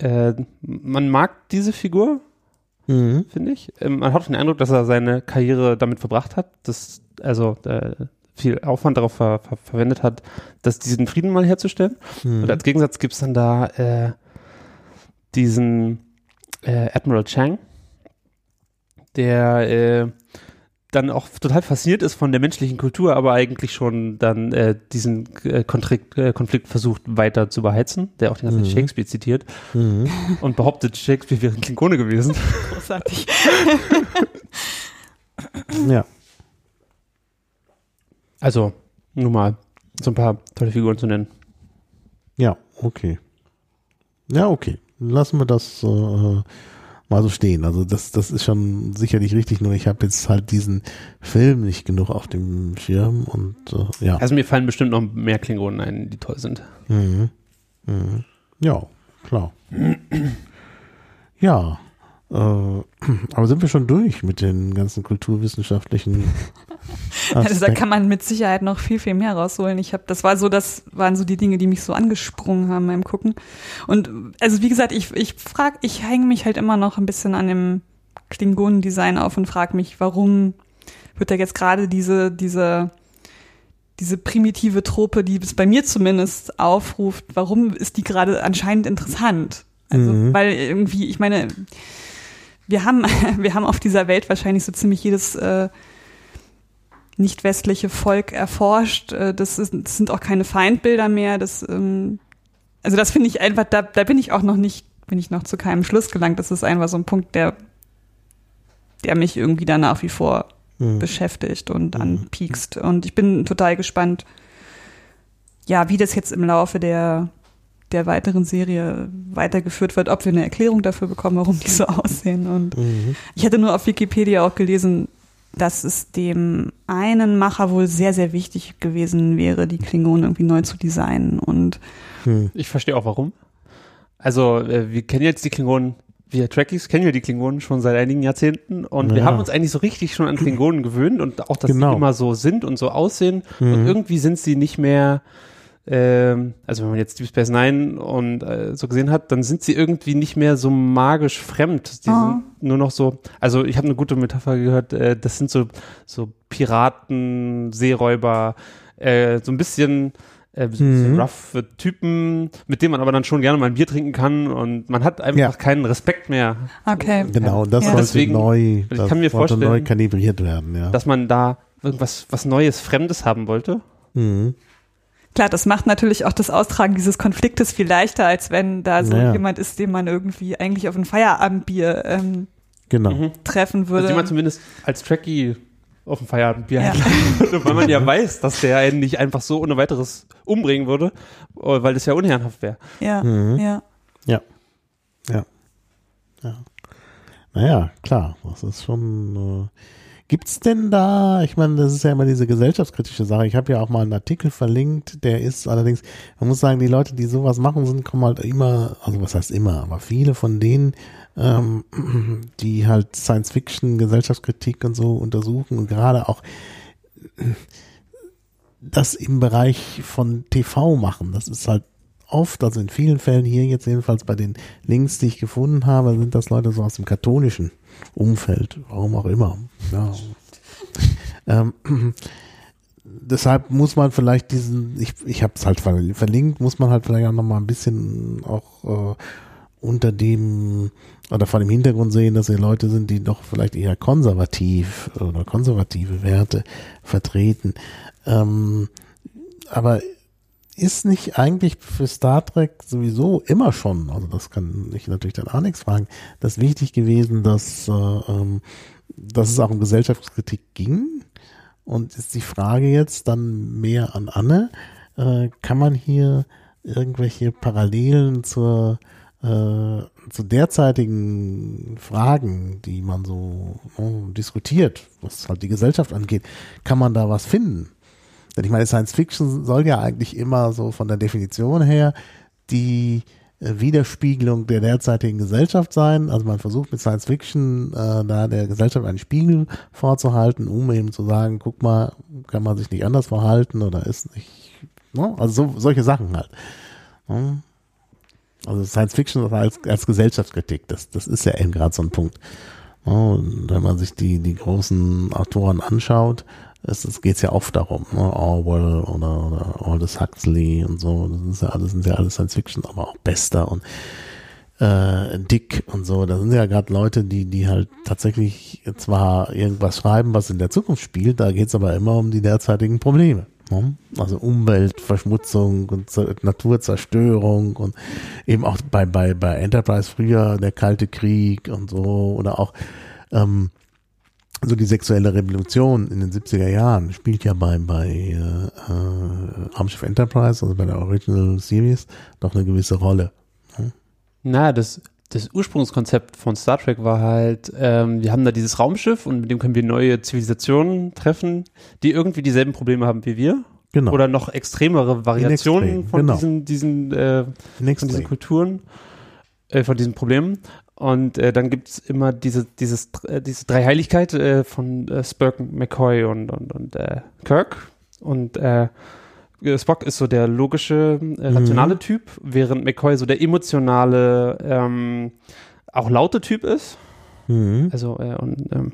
äh, man mag diese Figur, Mhm. finde ich. Ähm, man hat den Eindruck, dass er seine Karriere damit verbracht hat, dass also äh, viel Aufwand darauf ver ver verwendet hat, dass diesen Frieden mal herzustellen. Mhm. Und als Gegensatz gibt es dann da äh, diesen äh, Admiral Chang, der äh, dann auch total fasziniert ist von der menschlichen Kultur, aber eigentlich schon dann äh, diesen äh, Konflikt, äh, Konflikt versucht weiter zu beheizen, der auch die ganze Zeit Mhm. Shakespeare zitiert Mhm. (laughs) und behauptet, Shakespeare wäre ein Klingone gewesen. Großartig. Ja. Also, nur mal so ein paar tolle Figuren zu nennen. Ja, okay. Ja, okay. Lassen wir das äh, mal so stehen. Also das, das ist schon sicherlich richtig, nur ich habe jetzt halt diesen Film nicht genug auf dem Schirm und äh, ja. Also mir fallen bestimmt noch mehr Klingonen ein, die toll sind. Mhm. Mhm. Ja, klar. (clears throat) Ja. Äh, (clears throat) aber sind wir schon durch mit den ganzen kulturwissenschaftlichen Also da kann man mit Sicherheit noch viel, viel mehr rausholen. Ich habe, das war so, das waren so die Dinge, die mich so angesprungen haben beim Gucken. Und also wie gesagt, ich, ich frag, ich hänge mich halt immer noch ein bisschen an dem Klingonen-Design auf und frage mich, warum wird da jetzt gerade diese, diese, diese primitive Trope, die es bei mir zumindest aufruft, warum ist die gerade anscheinend interessant? Also, Mhm. weil irgendwie, ich meine, wir haben, (laughs) wir haben auf dieser Welt wahrscheinlich so ziemlich jedes äh, nicht westliche Volk erforscht. Äh, Das, ist, das sind auch keine Feindbilder mehr. Das, ähm, also das finde ich einfach, da, da bin ich auch noch nicht, bin ich noch zu keinem Schluss gelangt. Das ist einfach so ein Punkt, der, der mich irgendwie da nach wie vor Mhm. beschäftigt und anpiekst. Und ich bin total gespannt, ja, wie das jetzt im Laufe der, der weiteren Serie weitergeführt wird, ob wir eine Erklärung dafür bekommen, warum die so aussehen. Und Mhm. ich hatte nur auf Wikipedia auch gelesen, dass es dem einen Macher wohl sehr, sehr wichtig gewesen wäre, die Klingonen irgendwie neu zu designen. Und Mhm. Ich verstehe auch warum. Also, äh, wir kennen jetzt die Klingonen, wir Trekkies kennen ja die Klingonen schon seit einigen Jahrzehnten und wir Ja. haben uns eigentlich so richtig schon an Klingonen gewöhnt und auch, dass Genau. sie immer so sind und so aussehen Mhm. und irgendwie sind sie nicht mehr, ähm, also wenn man jetzt Deep Space Nine und äh, so gesehen hat, dann sind sie irgendwie nicht mehr so magisch fremd. Die Ah. sind nur noch so, also ich habe eine gute Metapher gehört, äh, das sind so, so Piraten, Seeräuber, äh, so ein bisschen äh, so Mhm. rough Typen, mit denen man aber dann schon gerne mal ein Bier trinken kann und man hat einfach Ja. keinen Respekt mehr, okay. Genau, das Ja. sollte Deswegen- neu, ich das kann mir vorstellen, neu kalibriert werden, ja. dass man da irgendwas was Neues, Fremdes haben wollte. Mhm. Klar, das macht natürlich auch das Austragen dieses Konfliktes viel leichter, als wenn da so Naja. jemand ist, den man irgendwie eigentlich auf ein Feierabendbier ähm, Genau. Mhm. treffen Also würde. die man zumindest als Trekkie auf dem Feierabendbier Ja. einladen (laughs) würde, weil man ja weiß, dass der einen nicht einfach so ohne weiteres umbringen würde, äh, weil das ja unehrenhaft wäre. ja, Mhm. ja. Naja, klar, das ist schon. Äh, gibt's denn da, ich meine, das ist ja immer diese gesellschaftskritische Sache. Ich habe ja auch mal einen Artikel verlinkt, der ist allerdings, man muss sagen, die Leute, die sowas machen, sind, kommen halt immer, also was heißt immer, aber viele von denen, ähm, (clears throat) die halt Science Fiction, Gesellschaftskritik und so untersuchen und gerade auch das im Bereich von TV machen. Das ist halt oft, also in vielen Fällen hier jetzt jedenfalls bei den Links, die ich gefunden habe, sind das Leute so aus dem katholischen Umfeld, warum auch immer. Ja. ähm, (clears throat) deshalb muss man vielleicht diesen, ich, ich habe es halt ver- verlinkt, muss man halt vielleicht auch nochmal ein bisschen auch äh, unter dem oder vor dem Hintergrund sehen, dass wir Leute sind, die doch vielleicht eher konservativ oder konservative Werte vertreten. Ähm, aber ist nicht eigentlich für Star Trek sowieso immer schon, also das kann ich natürlich dann auch nichts fragen, das wichtig gewesen, dass, äh, ähm, dass es auch um Gesellschaftskritik ging? Und ist die Frage jetzt dann mehr an Anne, äh, kann man hier irgendwelche Parallelen zur äh, zu derzeitigen Fragen, die man so oh, diskutiert, was halt die Gesellschaft angeht, kann man da was finden? Denn ich meine, Science Fiction soll ja eigentlich immer so von der Definition her die äh, Widerspiegelung der derzeitigen Gesellschaft sein. Also man versucht mit Science Fiction äh, da der Gesellschaft einen Spiegel vorzuhalten, um eben zu sagen, guck mal, kann man sich nicht anders verhalten oder ist nicht, ne? also so, solche Sachen halt. Ne? Also Science Fiction als, als Gesellschaftskritik, das, das ist ja eben gerade so ein Punkt. Und wenn man sich die, die großen Autoren anschaut, es, es geht ja oft darum, ne? Orwell oder, oder Aldous Huxley und so, das ist ja alles, sind ja alles Science Fiction, aber auch Bester und äh, Dick und so, da sind ja gerade Leute, die, die halt tatsächlich zwar irgendwas schreiben, was in der Zukunft spielt, da geht's aber immer um die derzeitigen Probleme. Ne? Also Umweltverschmutzung und Naturzerstörung und eben auch bei, bei, bei Enterprise früher der Kalte Krieg und so oder auch ähm, so die sexuelle Revolution in den 70er Jahren spielt ja bei, bei äh, äh, Raumschiff Enterprise, also bei der Original Series, doch eine gewisse Rolle. Hm? Na, das, das Ursprungskonzept von Star Trek war halt, ähm, wir haben da dieses Raumschiff und mit dem können wir neue Zivilisationen treffen, die irgendwie dieselben Probleme haben wie wir. Genau. Oder noch extremere Variationen extrem, von genau. diesen, diesen, äh, von diesen Kulturen, äh, von diesen Problemen. Und äh, dann gibt es immer diese, dieses, äh, diese Dreiheiligkeit äh, von äh, Spock, McCoy und, und, und äh, Kirk. Und äh, Spock ist so der logische, äh, rationale mhm. Typ, während McCoy so der emotionale, ähm, auch laute Typ ist. Mhm. Also, äh, und ähm,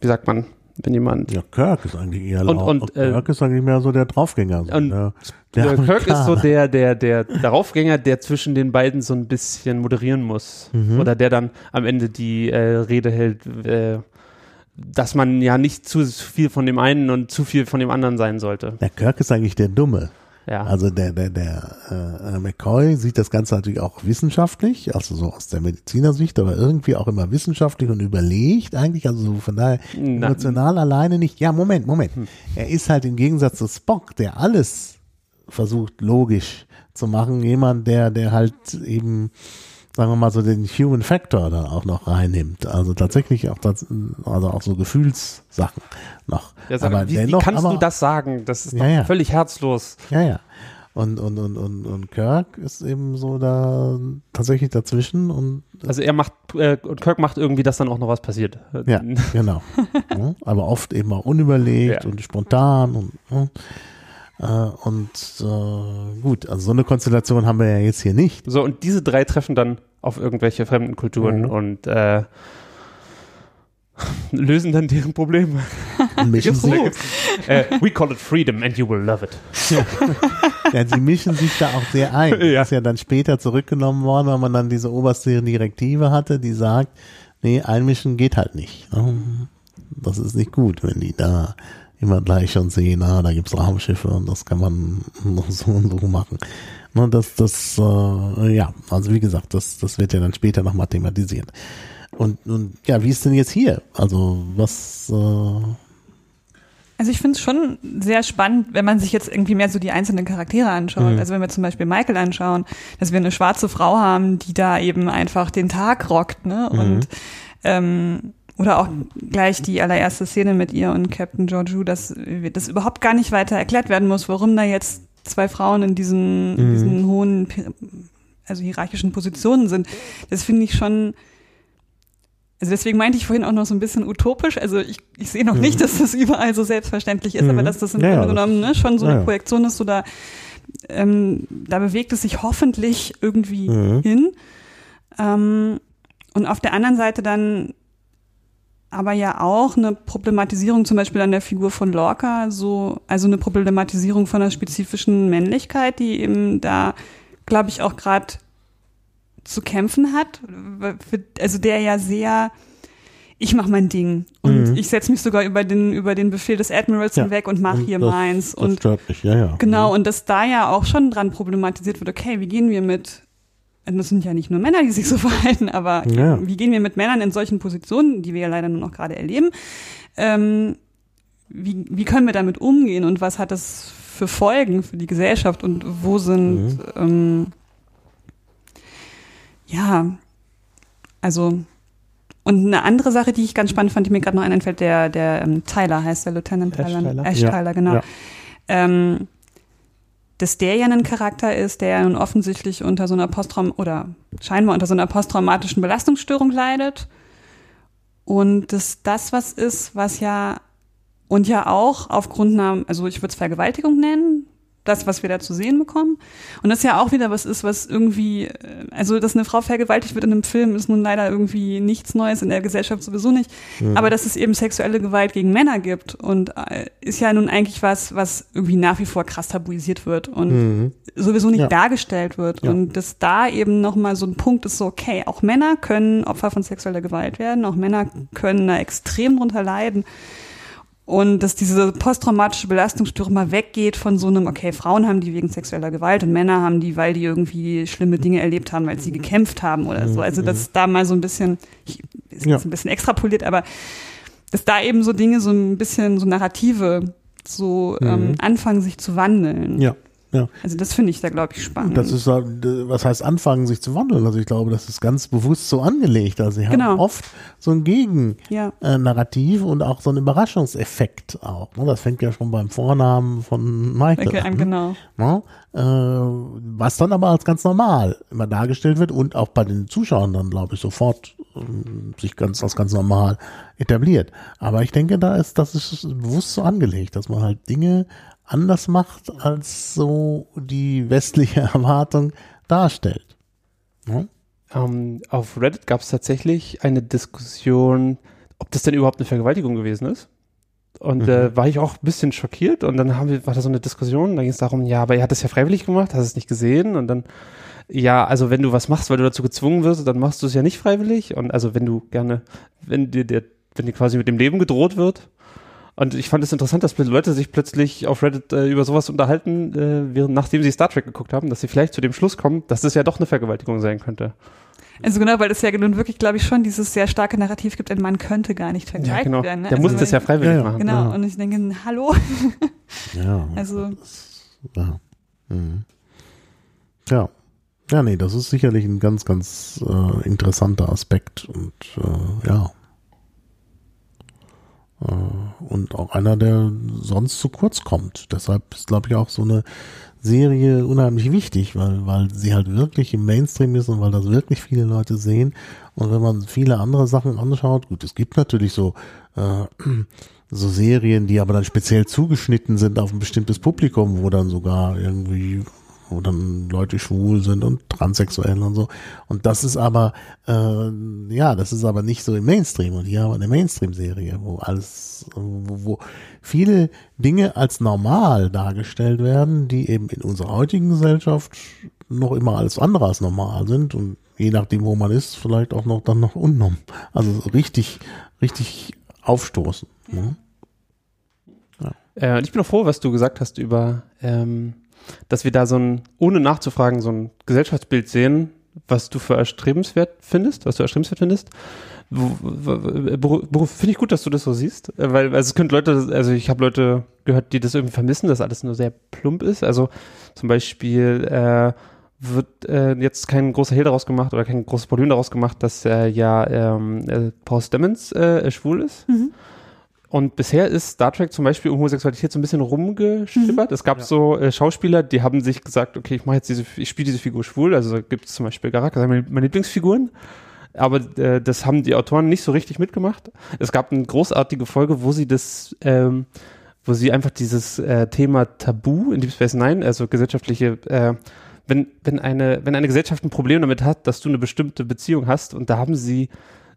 wie sagt man, wenn jemand. Ja, Kirk ist eigentlich eher laut. Und, und, äh, Kirk ist eigentlich mehr so der Draufgänger. So, und der, der Kirk ist so der, der, der Draufgänger, der zwischen den beiden so ein bisschen moderieren muss. Mhm. Oder der dann am Ende die äh, Rede hält, äh, dass man ja nicht zu viel von dem einen und zu viel von dem anderen sein sollte. Der Kirk ist eigentlich der Dumme. Ja. Also der, der, der äh, McCoy sieht das Ganze natürlich auch wissenschaftlich, also so aus der Medizinersicht, aber irgendwie auch immer wissenschaftlich und überlegt eigentlich, also von daher Na, emotional alleine nicht. Ja, Moment, Moment. Hm. Er ist halt im Gegensatz zu Spock, der alles versucht logisch zu machen, jemand, der, der halt eben sagen wir mal so den Human Factor da auch noch reinnimmt. Also tatsächlich auch das, also auch so Gefühlssachen noch. Ja, sag, aber wie, dennoch, wie kannst aber, du das sagen? Das ist ja, ja. völlig herzlos. Ja, ja. Und, und, und, und, und Kirk ist eben so da tatsächlich dazwischen und also er macht äh, und Kirk macht irgendwie, dass dann auch noch was passiert. Ja, genau. ja, (laughs) aber oft eben auch unüberlegt und spontan und ja. Äh, und äh, gut, also so eine Konstellation haben wir ja jetzt hier nicht. So, und diese drei treffen dann auf irgendwelche fremden Kulturen mhm. und äh, lösen dann deren Probleme. Mischen sich, äh, we call it freedom and you will love it. ja, sie mischen sich da auch sehr ein. Ja. Das ist ja dann später zurückgenommen worden, weil man dann diese oberste Direktive hatte, die sagt, nee, einmischen geht halt nicht. Das ist nicht gut, wenn die da immer gleich schon sehen, ah, da gibt's Raumschiffe und das kann man so und so machen. Ne, das, das, äh, ja, also wie gesagt, das, das wird ja dann später noch mal thematisiert. Und, und ja, wie ist denn jetzt hier? Also was äh, also ich finde es schon sehr spannend, wenn man sich jetzt irgendwie mehr so die einzelnen Charaktere anschaut. Mhm. Also wenn wir zum Beispiel Michael anschauen, dass wir eine schwarze Frau haben, die da eben einfach den Tag rockt, ne? Mhm. Und ähm, oder auch gleich die allererste Szene mit ihr und Captain Georgiou, dass das überhaupt gar nicht weiter erklärt werden muss, warum da jetzt zwei Frauen in diesen, mhm. diesen hohen, also hierarchischen Positionen sind. Das finde ich schon, also deswegen meinte ich vorhin auch noch so ein bisschen utopisch. Also ich, ich sehe noch mhm. nicht, dass das überall so selbstverständlich ist, mhm. aber dass das im ja, Grunde genommen ne, schon so eine ja. Projektion ist, so da, ähm, da bewegt es sich hoffentlich irgendwie mhm. hin. Ähm, und auf der anderen Seite dann aber ja auch eine Problematisierung zum Beispiel an der Figur von Lorca, so, also eine Problematisierung von einer spezifischen Männlichkeit, die eben da, glaube ich, auch gerade zu kämpfen hat, also der ja sehr ich mache mein Ding und mhm. ich setze mich sogar über den über den Befehl des Admirals ja. hinweg und mache hier das, meins das und stört mich. Ja, ja. genau mhm. und dass da ja auch schon dran problematisiert wird. Okay, wie gehen wir mit das sind ja nicht nur Männer, die sich so (laughs) verhalten, aber ja. wie gehen wir mit Männern in solchen Positionen, die wir ja leider nur noch gerade erleben? Ähm, wie, wie können wir damit umgehen und was hat das für Folgen für die Gesellschaft und wo sind, mhm. ähm, ja, also, und eine andere Sache, die ich ganz spannend fand, die mir gerade noch einfällt, der, der ähm, Tyler heißt der Lieutenant Tyler. Tyler. Ash ja. Tyler, genau. Ja. Ähm, dass der ja ein Charakter ist, der ja nun offensichtlich unter so einer Posttraum oder scheinbar unter so einer posttraumatischen Belastungsstörung leidet. Und dass das was ist, was ja und ja auch aufgrund einer, also ich würde es Vergewaltigung nennen, das, was wir da zu sehen bekommen. Und das ja auch wieder was ist, was irgendwie, äh, also dass eine Frau vergewaltigt wird in einem Film, ist nun leider irgendwie nichts Neues in der Gesellschaft sowieso nicht. Mhm. Aber dass es eben sexuelle Gewalt gegen Männer gibt und äh, ist ja nun eigentlich was, was irgendwie nach wie vor krass tabuisiert wird und mhm. sowieso nicht ja. dargestellt wird. Ja. Und dass da eben nochmal so ein Punkt ist, so, okay, auch Männer können Opfer von sexueller Gewalt werden, auch Männer können da extrem drunter leiden. Und dass diese posttraumatische Belastungsstörung mal weggeht von so einem, okay, Frauen haben die wegen sexueller Gewalt und Männer haben die, weil die irgendwie schlimme Dinge erlebt haben, weil sie gekämpft haben oder so. Also dass da mal so ein bisschen, ich, ist jetzt ja. ein bisschen extrapoliert, aber dass da eben so Dinge so ein bisschen, so Narrative so ähm, mhm. anfangen sich zu wandeln. Ja. Ja. Also das finde ich da, glaube ich, spannend. Das ist, was heißt anfangen, sich zu wandeln? Also ich glaube, das ist ganz bewusst so angelegt. Also sie genau. haben oft so ein Gegennarrativ ja. äh, und auch so einen Überraschungseffekt auch. Ne? Das fängt ja schon beim Vornamen von Michael okay, an. Genau. Ne? Äh, was dann aber als ganz normal immer dargestellt wird und auch bei den Zuschauern dann, glaube ich, sofort äh, sich ganz als ganz normal etabliert. Aber ich denke, da ist, das ist bewusst so angelegt, dass man halt Dinge anders macht, als so die westliche (laughs) Erwartung darstellt. Ja? Ähm, auf Reddit gab es tatsächlich eine Diskussion, ob das denn überhaupt eine Vergewaltigung gewesen ist. Und mhm. äh, war ich auch ein bisschen schockiert und dann haben wir, war da so eine Diskussion, da ging es darum, ja, aber er hat das ja freiwillig gemacht, hast es nicht gesehen und dann, ja, also wenn du was machst, weil du dazu gezwungen wirst, dann machst du es ja nicht freiwillig und also wenn du gerne, wenn dir der, wenn dir quasi mit dem Leben gedroht wird, und ich fand es interessant, dass Leute sich plötzlich auf Reddit äh, über sowas unterhalten, äh, während, nachdem sie Star Trek geguckt haben, dass sie vielleicht zu dem Schluss kommen, dass es ja doch eine Vergewaltigung sein könnte. Also genau, weil es ja nun wirklich, glaube ich, schon dieses sehr starke Narrativ gibt, ein Mann könnte gar nicht vergewaltigt ja, genau. werden. Ne? Der also muss das ja freiwillig ja, ja. machen. Genau, und ich denke, hallo? (laughs) ja. (laughs) Also. Ja. Mhm. Ja. Ja, nee, das ist sicherlich ein ganz, ganz äh, interessanter Aspekt und äh, ja, und auch einer, der sonst zu kurz kommt. Deshalb ist, glaube ich, auch so eine Serie unheimlich wichtig, weil, weil sie halt wirklich im Mainstream ist und weil das wirklich viele Leute sehen. Und wenn man viele andere Sachen anschaut, gut, es gibt natürlich so, äh, (clears throat) so Serien, die aber dann speziell zugeschnitten sind auf ein bestimmtes Publikum, wo dann sogar irgendwie wo dann Leute schwul sind und transsexuell und so. Und das ist aber, äh, ja, das ist aber nicht so im Mainstream. Und hier haben wir eine Mainstream-Serie, wo alles, wo, wo viele Dinge als normal dargestellt werden, die eben in unserer heutigen Gesellschaft noch immer alles andere als normal sind und je nachdem, wo man ist, vielleicht auch noch dann noch unnorm. Also richtig, richtig aufstoßen. Ne? Ja. Äh, ich bin auch froh, was du gesagt hast über ähm, dass wir da so ein, ohne nachzufragen, so ein Gesellschaftsbild sehen, was du für erstrebenswert findest, was du erstrebenswert findest. Finde ich gut, dass du das so siehst, äh, weil also es könnte Leute, also ich habe Leute gehört, die das irgendwie vermissen, dass alles nur sehr plump ist. Also zum Beispiel äh, wird äh, jetzt kein großer Hehl daraus gemacht oder kein großes Problem daraus gemacht, dass er ja ähm, äh, Paul Stamens äh, schwul ist. Mhm. Und bisher ist Star Trek zum Beispiel um Homosexualität so ein bisschen rumgeschippert. Mhm. Es gab ja. so äh, Schauspieler, die haben sich gesagt, okay, ich mache jetzt diese, ich spiele diese Figur schwul. Also gibt es zum Beispiel Garak, meine, meine Lieblingsfiguren. Aber äh, das haben die Autoren nicht so richtig mitgemacht. Es gab eine großartige Folge, wo sie das, ähm, wo sie einfach dieses äh, Thema Tabu in Deep Space Nine, also gesellschaftliche, äh, wenn, wenn eine, wenn eine Gesellschaft ein Problem damit hat, dass du eine bestimmte Beziehung hast und da haben sie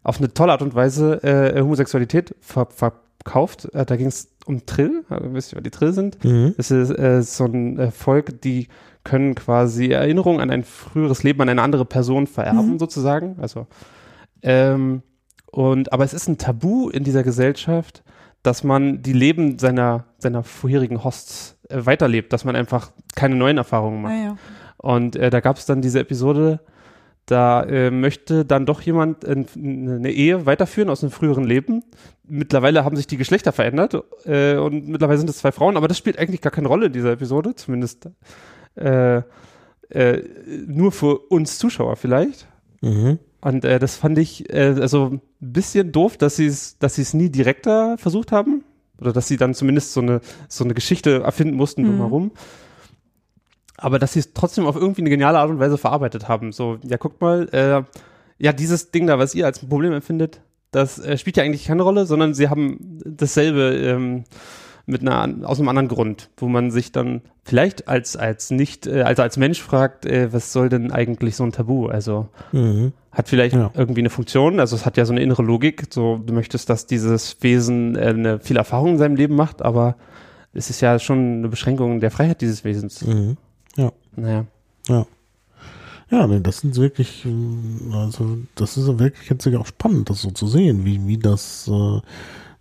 auf eine tolle Art und Weise äh, Homosexualität ver, ver verkauft. Äh, da ging es um Trill. Also, wisst ihr, was die Trill sind? Mhm. Das ist äh, so ein äh, Volk, die können quasi Erinnerungen an ein früheres Leben an eine andere Person vererben, Mhm. sozusagen. Also, ähm, und, aber es ist ein Tabu in dieser Gesellschaft, dass man die Leben seiner, seiner vorherigen Hosts äh, weiterlebt, dass man einfach keine neuen Erfahrungen macht. Ah, ja. Und äh, da gab es dann diese Episode, da äh, möchte dann doch jemand eine Ehe weiterführen aus einem früheren Leben. Mittlerweile haben sich die Geschlechter verändert äh, und mittlerweile sind es zwei Frauen, aber das spielt eigentlich gar keine Rolle in dieser Episode, zumindest äh, äh, nur für uns Zuschauer vielleicht. Mhm. Und äh, das fand ich äh, also ein bisschen doof, dass sie es, dass sie es nie direkter versucht haben. Oder dass sie dann zumindest so eine, so eine Geschichte erfinden mussten Mhm. drumherum. Aber dass sie es trotzdem auf irgendwie eine geniale Art und Weise verarbeitet haben. So, ja, guckt mal, äh, ja, dieses Ding da, was ihr als ein Problem empfindet, das äh, spielt ja eigentlich keine Rolle, sondern sie haben dasselbe ähm, mit einer aus einem anderen Grund, wo man sich dann vielleicht als als nicht äh, also als Mensch fragt, äh, was soll denn eigentlich so ein Tabu? Also Mhm. hat vielleicht Ja. irgendwie eine Funktion, also es hat ja so eine innere Logik, so du möchtest, dass dieses Wesen äh, eine viel Erfahrung in seinem Leben macht, aber es ist ja schon eine Beschränkung der Freiheit dieses Wesens. Mhm. Naja. Ja, nee, das sind wirklich, ähm, also das ist ja wirklich jetzt auch spannend, das so zu sehen, wie, wie das äh,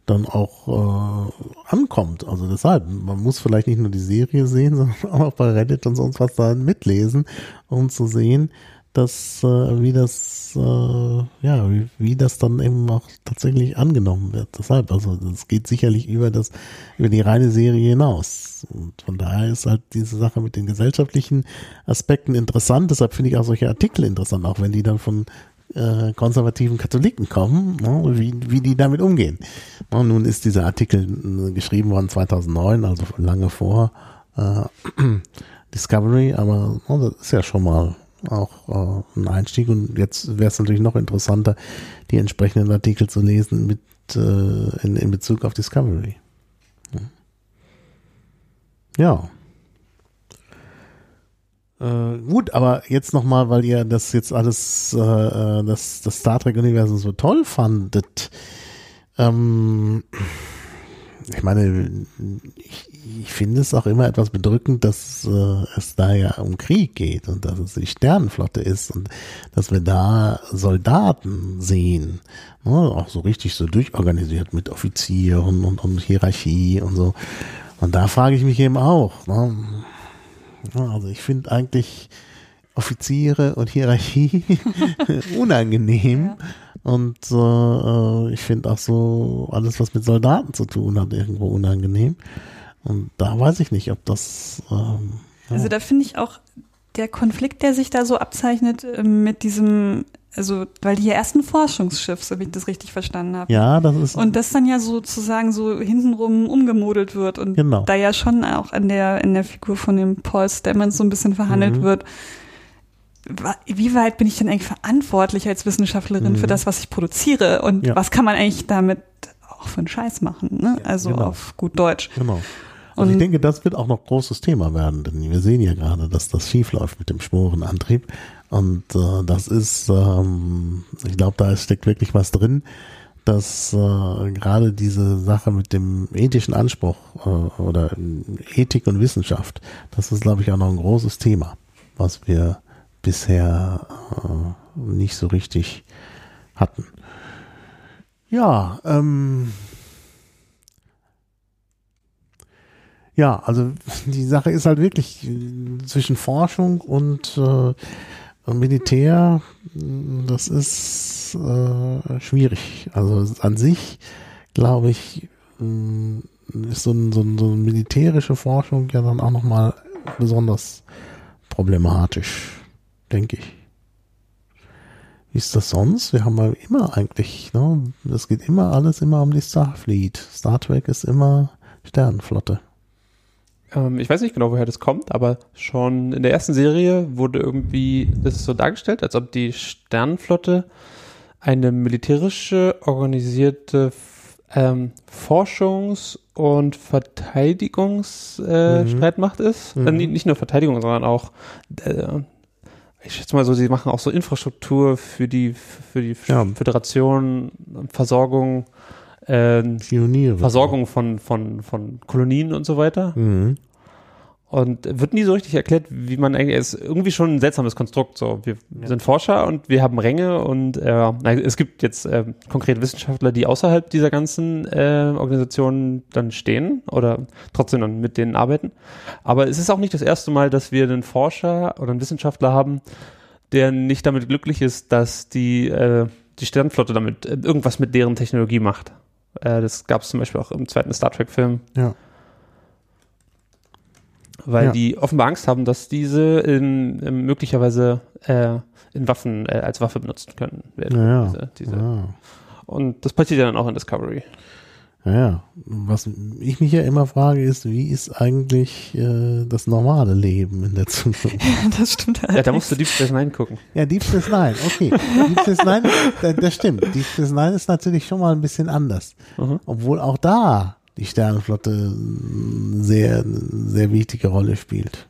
dann auch äh, ankommt. Also deshalb, man muss vielleicht nicht nur die Serie sehen, (laughs) sondern auch bei Reddit und sonst was da mitlesen, um zu sehen, dass äh, wie das äh, ja wie, wie das dann eben auch tatsächlich angenommen wird. Deshalb, also das geht sicherlich über das über die reine Serie hinaus. Und von daher ist halt diese Sache mit den gesellschaftlichen Aspekten interessant. Deshalb finde ich auch solche Artikel interessant, auch wenn die dann von äh, konservativen Katholiken kommen, ne, wie, wie die damit umgehen. Und nun ist dieser Artikel äh, geschrieben worden 2009, also lange vor äh, (clears throat) Discovery, aber oh, das ist ja schon mal auch äh, ein Einstieg und jetzt wäre es natürlich noch interessanter, die entsprechenden Artikel zu lesen mit äh, in, in Bezug auf Discovery. Ja. Äh, gut, aber jetzt nochmal, weil ihr das jetzt alles, äh, äh, das, das Star Trek-Universum so toll fandet. Ähm, ich meine, ich, ich finde es auch immer etwas bedrückend, dass äh, es da ja um Krieg geht und dass es die Sternenflotte ist und dass wir da Soldaten sehen. Ne, auch so richtig so durchorganisiert mit Offizieren und, und Hierarchie und so. Und da frage ich mich eben auch. Ne? Ja, Also ich finde eigentlich Offiziere und Hierarchie (laughs) unangenehm. Und äh, äh, ich finde auch so alles, was mit Soldaten zu tun hat, irgendwo unangenehm. Und da weiß ich nicht, ob das. Ähm, ja. Also da finde ich auch der Konflikt, der sich da so abzeichnet äh, mit diesem, also weil die ja erst ein Forschungsschiff, so wie ich das richtig verstanden habe. ja, das ist. Und das dann ja sozusagen so hintenrum umgemodelt wird und Genau. da ja schon auch an der, in der Figur von dem Paul Stamets so ein bisschen verhandelt Mhm. wird. Wie weit bin ich denn eigentlich verantwortlich als Wissenschaftlerin Mhm. für das, was ich produziere? Und Ja. was kann man eigentlich damit auch für einen Scheiß machen? Ne? Also genau. auf gut Deutsch. Genau. Und ich denke, das wird auch noch großes Thema werden, denn wir sehen ja gerade, dass das schief läuft mit dem Sporenantrieb. Und äh, das ist, ähm, ich glaube, da steckt wirklich was drin, dass äh, gerade diese Sache mit dem ethischen Anspruch äh, oder Ethik und Wissenschaft, das ist, glaube ich, auch noch ein großes Thema, was wir bisher äh, nicht so richtig hatten. Ja, ähm, Ja, also (laughs) die Sache ist halt wirklich äh, zwischen Forschung und äh, Militär, das ist äh, schwierig. Also an sich, glaube ich, mh, ist so, ein, so, ein, so eine militärische Forschung ja dann auch nochmal besonders problematisch, denke ich. Wie ist das sonst? Wir haben ja immer eigentlich, ne? Es geht immer alles immer um die Starfleet. Star Trek ist immer Sternenflotte. Ähm, ich weiß nicht genau, woher das kommt, aber schon in der ersten Serie wurde irgendwie das so dargestellt, als ob die Sternenflotte eine militärische, organisierte ähm, Forschungs- und Verteidigungsstreitmacht äh, Mhm. Ist. Mhm. Nicht nicht nur Verteidigung, sondern auch, äh, ich schätze mal so, sie machen auch so Infrastruktur für die, für die Ja. Föderation, Versorgung äh, Pioniere. Versorgung von, von, von Kolonien und so weiter. Mhm. Und wird nie so richtig erklärt, wie man eigentlich, es ist irgendwie schon ein seltsames Konstrukt. So, wir sind Forscher und wir haben Ränge und äh, es gibt jetzt äh, konkrete Wissenschaftler, die außerhalb dieser ganzen äh, Organisationen dann stehen oder trotzdem dann mit denen arbeiten. Aber es ist auch nicht das erste Mal, dass wir einen Forscher oder einen Wissenschaftler haben, der nicht damit glücklich ist, dass die, äh, die Sternflotte damit äh, irgendwas mit deren Technologie macht. Äh, das gab es zum Beispiel auch im zweiten Star Trek-Film. Ja. weil Ja. die offenbar Angst haben, dass diese in, in möglicherweise äh, in Waffen äh, als Waffe benutzt können werden. Ja. Diese, diese. Ja. Und das passiert ja dann auch in Discovery. Ja, ja. Was ich mich ja immer frage, ist, wie ist eigentlich äh, das normale Leben in der Zukunft? (laughs) das stimmt halt. Ja, da musst du Deep Space Nine gucken. Ja, Deep Space Nine, okay. Deep Space Nine, das, das stimmt. Deep Space Nine ist natürlich schon mal ein bisschen anders. Mhm. Obwohl auch da die Sternenflotte eine sehr, sehr wichtige Rolle spielt.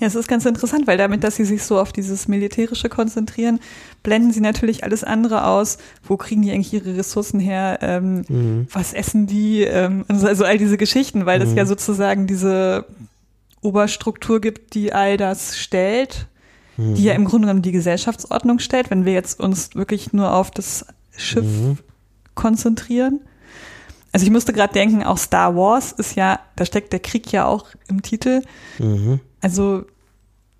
Ja, es ist ganz interessant, weil damit, dass sie sich so auf dieses Militärische konzentrieren, blenden sie natürlich alles andere aus. Wo kriegen die eigentlich ihre Ressourcen her? Ähm, Mhm. Was essen die? Ähm, also also all diese Geschichten, weil es Mhm. ja sozusagen diese Oberstruktur gibt, die all das stellt, Mhm. die ja im Grunde genommen die Gesellschaftsordnung stellt, wenn wir jetzt uns wirklich nur auf das Schiff Mhm. konzentrieren. Also ich musste gerade denken, auch Star Wars ist ja, da steckt der Krieg ja auch im Titel. Mhm. Also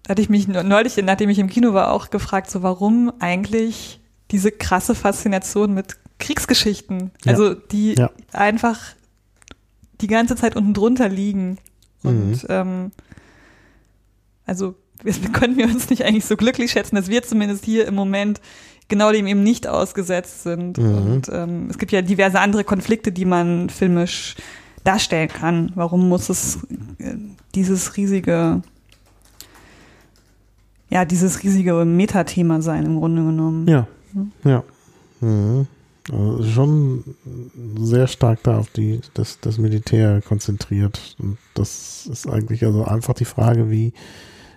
hatte ich mich neulich, nachdem ich im Kino war, auch gefragt, so warum eigentlich diese krasse Faszination mit Kriegsgeschichten, Ja. also die Ja. einfach die ganze Zeit unten drunter liegen. Und Mhm. ähm, also wir, können wir uns nicht eigentlich so glücklich schätzen, dass wir zumindest hier im Moment genau dem eben nicht ausgesetzt sind. Mhm. Und ähm, es gibt ja diverse andere Konflikte, die man filmisch darstellen kann. Warum muss es äh, dieses riesige, ja, dieses riesige Metathema sein im Grunde genommen? Ja, Mhm. ja. Mhm. Also schon sehr stark da auf die, das, das Militär konzentriert. Und das ist eigentlich also einfach die Frage, wie,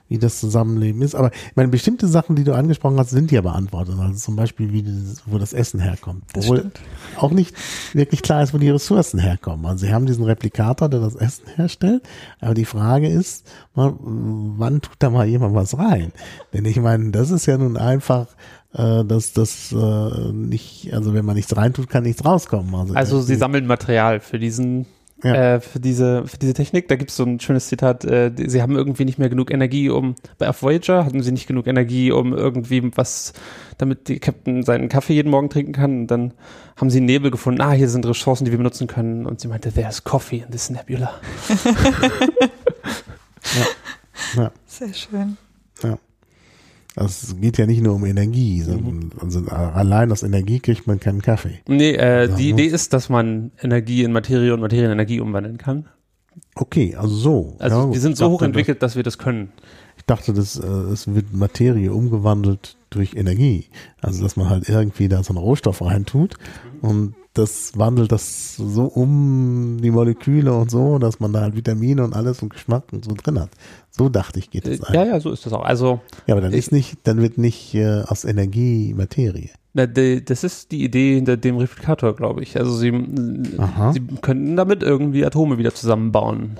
wie das Zusammenleben ist. Aber ich meine, bestimmte Sachen, die du angesprochen hast, sind ja beantwortet. Also zum Beispiel, wie das, wo das Essen herkommt. Das Obwohl stimmt. auch nicht wirklich klar ist, wo die Ressourcen herkommen. Also sie haben diesen Replikator, der das Essen herstellt. Aber die Frage ist, wann tut da mal jemand was rein? Denn ich meine, das ist ja nun einfach, äh, dass das äh, nicht, also wenn man nichts reintut, kann nichts rauskommen. Also, Also sie sammeln Material für diesen Ja. äh, für diese für diese Technik. Da gibt es so ein schönes Zitat. Äh, die- sie haben irgendwie nicht mehr genug Energie, um bei auf Voyager hatten sie nicht genug Energie, um irgendwie was, damit die Captain seinen Kaffee jeden Morgen trinken kann. Und dann haben sie Nebel gefunden. Ah, hier sind Ressourcen, die wir benutzen können. Und sie meinte, there's coffee in this nebula. (laughs) ja. Sehr schön. Also es geht ja nicht nur um Energie, sondern also allein aus Energie kriegt man keinen Kaffee. Nee, äh, die muss- Idee ist, dass man Energie in Materie und Materie in Energie umwandeln kann. Okay, also so. Also Ja, die sind so hoch entwickelt, dass wir das können. Ich dachte, das, äh, es wird Materie umgewandelt durch Energie. Also, dass man halt irgendwie da so einen Rohstoff reintut und das wandelt das so um die Moleküle und so, dass man da halt Vitamine und alles und Geschmack und so drin hat. So dachte ich, geht Äh, es ja, ja, so ist das auch. Also Ja, aber dann ich- ist nicht, dann wird nicht äh, aus Energie Materie. Na, die, das ist die Idee hinter dem Replikator, glaube ich. Also sie, Aha. sie könnten damit irgendwie Atome wieder zusammenbauen.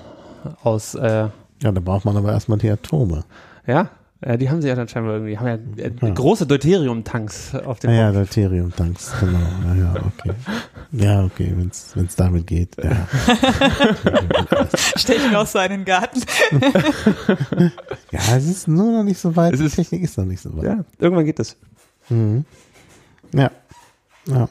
Aus, äh, Ja, da braucht man aber erstmal die Atome. ja, ja, die haben sie ja dann scheinbar irgendwie, haben ja, äh, Ja. große Deuterium-Tanks auf dem Ah ja, Raum. Deuterium-Tanks, genau. Ja, ja, okay. (laughs) Ja, okay, wenn es damit geht. Ja. (laughs) Stell ich mir auch so einen Garten. (laughs) ja, es ist nur noch nicht so weit. Es Die ist- Technik ist noch nicht so weit. Ja, irgendwann geht das. Mhm. Ja. Ja.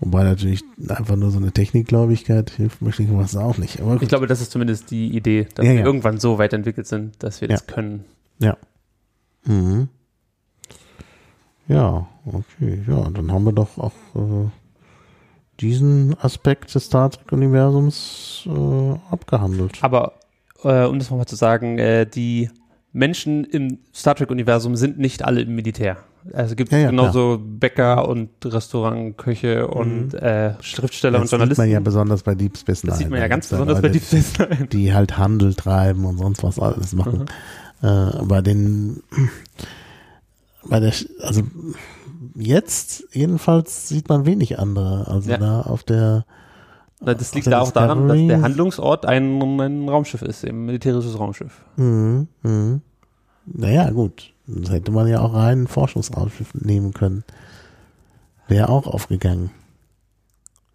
Wobei natürlich einfach nur so eine Technikgläubigkeit hilft mir was auch nicht. Aber Ich glaube, das ist zumindest die Idee, dass Ja, wir ja. irgendwann so weit entwickelt sind, dass wir das können. Ja. Mhm. Ja, okay. Ja, dann haben wir doch auch äh, diesen Aspekt des Star Trek-Universums äh, abgehandelt. Aber äh, um das nochmal zu sagen, äh, die Menschen im Star Trek-Universum sind nicht alle im Militär. Also es gibt Ja, ja, genauso Bäcker und Restaurantköche und äh, Schriftsteller das und Journalisten. sieht man ja besonders bei Deep Space Nine. das sieht man ja Da ganz besonders bei Leute, Deep Space Nine. die halt Handel treiben und sonst was alles machen. Mhm. Äh, bei den, bei der, also jetzt jedenfalls sieht man wenig andere. Also Ja. da auf der Na, Das auf liegt da auch daran, dass der Handlungsort ein, ein Raumschiff ist, ein militärisches Raumschiff. Mhm, mhm. Naja, gut. Das hätte man ja auch rein ein Forschungsraumschiff nehmen können. Wäre auch aufgegangen.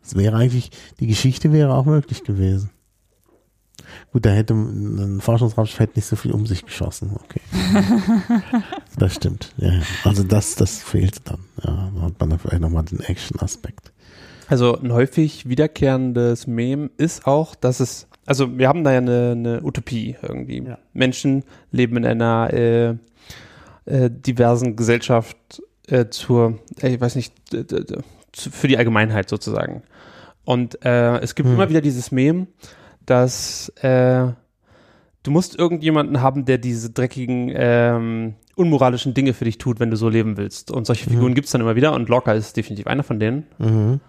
Es wäre eigentlich, die Geschichte wäre auch möglich gewesen. Gut, da hätte ein Forschungsraumschiff hätte nicht so viel um sich geschossen. Okay. (laughs) das stimmt. Ja. Also das, das fehlte dann. Ja, da hat man dann vielleicht nochmal den Action-Aspekt. Also ein häufig wiederkehrendes Meme ist auch, dass es, also wir haben da ja eine, eine Utopie irgendwie. Ja. Menschen leben in einer äh, äh, diversen Gesellschaft äh, zur, äh, ich weiß nicht, für die Allgemeinheit sozusagen. Und äh, es gibt Hm. immer wieder dieses Meme, dass äh, du musst irgendjemanden haben, der diese dreckigen, ähm, unmoralischen Dinge für dich tut, wenn du so leben willst. Und solche Mhm. Figuren gibt's dann immer wieder und Locker ist definitiv einer von denen. Mhm.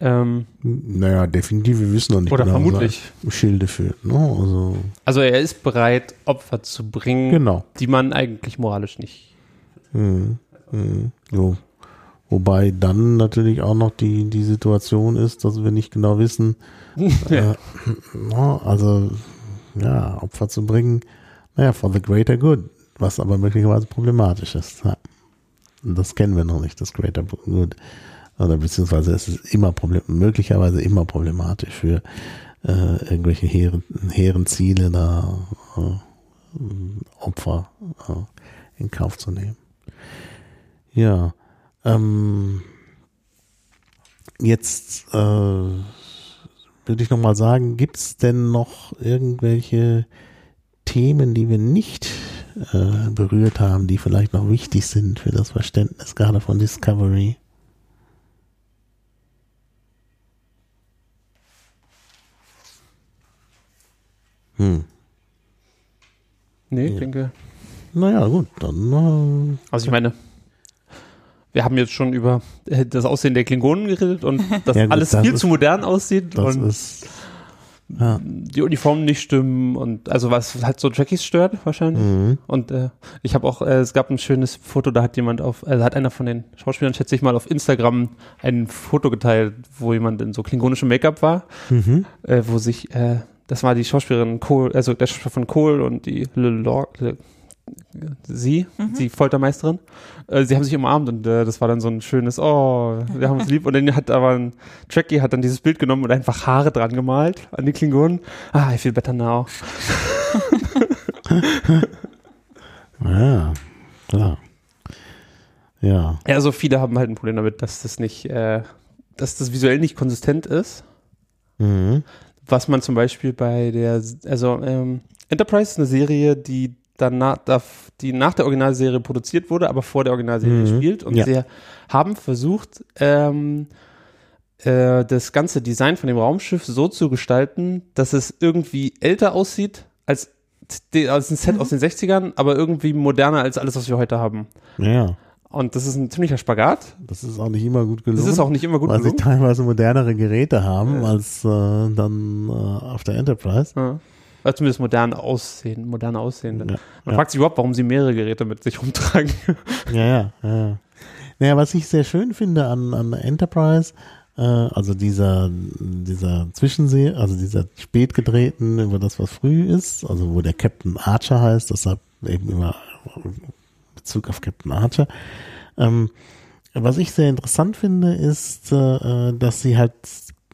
Ähm, Naja, definitiv, wir wissen noch nicht oder genau, vermutlich. was er Schilde führt. Ne? Also, Also er ist bereit, Opfer zu bringen, genau. die man eigentlich moralisch nicht. Mhm. Mhm. So. Wobei dann natürlich auch noch die, die Situation ist, dass wir nicht genau wissen, (laughs) ja. äh, also ja, Opfer zu bringen, naja, for the greater good, was aber möglicherweise problematisch ist. Ja. Das kennen wir noch nicht, das greater good. Oder beziehungsweise es ist immer problem möglicherweise immer problematisch für äh, irgendwelche hehren, hehren Ziele da äh, Opfer äh, in Kauf zu nehmen. Ja. Ähm, jetzt äh, würde ich nochmal sagen, gibt es denn noch irgendwelche Themen, die wir nicht äh, berührt haben, die vielleicht noch wichtig sind für das Verständnis gerade von Discovery? Hm. Nee, ich Ja. denke. Naja, gut, dann Also ich meine, wir haben jetzt schon über äh, das Aussehen der Klingonen geredet und (laughs) dass Ja, gut, alles das viel ist- zu modern aussieht das und ist ja. die Uniformen nicht stimmen und also was halt so Trekkies stört wahrscheinlich. Mhm. Und äh, ich habe auch, äh, es gab ein schönes Foto, da hat jemand auf, also hat einer von den Schauspielern, schätze ich mal, auf Instagram ein Foto geteilt, wo jemand in so klingonischem Make-up war, Mhm. äh, wo sich, äh, das war die Schauspielerin Cole, also der Schauspieler von Cole und die Le Lor, Le, sie, die Foltermeisterin, äh, sie haben sich umarmt und äh, das war dann so ein schönes, oh, wir haben uns lieb und dann hat aber ein Trekkie hat dann dieses Bild genommen und einfach Haare dran gemalt an die Klingonen. Ah, I feel better now. (laughs) Ja, klar. Ja. Ja, also viele haben halt ein Problem damit, dass das nicht, äh, dass das visuell nicht konsistent ist. Mhm. Was man zum Beispiel bei der, also ähm, Enterprise ist eine Serie, die danach, die nach der Originalserie produziert wurde, aber vor der Originalserie Mhm. spielt. Und Ja. sie haben versucht, ähm, äh, das ganze Design von dem Raumschiff so zu gestalten, dass es irgendwie älter aussieht als, als ein Set aus den 60ern, aber irgendwie moderner als alles, was wir heute haben. Ja. Und das ist ein ziemlicher Spagat. Das ist auch nicht immer gut gelungen. Das ist auch nicht immer gut weil sie gelungen. teilweise modernere Geräte haben Ja. als äh, dann äh, auf der Enterprise. Ja. Oder zumindest modern aussehen, moderne aussehende. Ja, Man ja. fragt sich überhaupt, warum sie mehrere Geräte mit sich rumtragen. (laughs) Ja, ja, ja. ja. Naja, was ich sehr schön finde an, an Enterprise, äh, also dieser, dieser Zwischensee, also dieser spät gedrehten über das, was früh ist, also wo der Captain Archer heißt, deshalb eben immer Bezug auf Captain Archer. Ähm, was ich sehr interessant finde, ist, äh, dass sie halt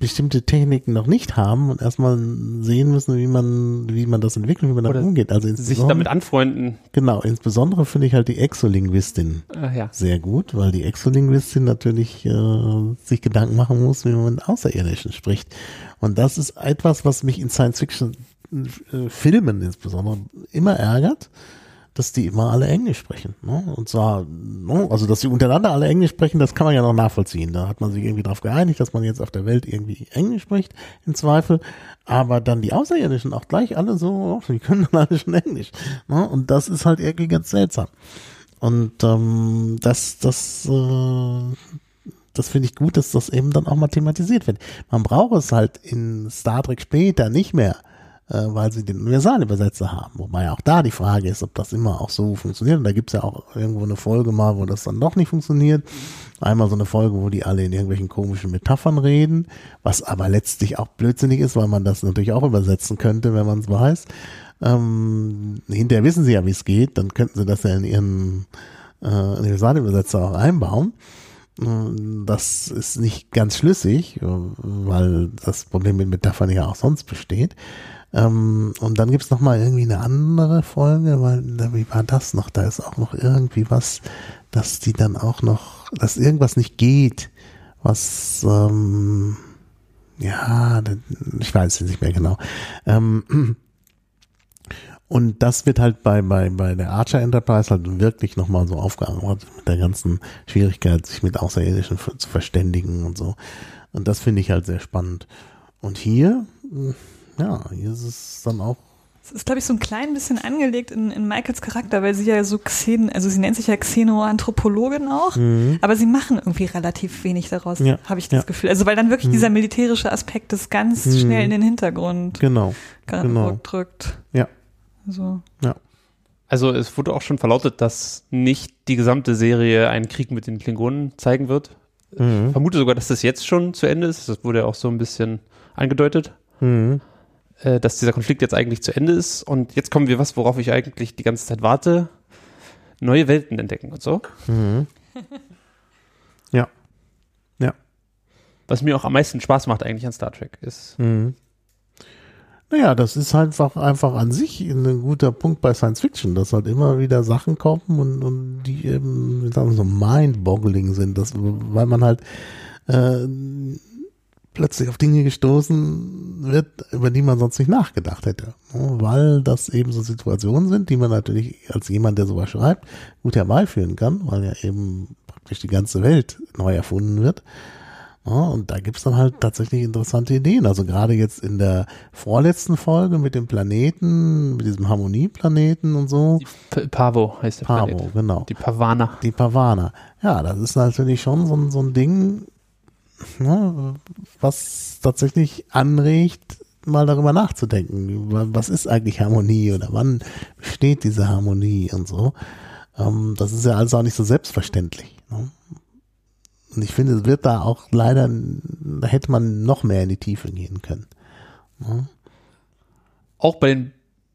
bestimmte Techniken noch nicht haben und erstmal sehen müssen, wie man, wie man das entwickelt, wie man damit umgeht. Also sich damit anfreunden. genau, insbesondere finde ich halt die Exolinguistin Ach ja. sehr gut, weil die Exolinguistin natürlich äh, sich Gedanken machen muss, wie man mit Außerirdischen spricht. Und das ist etwas, was mich in Science-Fiction-Filmen insbesondere immer ärgert, dass die immer alle Englisch sprechen. Ne? Und zwar, ne? also dass sie untereinander alle Englisch sprechen, das kann man ja noch nachvollziehen. Da hat man sich irgendwie darauf geeinigt, dass man jetzt auf der Welt irgendwie Englisch spricht, im Zweifel. Aber dann die Außerirdischen auch gleich alle so, oh, die können dann alle schon Englisch. Ne? Und das ist halt irgendwie ganz seltsam. Und ähm, das, das, äh, das finde ich gut, dass das eben dann auch mal thematisiert wird. Man braucht es halt in Star Trek später nicht mehr äh, weil sie den Universalübersetzer haben. Wobei auch da die Frage ist, ob das immer auch so funktioniert. Und da gibt's ja auch irgendwo eine Folge mal, wo das dann doch nicht funktioniert. Einmal so eine Folge, wo die alle in irgendwelchen komischen Metaphern reden, was aber letztlich auch blödsinnig ist, weil man das natürlich auch übersetzen könnte, wenn man es weiß. Ähm, hinterher wissen sie ja, wie es geht, dann könnten sie das ja in ihren äh, Universalübersetzer auch einbauen. Das ist nicht ganz schlüssig, weil das Problem mit Metaphern ja auch sonst besteht. Ähm, und dann gibt's noch mal irgendwie eine andere Folge, weil, wie war das noch? Da ist auch noch irgendwie was, dass die dann auch noch, dass irgendwas nicht geht, was, ähm, ja, ich weiß es nicht mehr genau. Ähm, und das wird halt bei, bei, bei der Archer Enterprise halt wirklich nochmal so aufgearbeitet mit der ganzen Schwierigkeit, sich mit Außerirdischen zu verständigen und so. Und das finde ich halt sehr spannend. Und hier, ja, hier ist es dann auch. Es ist, glaube ich, so ein klein bisschen angelegt in, in Michaels Charakter, weil sie ja so Xen, also sie nennt sich ja Xenoanthropologin auch, mhm. aber sie machen irgendwie relativ wenig daraus, ja. habe ich das ja. Gefühl. Also weil dann wirklich mhm. dieser militärische Aspekt das ganz mhm. schnell in den Hintergrund genau. genau. drückt. Ja. Also. Ja. Also es wurde auch schon verlautet, dass nicht die gesamte Serie einen Krieg mit den Klingonen zeigen wird. Mhm. Ich vermute sogar, dass das jetzt schon zu Ende ist. Das wurde ja auch so ein bisschen angedeutet. Mhm. Äh, dass dieser Konflikt jetzt eigentlich zu Ende ist. Und jetzt kommen wir was, worauf ich eigentlich die ganze Zeit warte. Neue Welten entdecken und so. Mhm. (laughs) ja. Ja. Was mir auch am meisten Spaß macht eigentlich an Star Trek ist. Mhm. Naja, das ist einfach, einfach an sich ein guter Punkt bei Science Fiction, dass halt immer wieder Sachen kommen und, und die eben, sagen so mind-boggling sind, dass, weil man halt äh, plötzlich auf Dinge gestoßen wird, über die man sonst nicht nachgedacht hätte. Weil das eben so Situationen sind, die man natürlich als jemand, der sowas schreibt, gut herbeiführen kann, weil ja eben praktisch die ganze Welt neu erfunden wird. Und da gibt's dann halt tatsächlich interessante Ideen. Also gerade jetzt in der vorletzten Folge mit dem Planeten, mit diesem Harmonieplaneten und so. Die Pavo heißt der Pavo, Planet. genau. Die Pavana. Die Pavana. Ja, das ist natürlich schon so, so ein Ding, ne, was tatsächlich anregt, mal darüber nachzudenken. Was ist eigentlich Harmonie oder wann besteht diese Harmonie und so. Ähm, das ist ja also auch nicht so selbstverständlich. Ne? Und ich finde, es wird da auch leider, da hätte man noch mehr in die Tiefe gehen können. Ne? Auch bei den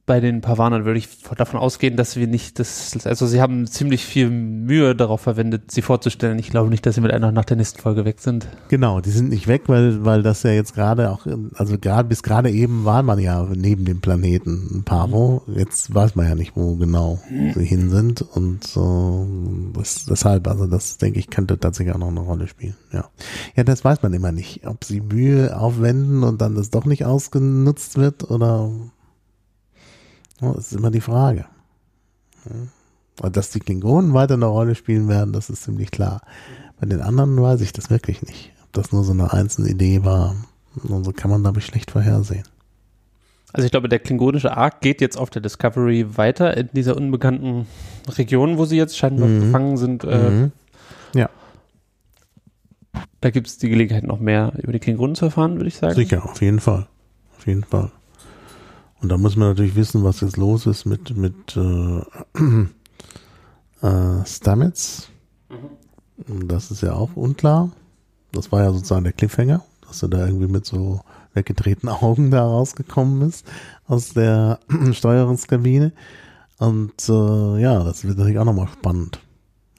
bei den Pavanern würde ich davon ausgehen, dass wir nicht das, also sie haben ziemlich viel Mühe darauf verwendet, sie vorzustellen. Ich glaube nicht, dass sie mit einer nach der nächsten Folge weg sind. Genau, die sind nicht weg, weil, weil das ja jetzt gerade auch, also gerade bis gerade eben war man ja neben dem Planeten Pavo. Jetzt weiß man ja nicht, wo genau sie hin sind und so, das, deshalb, also das denke ich, könnte tatsächlich auch noch eine Rolle spielen. Ja. Ja, das weiß man immer nicht, ob sie Mühe aufwenden und dann das doch nicht ausgenutzt wird oder das ist immer die Frage. Und dass die Klingonen weiter eine Rolle spielen werden, das ist ziemlich klar. Bei den anderen weiß ich das wirklich nicht. Ob das nur so eine einzelne Idee war. Und so kann man damit schlecht vorhersehen. Also ich glaube, der klingonische Arc geht jetzt auf der Discovery weiter in dieser unbekannten Region, wo sie jetzt scheinbar mhm. gefangen sind. Äh, mhm. Ja. Da gibt es die Gelegenheit, noch mehr über die Klingonen zu erfahren, würde ich sagen. Sicher, auf jeden Fall. Auf jeden Fall. Und da muss man natürlich wissen, was jetzt los ist mit, mit äh, (clears throat) äh, Stamets. Mhm. Das ist ja auch unklar. Das war ja sozusagen der Cliffhanger, dass er da irgendwie mit so weggedrehten Augen da rausgekommen ist aus der (clears throat) Steuerungskabine. Und äh, ja, das wird natürlich auch nochmal spannend.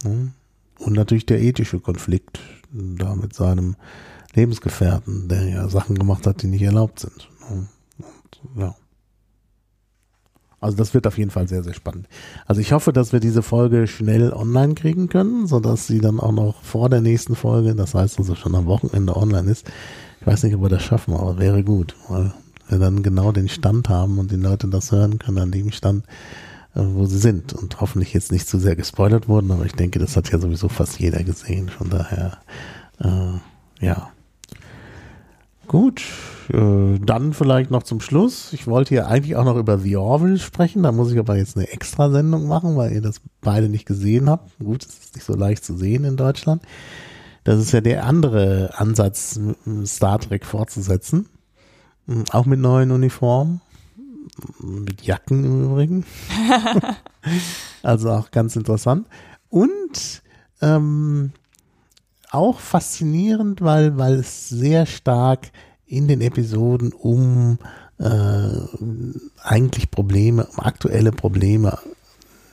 Ne? Und natürlich der ethische Konflikt da mit seinem Lebensgefährten, der ja Sachen gemacht hat, die nicht erlaubt sind. Ne? Und, ja. Also das wird auf jeden Fall sehr, sehr spannend. Also ich hoffe, dass wir diese Folge schnell online kriegen können, sodass sie dann auch noch vor der nächsten Folge, das heißt also schon am Wochenende online ist. Ich weiß nicht, ob wir das schaffen, aber wäre gut, weil wir dann genau den Stand haben und die Leute das hören können an dem Stand, äh, wo sie sind und hoffentlich jetzt nicht zu sehr gespoilert wurden, aber ich denke, das hat ja sowieso fast jeder gesehen, von daher, äh, ja. Gut, äh, dann vielleicht noch zum Schluss. Ich wollte hier eigentlich auch noch über The Orville sprechen. Da muss ich aber jetzt eine Extrasendung machen, weil ihr das beide nicht gesehen habt. Gut, es ist nicht so leicht zu sehen in Deutschland. Das ist ja der andere Ansatz, Star Trek fortzusetzen. Hm, auch mit neuen Uniformen. mit Jacken im Übrigen. (laughs) (laughs) also auch ganz interessant. Und ähm, auch faszinierend, weil, weil es sehr stark in den Episoden um äh, eigentlich Probleme, um aktuelle Probleme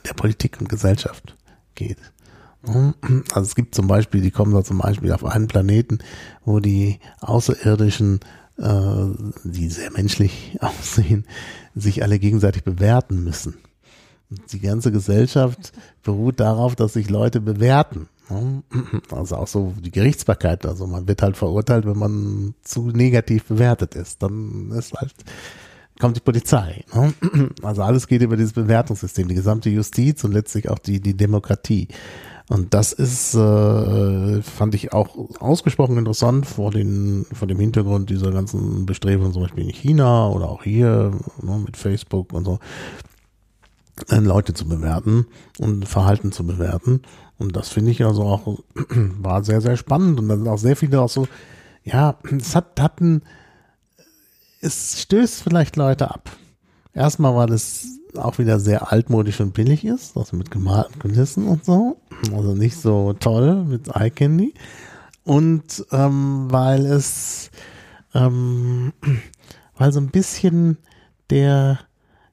der Politik und Gesellschaft geht. Also es gibt zum Beispiel, die kommen da zum Beispiel auf einen Planeten, wo die Außerirdischen, äh, die sehr menschlich (laughs) aussehen, sich alle gegenseitig bewerten müssen. Die ganze Gesellschaft beruht darauf, dass sich Leute bewerten. (clears throat) Also auch so die Gerichtsbarkeit. Also man wird halt verurteilt, wenn man zu negativ bewertet ist. Dann ist halt, kommt die Polizei. (clears throat) Also alles geht über dieses Bewertungssystem, die gesamte Justiz und letztlich auch die, die Demokratie. Und das ist, äh, fand ich auch ausgesprochen interessant vor, den, vor dem Hintergrund dieser ganzen Bestrebungen, zum Beispiel in China oder auch hier ne, mit Facebook und so, äh, Leute zu bewerten und Verhalten zu bewerten. Und das finde ich also auch, (clears throat) war sehr, sehr spannend. Und da sind auch sehr viele auch so, ja, es hat, hat ein, es stößt vielleicht Leute ab. Erstmal, weil es auch wieder sehr altmodisch und billig ist, also mit gemalten Kulissen und so. Also nicht so toll mit Eye Candy. Und ähm, weil es, ähm, (clears throat) weil so ein bisschen der,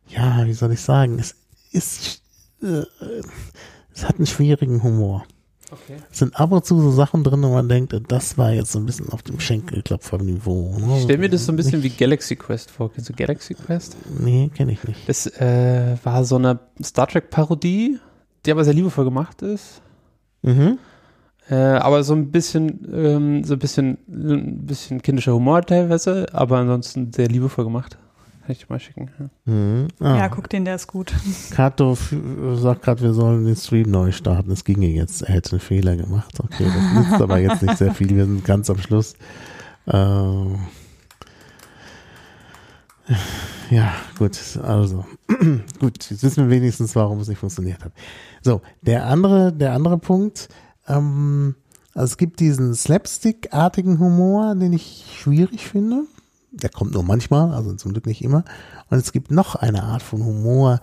ja, wie soll ich sagen, es ist, äh, es hat einen schwierigen Humor. Okay. Es sind ab und zu so Sachen drin, wo man denkt, das war jetzt so ein bisschen auf dem Schenkelklopfer-Niveau. Ne? Ich stelle mir das so ein bisschen wie Galaxy Quest vor. Kennst du Galaxy Quest? Nee, kenne ich nicht. Das äh, war so eine Star Trek-Parodie, die aber sehr liebevoll gemacht ist. Mhm. Äh, aber so ein bisschen, ähm, so ein bisschen, ein bisschen kindischer Humor teilweise, aber ansonsten sehr liebevoll gemacht. Kann ich dir mal schicken. Ja, mhm. ah. ja guck den, der ist gut. (laughs) Kato sagt gerade, wir sollen den Stream neu starten. Es ginge jetzt. Er hätte einen Fehler gemacht. Okay, das nützt aber jetzt nicht sehr viel. Wir sind ganz am Schluss. Äh, ja, gut, also (clears throat) gut, jetzt wissen wir wenigstens, warum es nicht funktioniert hat. So, der andere, der andere Punkt, ähm, also es gibt diesen Slapstick-artigen Humor, den ich schwierig finde der kommt nur manchmal, also zum Glück nicht immer. Und es gibt noch eine Art von Humor,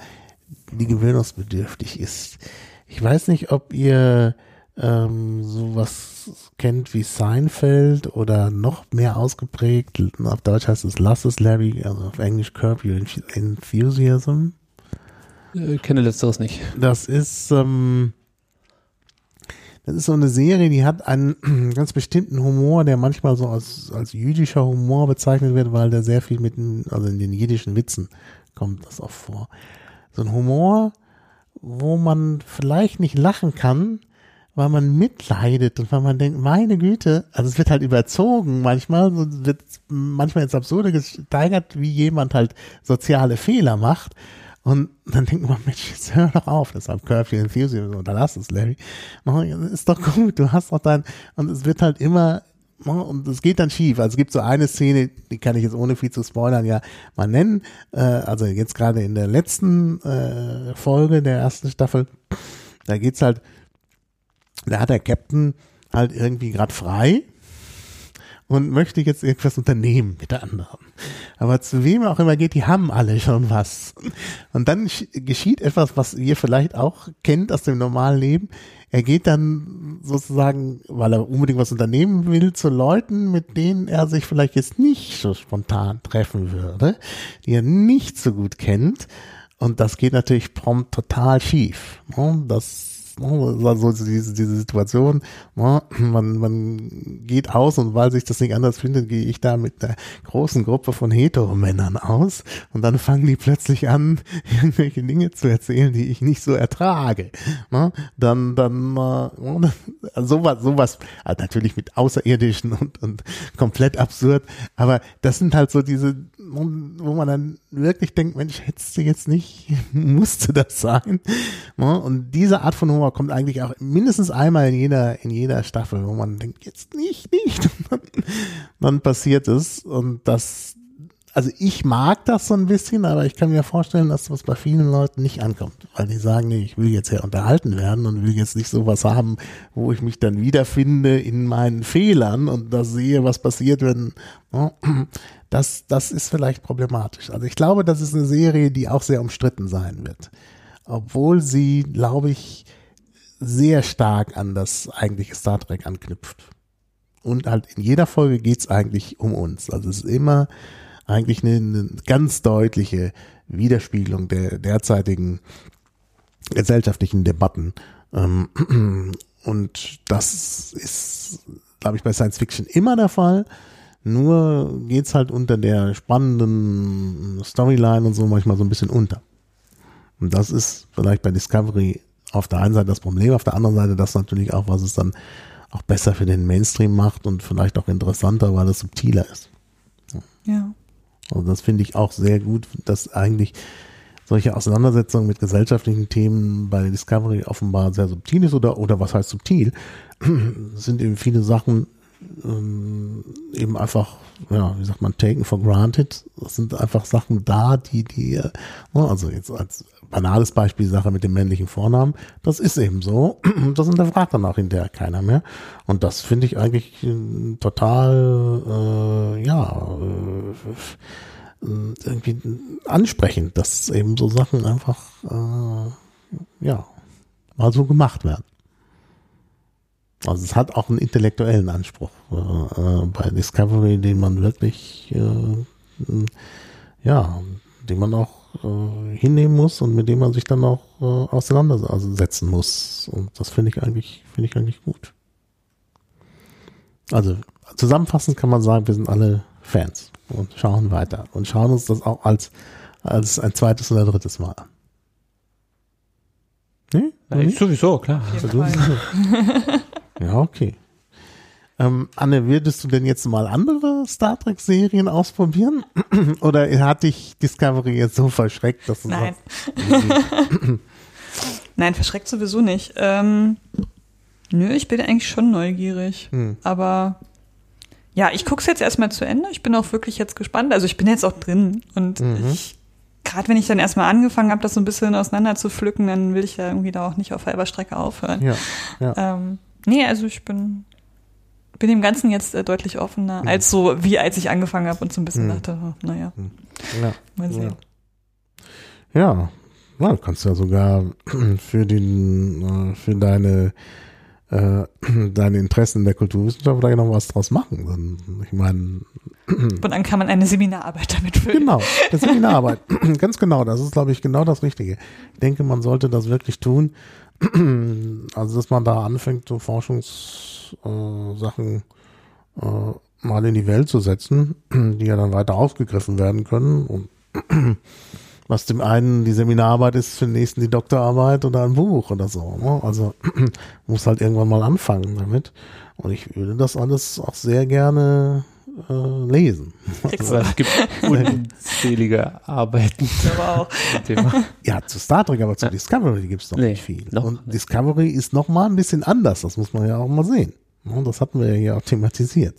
die gewöhnungsbedürftig ist. Ich weiß nicht, ob ihr ähm, sowas kennt wie Seinfeld oder noch mehr ausgeprägt. Auf Deutsch heißt es Lass es Larry, also auf Englisch Curb Your Enthusiasm. Ich kenne letzteres nicht. Das ist ähm, das ist so eine Serie, die hat einen (clears throat) ganz bestimmten Humor, der manchmal so als, als jüdischer Humor bezeichnet wird, weil der sehr viel mit, also in den jiddischen Witzen kommt das auch vor. So ein Humor, wo man vielleicht nicht lachen kann, weil man mitleidet und weil man denkt, meine Güte, also es wird halt überzogen manchmal, so wird manchmal ins Absurde gesteigert, wie jemand halt soziale Fehler macht. Und dann denkt man, Mensch, jetzt hör doch auf, deshalb Curfew Enthusiasm, oder lass es, Larry. Ist doch gut, du hast doch dein, und es wird halt immer, und es geht dann schief. Also es gibt so eine Szene, die kann ich jetzt ohne viel zu spoilern ja mal nennen. Äh, also jetzt gerade in der letzten äh, Folge der ersten Staffel, da geht's halt, da hat der Captain halt irgendwie gerade frei und möchte jetzt irgendwas unternehmen mit der anderen. Aber zu wem auch immer geht, die haben alle schon was. Und dann geschieht etwas, was ihr vielleicht auch kennt aus dem normalen Leben. Er geht dann sozusagen, weil er unbedingt was unternehmen will, zu Leuten, mit denen er sich vielleicht jetzt nicht so spontan treffen würde, die er nicht so gut kennt. Und das geht natürlich prompt total schief. Das also diese, diese Situation, ne? man, man geht aus und weil sich das nicht anders findet, gehe ich da mit einer großen Gruppe von Heteromännern aus und dann fangen die plötzlich an, (laughs) irgendwelche Dinge zu erzählen, die ich nicht so ertrage. Ne? Dann, dann äh, sowas, sowas, also natürlich mit Außerirdischen und, und komplett absurd, aber das sind halt so diese, wo man dann wirklich denkt, Mensch, hättest du jetzt nicht, (laughs) musste das sein? Ne? Und diese Art von Humor Humor kommt eigentlich auch mindestens einmal in jeder, in jeder Staffel, wo man denkt, jetzt nicht, nicht. (laughs) Dann, dann passiert es und das, also ich mag das so ein bisschen, aber ich kann mir vorstellen, dass das bei vielen Leuten nicht ankommt, weil die sagen, nee, ich will jetzt ja unterhalten werden und will jetzt nicht sowas haben, wo ich mich dann wiederfinde in meinen Fehlern und da sehe, was passiert, wenn, Das, das ist vielleicht problematisch. Also ich glaube, das ist eine Serie, die auch sehr umstritten sein wird. Obwohl sie, glaube ich, sehr stark an das eigentliche Star Trek anknüpft. Und halt in jeder Folge geht's eigentlich um uns. Also es ist immer eigentlich eine, eine ganz deutliche Widerspiegelung der derzeitigen gesellschaftlichen Debatten. Ähm, (clears throat) und das ist, glaube ich, bei Science Fiction immer der Fall. Nur geht's halt unter der spannenden Storyline und so manchmal so ein bisschen unter. Und das ist vielleicht bei Discovery auf der einen Seite das Problem, auf der anderen Seite das natürlich auch, was es dann auch besser für den Mainstream macht und vielleicht auch interessanter, weil es subtiler ist. Ja. Also das finde ich auch sehr gut, dass eigentlich solche Auseinandersetzungen mit gesellschaftlichen Themen bei Discovery offenbar sehr subtil ist oder, oder was heißt subtil, (clears throat) sind eben viele Sachen ähm, eben einfach, ja, wie sagt man, taken for granted. Das sind einfach Sachen da, die, die, äh, ne, also jetzt als banales Beispiel Sache mit dem männlichen Vornamen, das ist eben so. (clears throat) Das hinterfragt dann auch hinterher keiner mehr. Und das finde ich eigentlich äh, total, äh, ja, äh, irgendwie ansprechend, dass eben so Sachen einfach, äh, ja, mal so gemacht werden. Also es hat auch einen intellektuellen Anspruch äh, äh, bei Discovery, den man wirklich, äh, ja, den man auch äh, hinnehmen muss und mit dem man sich dann auch äh, auseinandersetzen muss. Und das finde ich eigentlich, finde ich eigentlich gut. Also zusammenfassend kann man sagen, wir sind alle Fans und schauen weiter und schauen uns das auch als, als ein zweites oder drittes Mal an. Nee? Ja, sowieso, klar. Also, ja, okay. Ähm, Anne, würdest du denn jetzt mal andere Star Trek-Serien ausprobieren? (clears throat) Oder hat dich Discovery jetzt so verschreckt, dass du Nein. (laughs) Nein, verschreckt sowieso nicht. Ähm, nö, ich bin eigentlich schon neugierig. Hm. Aber ja, ich gucke es jetzt erstmal zu Ende. Ich bin auch wirklich jetzt gespannt. Also ich bin jetzt auch drin. Und mhm. ich, gerade wenn ich dann erstmal angefangen habe, das so ein bisschen auseinander zu pflücken, dann will ich ja irgendwie da auch nicht auf halber Strecke aufhören. Ja, ja. Ähm, nee, also ich bin, bin dem Ganzen jetzt äh, deutlich offener, mhm. als so, wie als ich angefangen habe und so ein bisschen mhm. dachte, oh, naja, mhm. ja. mal sehen. Ja. ja, du kannst ja sogar (clears throat) für den, äh, für deine äh, (clears throat) deine Interessen der Kulturwissenschaft vielleicht noch was draus machen. Ich meine. (clears throat) Und dann kann man eine Seminararbeit damit füllen. Genau, eine (laughs) Seminararbeit. Ganz genau. Das ist, glaube ich, genau das Richtige. Ich denke, man sollte das wirklich tun. (clears throat) Also, dass man da anfängt, so Forschungssachen äh, mal in die Welt zu setzen, (clears throat) die ja dann weiter aufgegriffen werden können. Und (clears throat) was dem einen die Seminararbeit ist, für den nächsten die Doktorarbeit oder ein Buch oder so. Ne? Also muss halt irgendwann mal anfangen damit. Und ich würde das alles auch sehr gerne äh, lesen. Also, es gibt (laughs) unzählige Arbeiten. Aber auch. (laughs) ja, zu Star Trek, aber zu ja. Discovery gibt es doch nee, nicht viel. Und nicht. Discovery ist noch mal ein bisschen anders, das muss man ja auch mal sehen. Und das hatten wir ja hier auch thematisiert.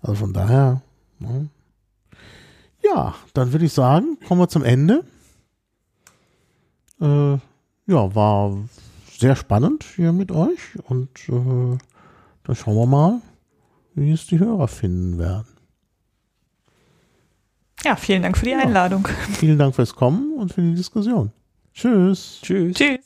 Also von daher, ja, dann würde ich sagen, kommen wir zum Ende. Äh, ja, war sehr spannend hier mit euch und äh, dann schauen wir mal, wie es die Hörer finden werden. Ja, vielen Dank für die Einladung. vielen Dank fürs Kommen und für die Diskussion. Tschüss. Tschüss. Tschüss.